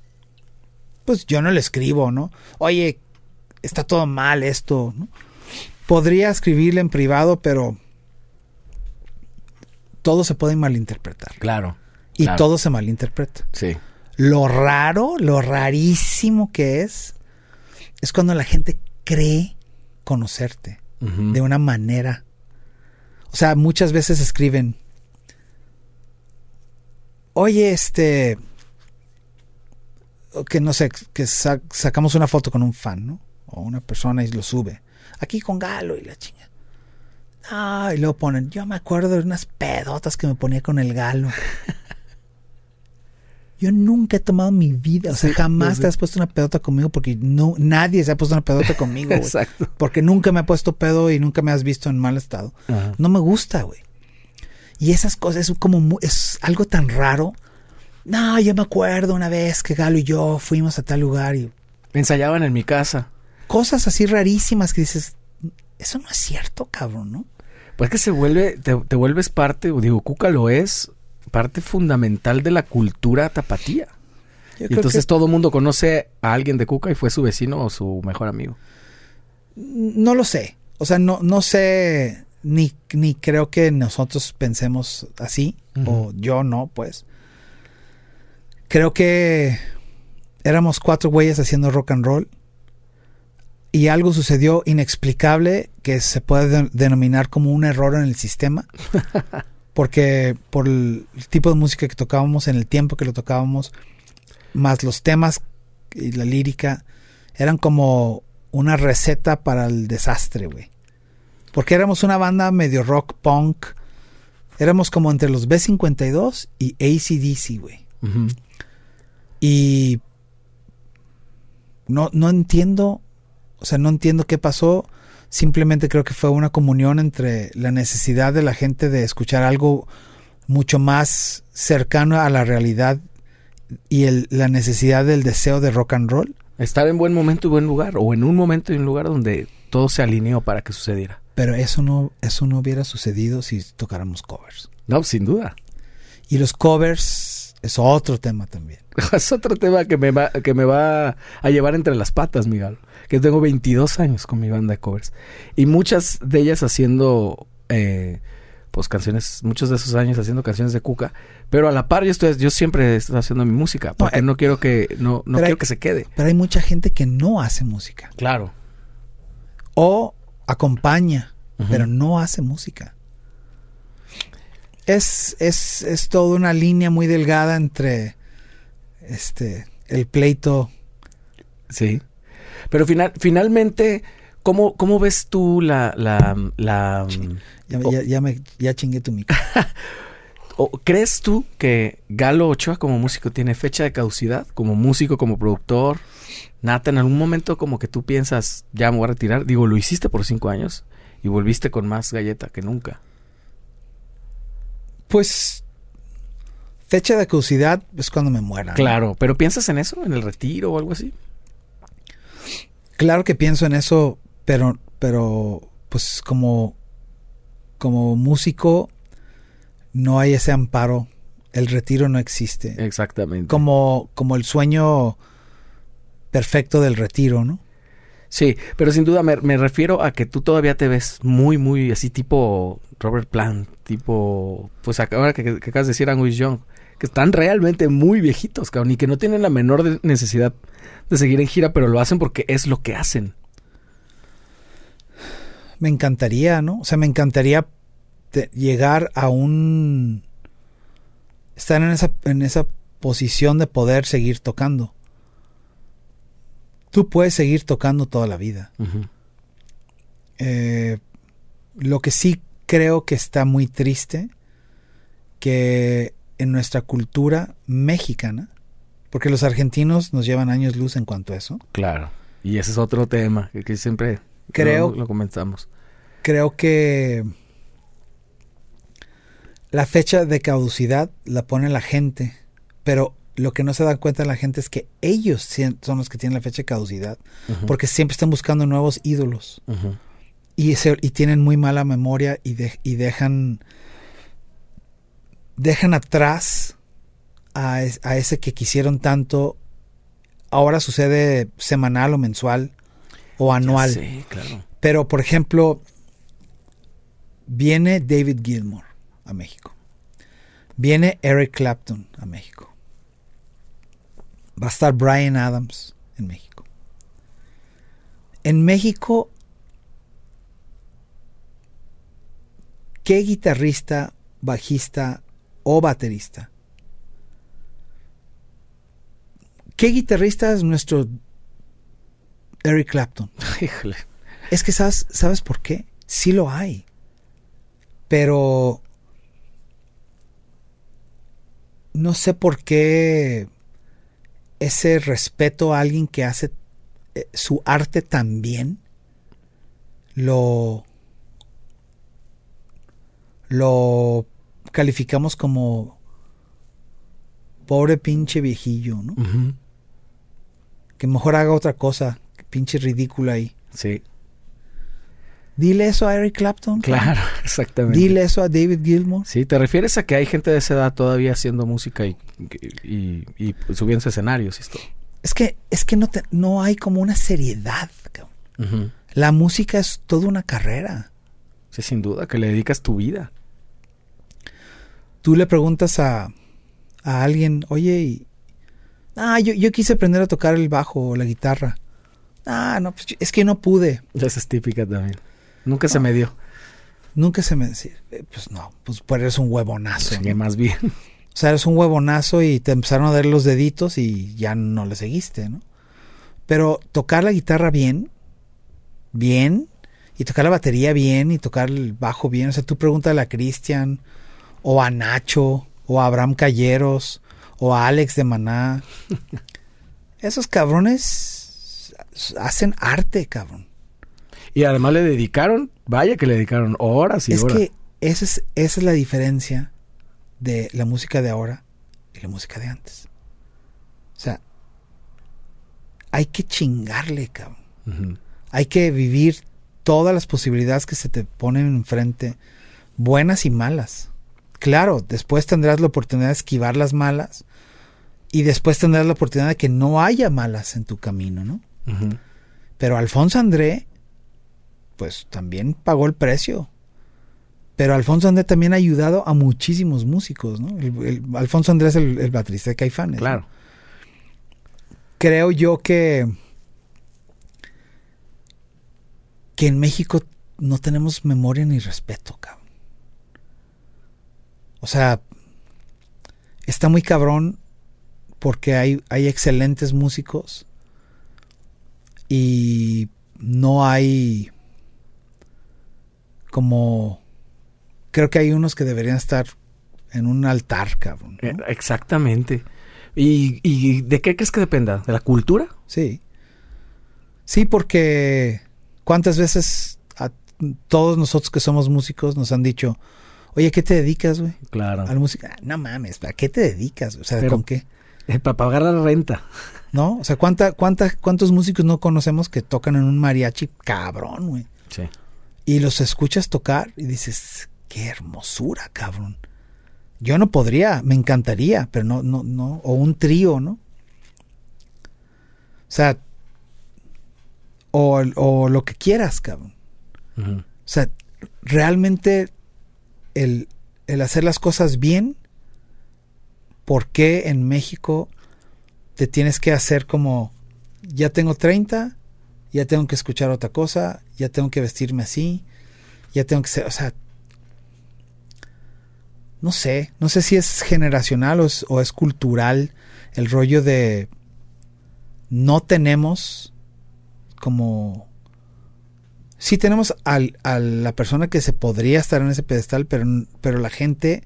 pues yo no le escribo, ¿no? Oye, está todo mal esto, ¿no? Podría escribirle en privado, pero todo se puede malinterpretar. Claro. Y Claro. todo se malinterpreta. Sí. Lo raro, lo rarísimo que es, es cuando la gente cree conocerte de una manera. O sea, muchas veces escriben, oye, este, que no sé, que sa- sacamos una foto con un fan, ¿no? O una persona y lo sube. Aquí con Galo y la chinga. Ah, y luego ponen, yo me acuerdo de unas pedotas que me ponía con el Galo. Yo nunca he tomado mi vida, o sea, Sí, jamás te has puesto una pedota conmigo porque no, nadie se ha puesto una pedota conmigo, güey. Exacto. Porque nunca me he puesto pedo y nunca me has visto en mal estado. Ajá. No me gusta, güey. Y esas cosas es como es algo tan raro. No, yo me acuerdo una vez que Galo y yo fuimos a tal lugar y Ensayaban en mi casa. cosas así rarísimas que dices, eso no es cierto, cabrón, ¿no? Pues que se vuelve, te, te vuelves parte, digo, Cuca lo es, parte fundamental de la cultura tapatía. Yo Y entonces que- todo el mundo conoce a alguien de Cuca y fue su vecino o su mejor amigo. no lo sé. O sea, no, no sé, ni, ni creo que nosotros pensemos así, o yo no, pues. Creo que éramos cuatro güeyes haciendo rock and roll y algo sucedió inexplicable que se puede de- denominar como un error en el sistema. Porque por el tipo de música que tocábamos, en el tiempo que lo tocábamos, más los temas y la lírica, eran como una receta para el desastre, güey. Porque éramos una banda medio rock punk. Éramos como entre los B52 y ACDC, güey. Ujú. Y no, no entiendo, o sea, no entiendo qué pasó. Simplemente creo que fue una comunión entre la necesidad de la gente de escuchar algo mucho más cercano a la realidad y el- la necesidad del deseo de rock and roll. Estar en buen momento y buen lugar, o en un momento y un lugar donde todo se alineó para que sucediera. Pero eso no, eso no hubiera sucedido si tocáramos covers. No, sin duda. Y los covers es otro tema también. Es otro tema que me va, que me va a llevar entre las patas, Miguel. Que tengo 22 años con mi banda de covers. Y muchas de ellas haciendo, eh, pues canciones, muchos de esos años haciendo canciones de Cuca. Pero a la par yo estoy, yo siempre estoy haciendo mi música. Porque eh, no, quiero que, no, no quiero hay- que se quede. Pero hay mucha gente que no hace música. Claro. O acompaña, pero no hace música. Es, es, es toda una línea muy delgada entre este el pleito. Sí. Pero final, finalmente, ¿cómo, ¿cómo ves tú la, la, la, Ya, o- ya, ya me, ya chingué tu micro. ¿Crees tú que Galo Ochoa como músico tiene fecha de caducidad? Como músico, como productor. Nata, en algún momento como que tú piensas, ya me voy a retirar. Digo, lo hiciste por cinco años y volviste con más galleta que nunca. Pues fecha de caducidad es cuando me muera. ¿no? Claro, pero ¿piensas en eso? ¿En el retiro o algo así? Claro que pienso en eso, pero, pero pues como, como músico no hay ese amparo. El retiro no existe. Exactamente. Como, como el sueño perfecto del retiro, ¿no? Sí, pero sin duda me, me refiero a que tú todavía te ves muy, muy así tipo Robert Plant, tipo, pues ahora que, que acabas de decir Angus Young, que están realmente muy viejitos, cabrón, y que no tienen la menor necesidad de seguir en gira, pero lo hacen porque es lo que hacen. Me encantaría, ¿no? O sea, me encantaría llegar a un... Estar en esa, en esa posición de poder seguir tocando. Tú puedes seguir tocando toda la vida. Eh, lo que sí creo que está muy triste, que en nuestra cultura mexicana, porque los argentinos nos llevan años luz en cuanto a eso, Claro. Y ese es otro tema que, que siempre Creo- lo, lo comentamos. creo que la fecha de caducidad la pone la gente, pero lo que no se da cuenta la gente es que ellos son los que tienen la fecha de caducidad, porque siempre están buscando nuevos ídolos y, se- y tienen muy mala memoria y, de- y dejan dejan atrás a, es- a ese que quisieron tanto. Ahora sucede semanal o mensual o anual. Sí, claro. Pero, por ejemplo, viene David Gilmour a México. Viene Eric Clapton a México. Va a estar Brian Adams en México. En México, ¿qué guitarrista, bajista o baterista? ¿Qué guitarrista es nuestro Eric Clapton? Híjole. Es que sabes, ¿sabes por qué? Sí lo hay. Pero no sé por qué ese respeto a alguien que hace eh, su arte tan bien lo lo calificamos como pobre pinche viejillo, ¿no? Que mejor haga otra cosa, pinche ridícula ahí. Sí, Dile eso a Eric Clapton. claro, exactamente. Dile eso a David Gilmour. Sí, ¿te refieres a que hay gente de esa edad todavía haciendo música y, y, y subiendo escenarios y esto? Es que, es que no, te- no hay como una seriedad. cabrón. La música es toda una carrera. Sí, sin duda, que le dedicas tu vida. Tú le preguntas a, a alguien, oye, y- ah, yo, yo quise aprender a tocar el bajo o la guitarra. Ah, no, pues es que no pude. Esa es típica también. Nunca se me dio. Nunca se me decía, eh, pues no, pues, pues eres un huevonazo. Sí, ¿no? más bien. O sea, eres un huevonazo y te empezaron a dar los deditos y ya no le seguiste, ¿no? Pero tocar la guitarra bien, bien, y tocar la batería bien, y tocar el bajo bien. O sea, tú pregúntale a Cristian, o a Nacho, o a Abraham Calleros, o a Alex de Maná. Esos cabrones hacen arte, cabrón. Y además le dedicaron, vaya que le dedicaron horas y es horas. que esa es, esa es la diferencia de la música de ahora y la música de antes. O sea, hay que chingarle, cabrón. Hay que vivir todas las posibilidades que se te ponen enfrente, buenas y malas. Claro, después tendrás la oportunidad de esquivar las malas y después tendrás la oportunidad de que no haya malas en tu camino, ¿no? Pero Alfonso André, pues también pagó el precio. Pero Alfonso André también ha ayudado a muchísimos músicos, ¿no? El- el- Alfonso André es el, el baterista de Caifanes. ¿no? Claro. Creo yo que que en México no tenemos memoria ni respeto, cabrón. O sea, está muy cabrón porque hay, hay excelentes músicos y no hay como creo que hay unos que deberían estar en un altar, cabrón. ¿no? Eh, Exactamente. ¿Y, ¿Y de qué crees que dependa? ¿De la cultura? Sí. Sí, porque cuántas veces a todos nosotros que somos músicos nos han dicho, oye, ¿qué te dedicas, güey? Claro. A la música. Ah, No mames, ¿a qué te dedicas? O sea, Pero- ¿con qué? Eh, para pagar la renta. ¿No? O sea, ¿cuánta, cuánta, ¿cuántos músicos no conocemos que tocan en un mariachi cabrón, güey? Sí. Y los escuchas tocar y dices, qué hermosura, cabrón. Yo no podría, me encantaría, pero no, no, no. O un trío, ¿no? O sea, o, o lo que quieras, cabrón. O sea, realmente el, el hacer las cosas bien, ¿por qué en México te tienes que hacer como, ya tengo 30, ya tengo que escuchar otra cosa, ya tengo que vestirme así, ya tengo que ser, o sea, no sé, no sé si es generacional o es, o es cultural el rollo de no tenemos como sí tenemos al, a la persona que se podría estar en ese pedestal, pero, pero la gente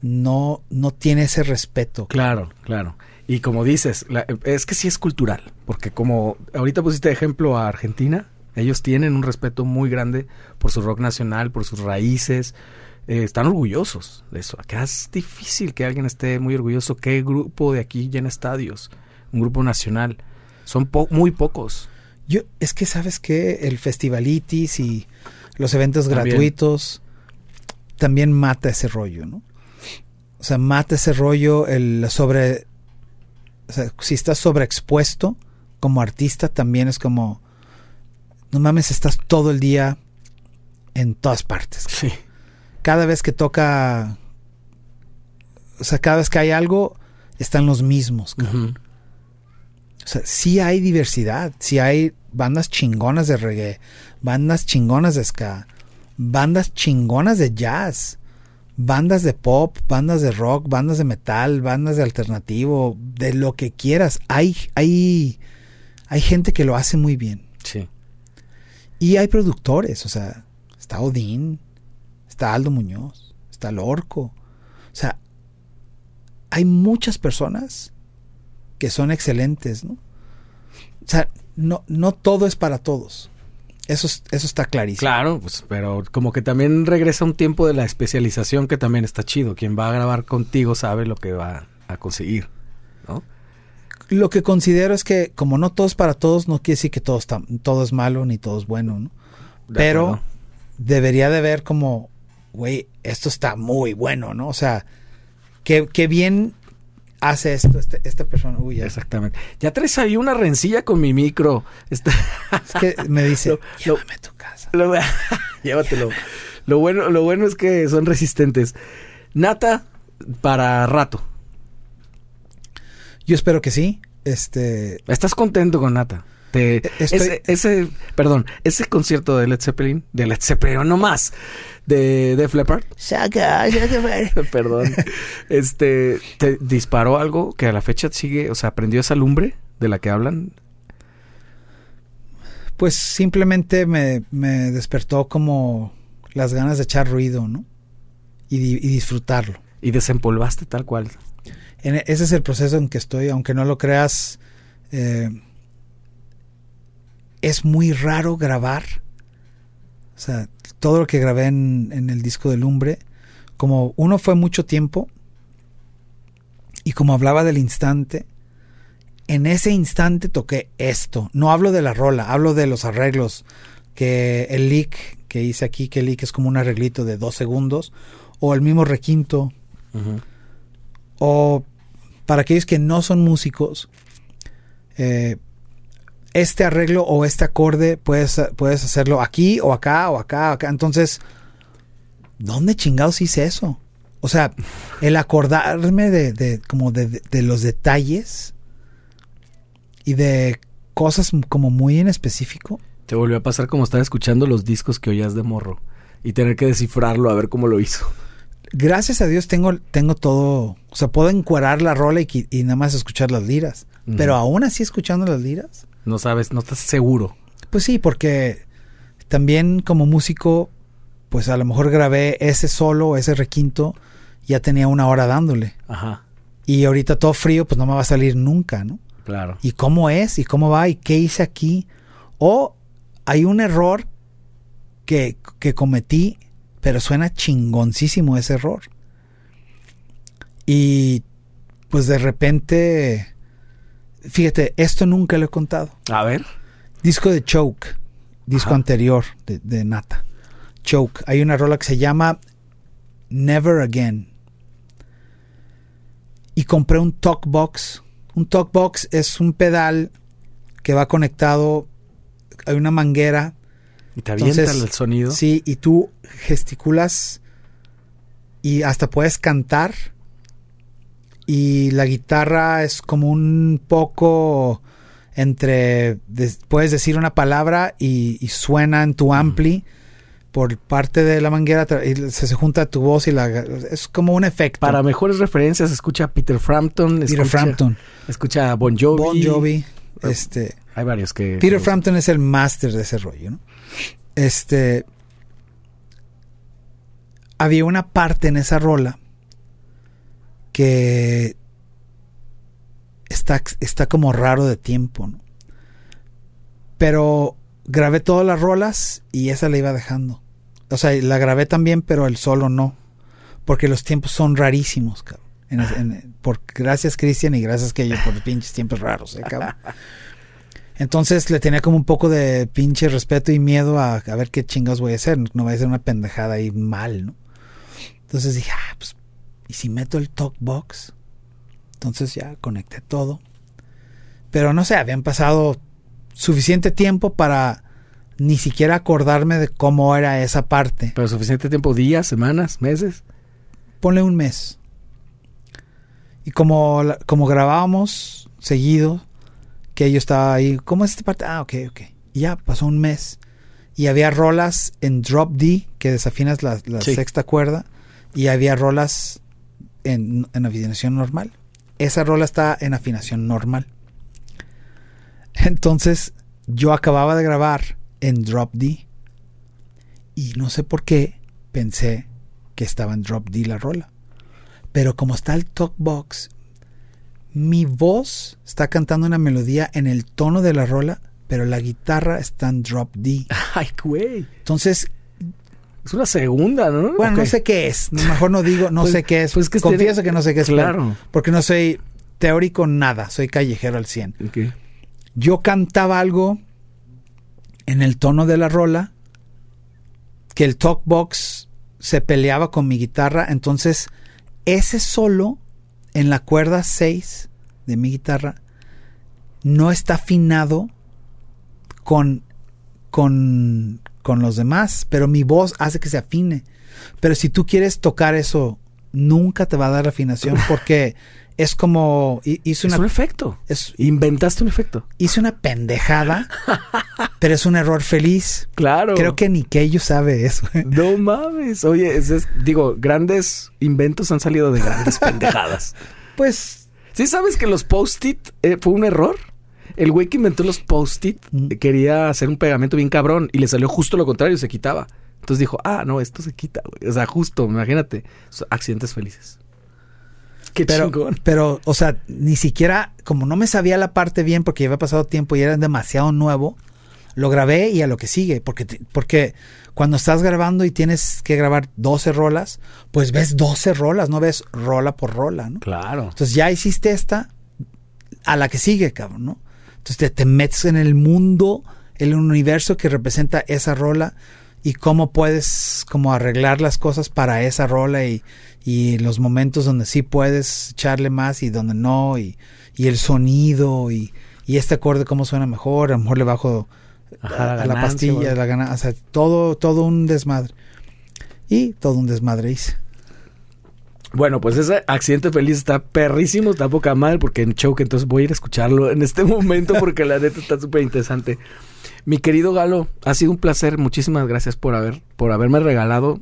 no, no tiene ese respeto. Claro, claro. Y como dices, la- es que sí es cultural, porque como ahorita pusiste ejemplo a Argentina, ellos tienen un respeto muy grande por su rock nacional, por sus raíces, eh, están orgullosos de eso. Acá es difícil que alguien esté muy orgulloso. ¿Qué grupo de aquí llena estadios? Un grupo nacional. Son po- muy pocos. Yo, es que sabes que el festivalitis y los eventos También. gratuitos también mata ese rollo, ¿no? O sea, mata ese rollo, el sobre. O sea, si estás sobreexpuesto como artista, también es como. No mames, estás todo el día en todas partes. Sí. Cada vez que toca. O sea, cada vez que hay algo, están los mismos. cabrón. O sea, sí hay diversidad, sí hay bandas chingonas de reggae, bandas chingonas de ska, bandas chingonas de jazz, bandas de pop, bandas de rock, bandas de metal, bandas de alternativo, de lo que quieras. Hay, hay, hay gente que lo hace muy bien. Sí. Y hay productores, o sea, está Odín, está Aldo Muñoz, está Lorco. O sea, hay muchas personas que son excelentes, ¿no? O sea, no, no todo es para todos. Eso, es- eso está clarísimo. Claro, pues, pero como que también regresa un tiempo de la especialización que también está chido. Quien va a grabar contigo sabe lo que va a conseguir, ¿no? Lo que considero es que como no todo es para todos, no quiere decir que todo, está, todo es malo ni todo es bueno, ¿no? De Pero acuerdo. debería de ver como, güey, esto está muy bueno, ¿no? O sea, qué, qué bien hace esto este- esta persona. Uy, ya. Exactamente. Ya traes ahí una rencilla con mi micro. Está- Es que me dice, Lo- llévame a tu casa. Lo- Llévatelo. Lo bueno, lo bueno es que son resistentes. Nata para rato. Yo espero que sí. Este, ¿Estás contento con Nata? Te- Estoy- ese, ese- perdón, ese concierto de Led Zeppelin, de Led Zeppelin, no más, de Def Leppard, saca, saca. perdón, este, ¿te disparó algo que a la fecha sigue, o sea, prendió esa lumbre de la que hablan? Pues simplemente me, me despertó como las ganas de echar ruido, ¿no? Y disfrutarlo. Y desempolvaste tal cual. En e- ese es el proceso en que estoy, aunque no lo creas. eh, es muy raro grabar. O sea, todo lo que grabé en, en el disco de Lumbre, como uno fue mucho tiempo, y como hablaba del instante, en ese instante toqué esto. No hablo de la rola, hablo de los arreglos. Que el lick que hice aquí, que el lick es como un arreglito de dos segundos, o el mismo requinto, o para aquellos que no son músicos, eh, este arreglo o este acorde puedes, puedes hacerlo aquí o acá o acá o acá. Entonces, ¿dónde chingados hice eso? O sea, el acordarme de, de- como de, de- los detalles y de cosas como muy en específico. Te volvió a pasar como estar escuchando los discos que oías de morro y tener que descifrarlo a ver cómo lo hizo. Gracias a Dios tengo, tengo todo, o sea, puedo encuadrar la rola y, nada más escuchar las liras. Pero aún así escuchando las liras, No sabes, no estás seguro. Pues sí, porque también como músico, pues a lo mejor grabé ese solo, ese requinto, ya tenía una hora dándole. Ajá, Y ahorita todo frío, pues no me va a salir nunca, ¿no? claro. ¿Y cómo es? ¿Y cómo va? ¿Y qué hice aquí? O hay un error que, que cometí, pero suena chingoncísimo ese error. Y pues de repente, fíjate, esto nunca lo he contado. A ver. Disco de Choke, disco Ajá. anterior de, de Nata. Choke. Hay una rola que se llama Never Again. Y compré un talkbox. Un talkbox es un pedal que va conectado. Hay una manguera. Y te avienta Entonces, el sonido. Sí, y tú gesticulas y hasta puedes cantar. Y la guitarra es como un poco entre. des- puedes decir una palabra y, y suena en tu ampli, por parte de la manguera y se, se junta tu voz y la es como un efecto. Para mejores referencias, escucha Peter Frampton. Peter escucha, Frampton, Escucha Bon Jovi. Bon Jovi, este Hay varios que... Peter que- Frampton es el máster de ese rollo, ¿no? Este había una parte en esa rola que está, está como raro de tiempo, ¿no? Pero grabé todas las rolas y esa la iba dejando. O sea, la grabé también, pero el solo no. Porque los tiempos son rarísimos, cabrón. Por, gracias, Cristian, y gracias que yo por pinches tiempos raros, ¿eh? Entonces le tenía como un poco de pinche respeto y miedo a, a ver qué chingados voy a hacer. No voy a hacer una pendejada ahí mal, ¿no? Entonces dije, ah, pues, ¿y si meto el talk box? Entonces ya conecté todo. Pero no sé, habían pasado suficiente tiempo para ni siquiera acordarme de cómo era esa parte. Pero suficiente tiempo, días, semanas, meses. Ponle un mes. Y como, como grabábamos seguido, que yo estaba ahí, ¿cómo es esta parte? Ah, ok, ok. Y ya pasó un mes. Y había rolas en drop D, que desafinas la, la Sí. sexta cuerda, y había rolas en, en afinación normal. Esa rola está en afinación normal. Entonces, yo acababa de grabar en drop D. Y no sé por qué pensé que estaba en drop D la rola. Pero como está el talk box, mi voz está cantando una melodía en el tono de la rola, pero la guitarra está en drop D. Ay, güey. Entonces, Es una segunda, ¿no? bueno, no sé qué es. Mejor no digo, no Pues- sé qué es. pues que Confieso tiene- que no sé qué es. Claro. Porque no soy teórico nada, soy callejero al 100. Ok. Yo cantaba algo en el tono de la rola que el talk box se peleaba con mi guitarra, entonces ese solo en la cuerda 6 de mi guitarra no está afinado con con con los demás, pero mi voz hace que se afine. Pero si tú quieres tocar eso, nunca te va a dar afinación porque es como hice Es una un efecto. es- Inventaste un efecto. hice una pendejada, pero es un error feliz. Claro. Creo que ni que ellos sabe eso. No mames. Oye, es- es- digo, grandes inventos han salido de grandes pendejadas. Pues ¿Sí sabes que los post-it eh, fue un error? El güey que inventó los post-it quería hacer un pegamento bien cabrón y le salió justo lo contrario, se quitaba. Entonces dijo, ah, no, esto se quita, güey. O sea, justo, imagínate. Accidentes felices. Qué pero, chingón. pero, o sea, ni siquiera, como no me sabía la parte bien porque ya había pasado tiempo y era demasiado nuevo, lo grabé y a lo que sigue. Porque, te- porque cuando estás grabando y tienes que grabar 12 rolas, pues ves 12 rolas, no ves rola por rola, ¿no? Claro. Entonces ya hiciste esta, a la que sigue, cabrón, ¿no? Entonces te, te metes en el mundo, el universo que representa esa rola y cómo puedes como arreglar las cosas para esa rola y, y los momentos donde sí puedes echarle más y donde no y, y el sonido y, y este acorde cómo suena mejor, a lo mejor le bajo Ajá, a, la a la ganancia, pastilla, güey. la gana, o sea, todo, todo un desmadre. Y todo un desmadre hice. Bueno, pues ese accidente feliz está perrísimo, está poca madre porque en choke, entonces voy a ir a escucharlo en este momento porque la neta está súper interesante. Mi querido Galo, ha sido un placer, muchísimas gracias por haber, por haberme regalado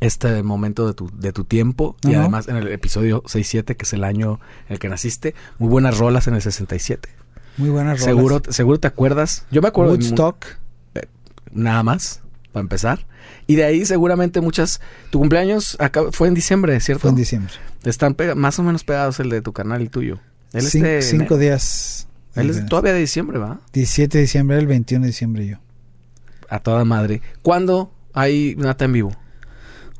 este momento de tu, de tu tiempo y además en el episodio 67, que es el año en el que naciste, muy buenas rolas en el 67. Muy buenas rolas. Seguro, seguro te acuerdas. Yo me acuerdo de mu- Woodstock. nada más, para empezar. Y de ahí seguramente muchas... Tu cumpleaños acá- fue en diciembre, ¿cierto? Fue en diciembre. Están pega- más o menos pegados el de tu canal y tuyo. Él es Cin- de- cinco días. Él es todavía de diciembre, ¿va? 17 de diciembre, el 21 de diciembre yo. A toda madre. ¿Cuándo hay Nata en vivo?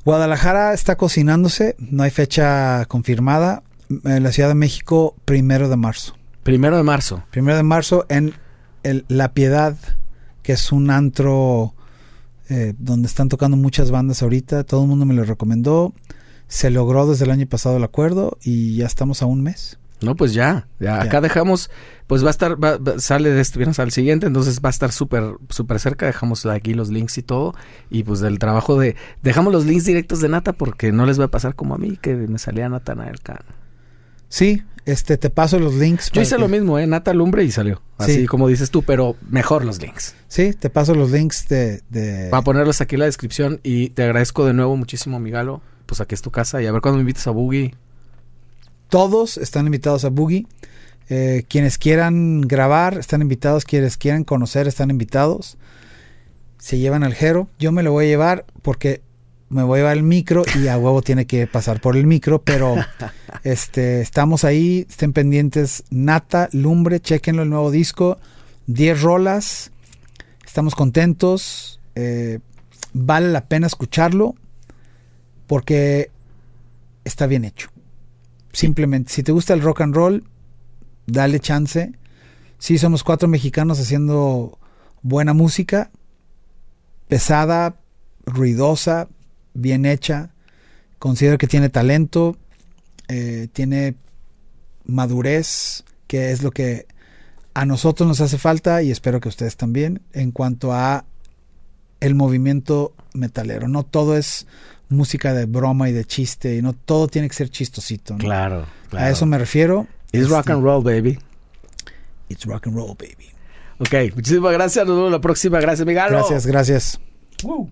Guadalajara está cocinándose, no hay fecha confirmada. En la Ciudad de México, primero de marzo. Primero de marzo. Primero de marzo en el La Piedad, que es un antro eh, donde están tocando muchas bandas ahorita. Todo el mundo me lo recomendó. Se logró desde el año pasado el acuerdo y ya estamos a un mes. No, pues ya. ya. Ya. Acá dejamos... Pues va a estar... va- va- sale de este viernes al siguiente, entonces va a estar súper súper cerca. Dejamos aquí los links y todo. Y pues del trabajo de... Dejamos los links directos de Nata porque no les va a pasar como a mí, que me salía Natanael Cano. Sí, Este, te paso los links. Yo hice que- lo mismo, ¿eh? Nata Lumbre y salió. Así Sí. como dices tú, pero mejor los links. Sí, te paso los links de... de- a ponerlos aquí en la descripción y te agradezco de nuevo muchísimo, Migalo. Pues aquí es tu casa y a ver cuándo me invites a Boogie. Todos están invitados a Boogie. Eh, quienes quieran grabar están invitados. Quienes quieran conocer están invitados. Se llevan al Jero. Yo me lo voy a llevar porque me voy a llevar el micro y a huevo tiene que pasar por el micro. Pero este, estamos ahí. Estén pendientes. Nata, Lumbre, chequenlo el nuevo disco. 10 rolas. Estamos contentos. eh, vale la pena escucharlo porque está bien hecho. Simplemente, si te gusta el rock and roll, dale chance. Sí, somos cuatro mexicanos haciendo buena música, pesada, ruidosa, bien hecha. Considero que tiene talento, eh, tiene madurez, que es lo que a nosotros nos hace falta y espero que a ustedes también en cuanto a el movimiento metalero. No todo es música de broma y de chiste y no todo tiene que ser chistosito. ¿no? Claro, A eso me refiero. It's Este, rock and roll, baby. It's rock and roll, baby. Ok, muchísimas gracias. Nos vemos la próxima. Gracias, Migalo. Gracias, gracias. Woo.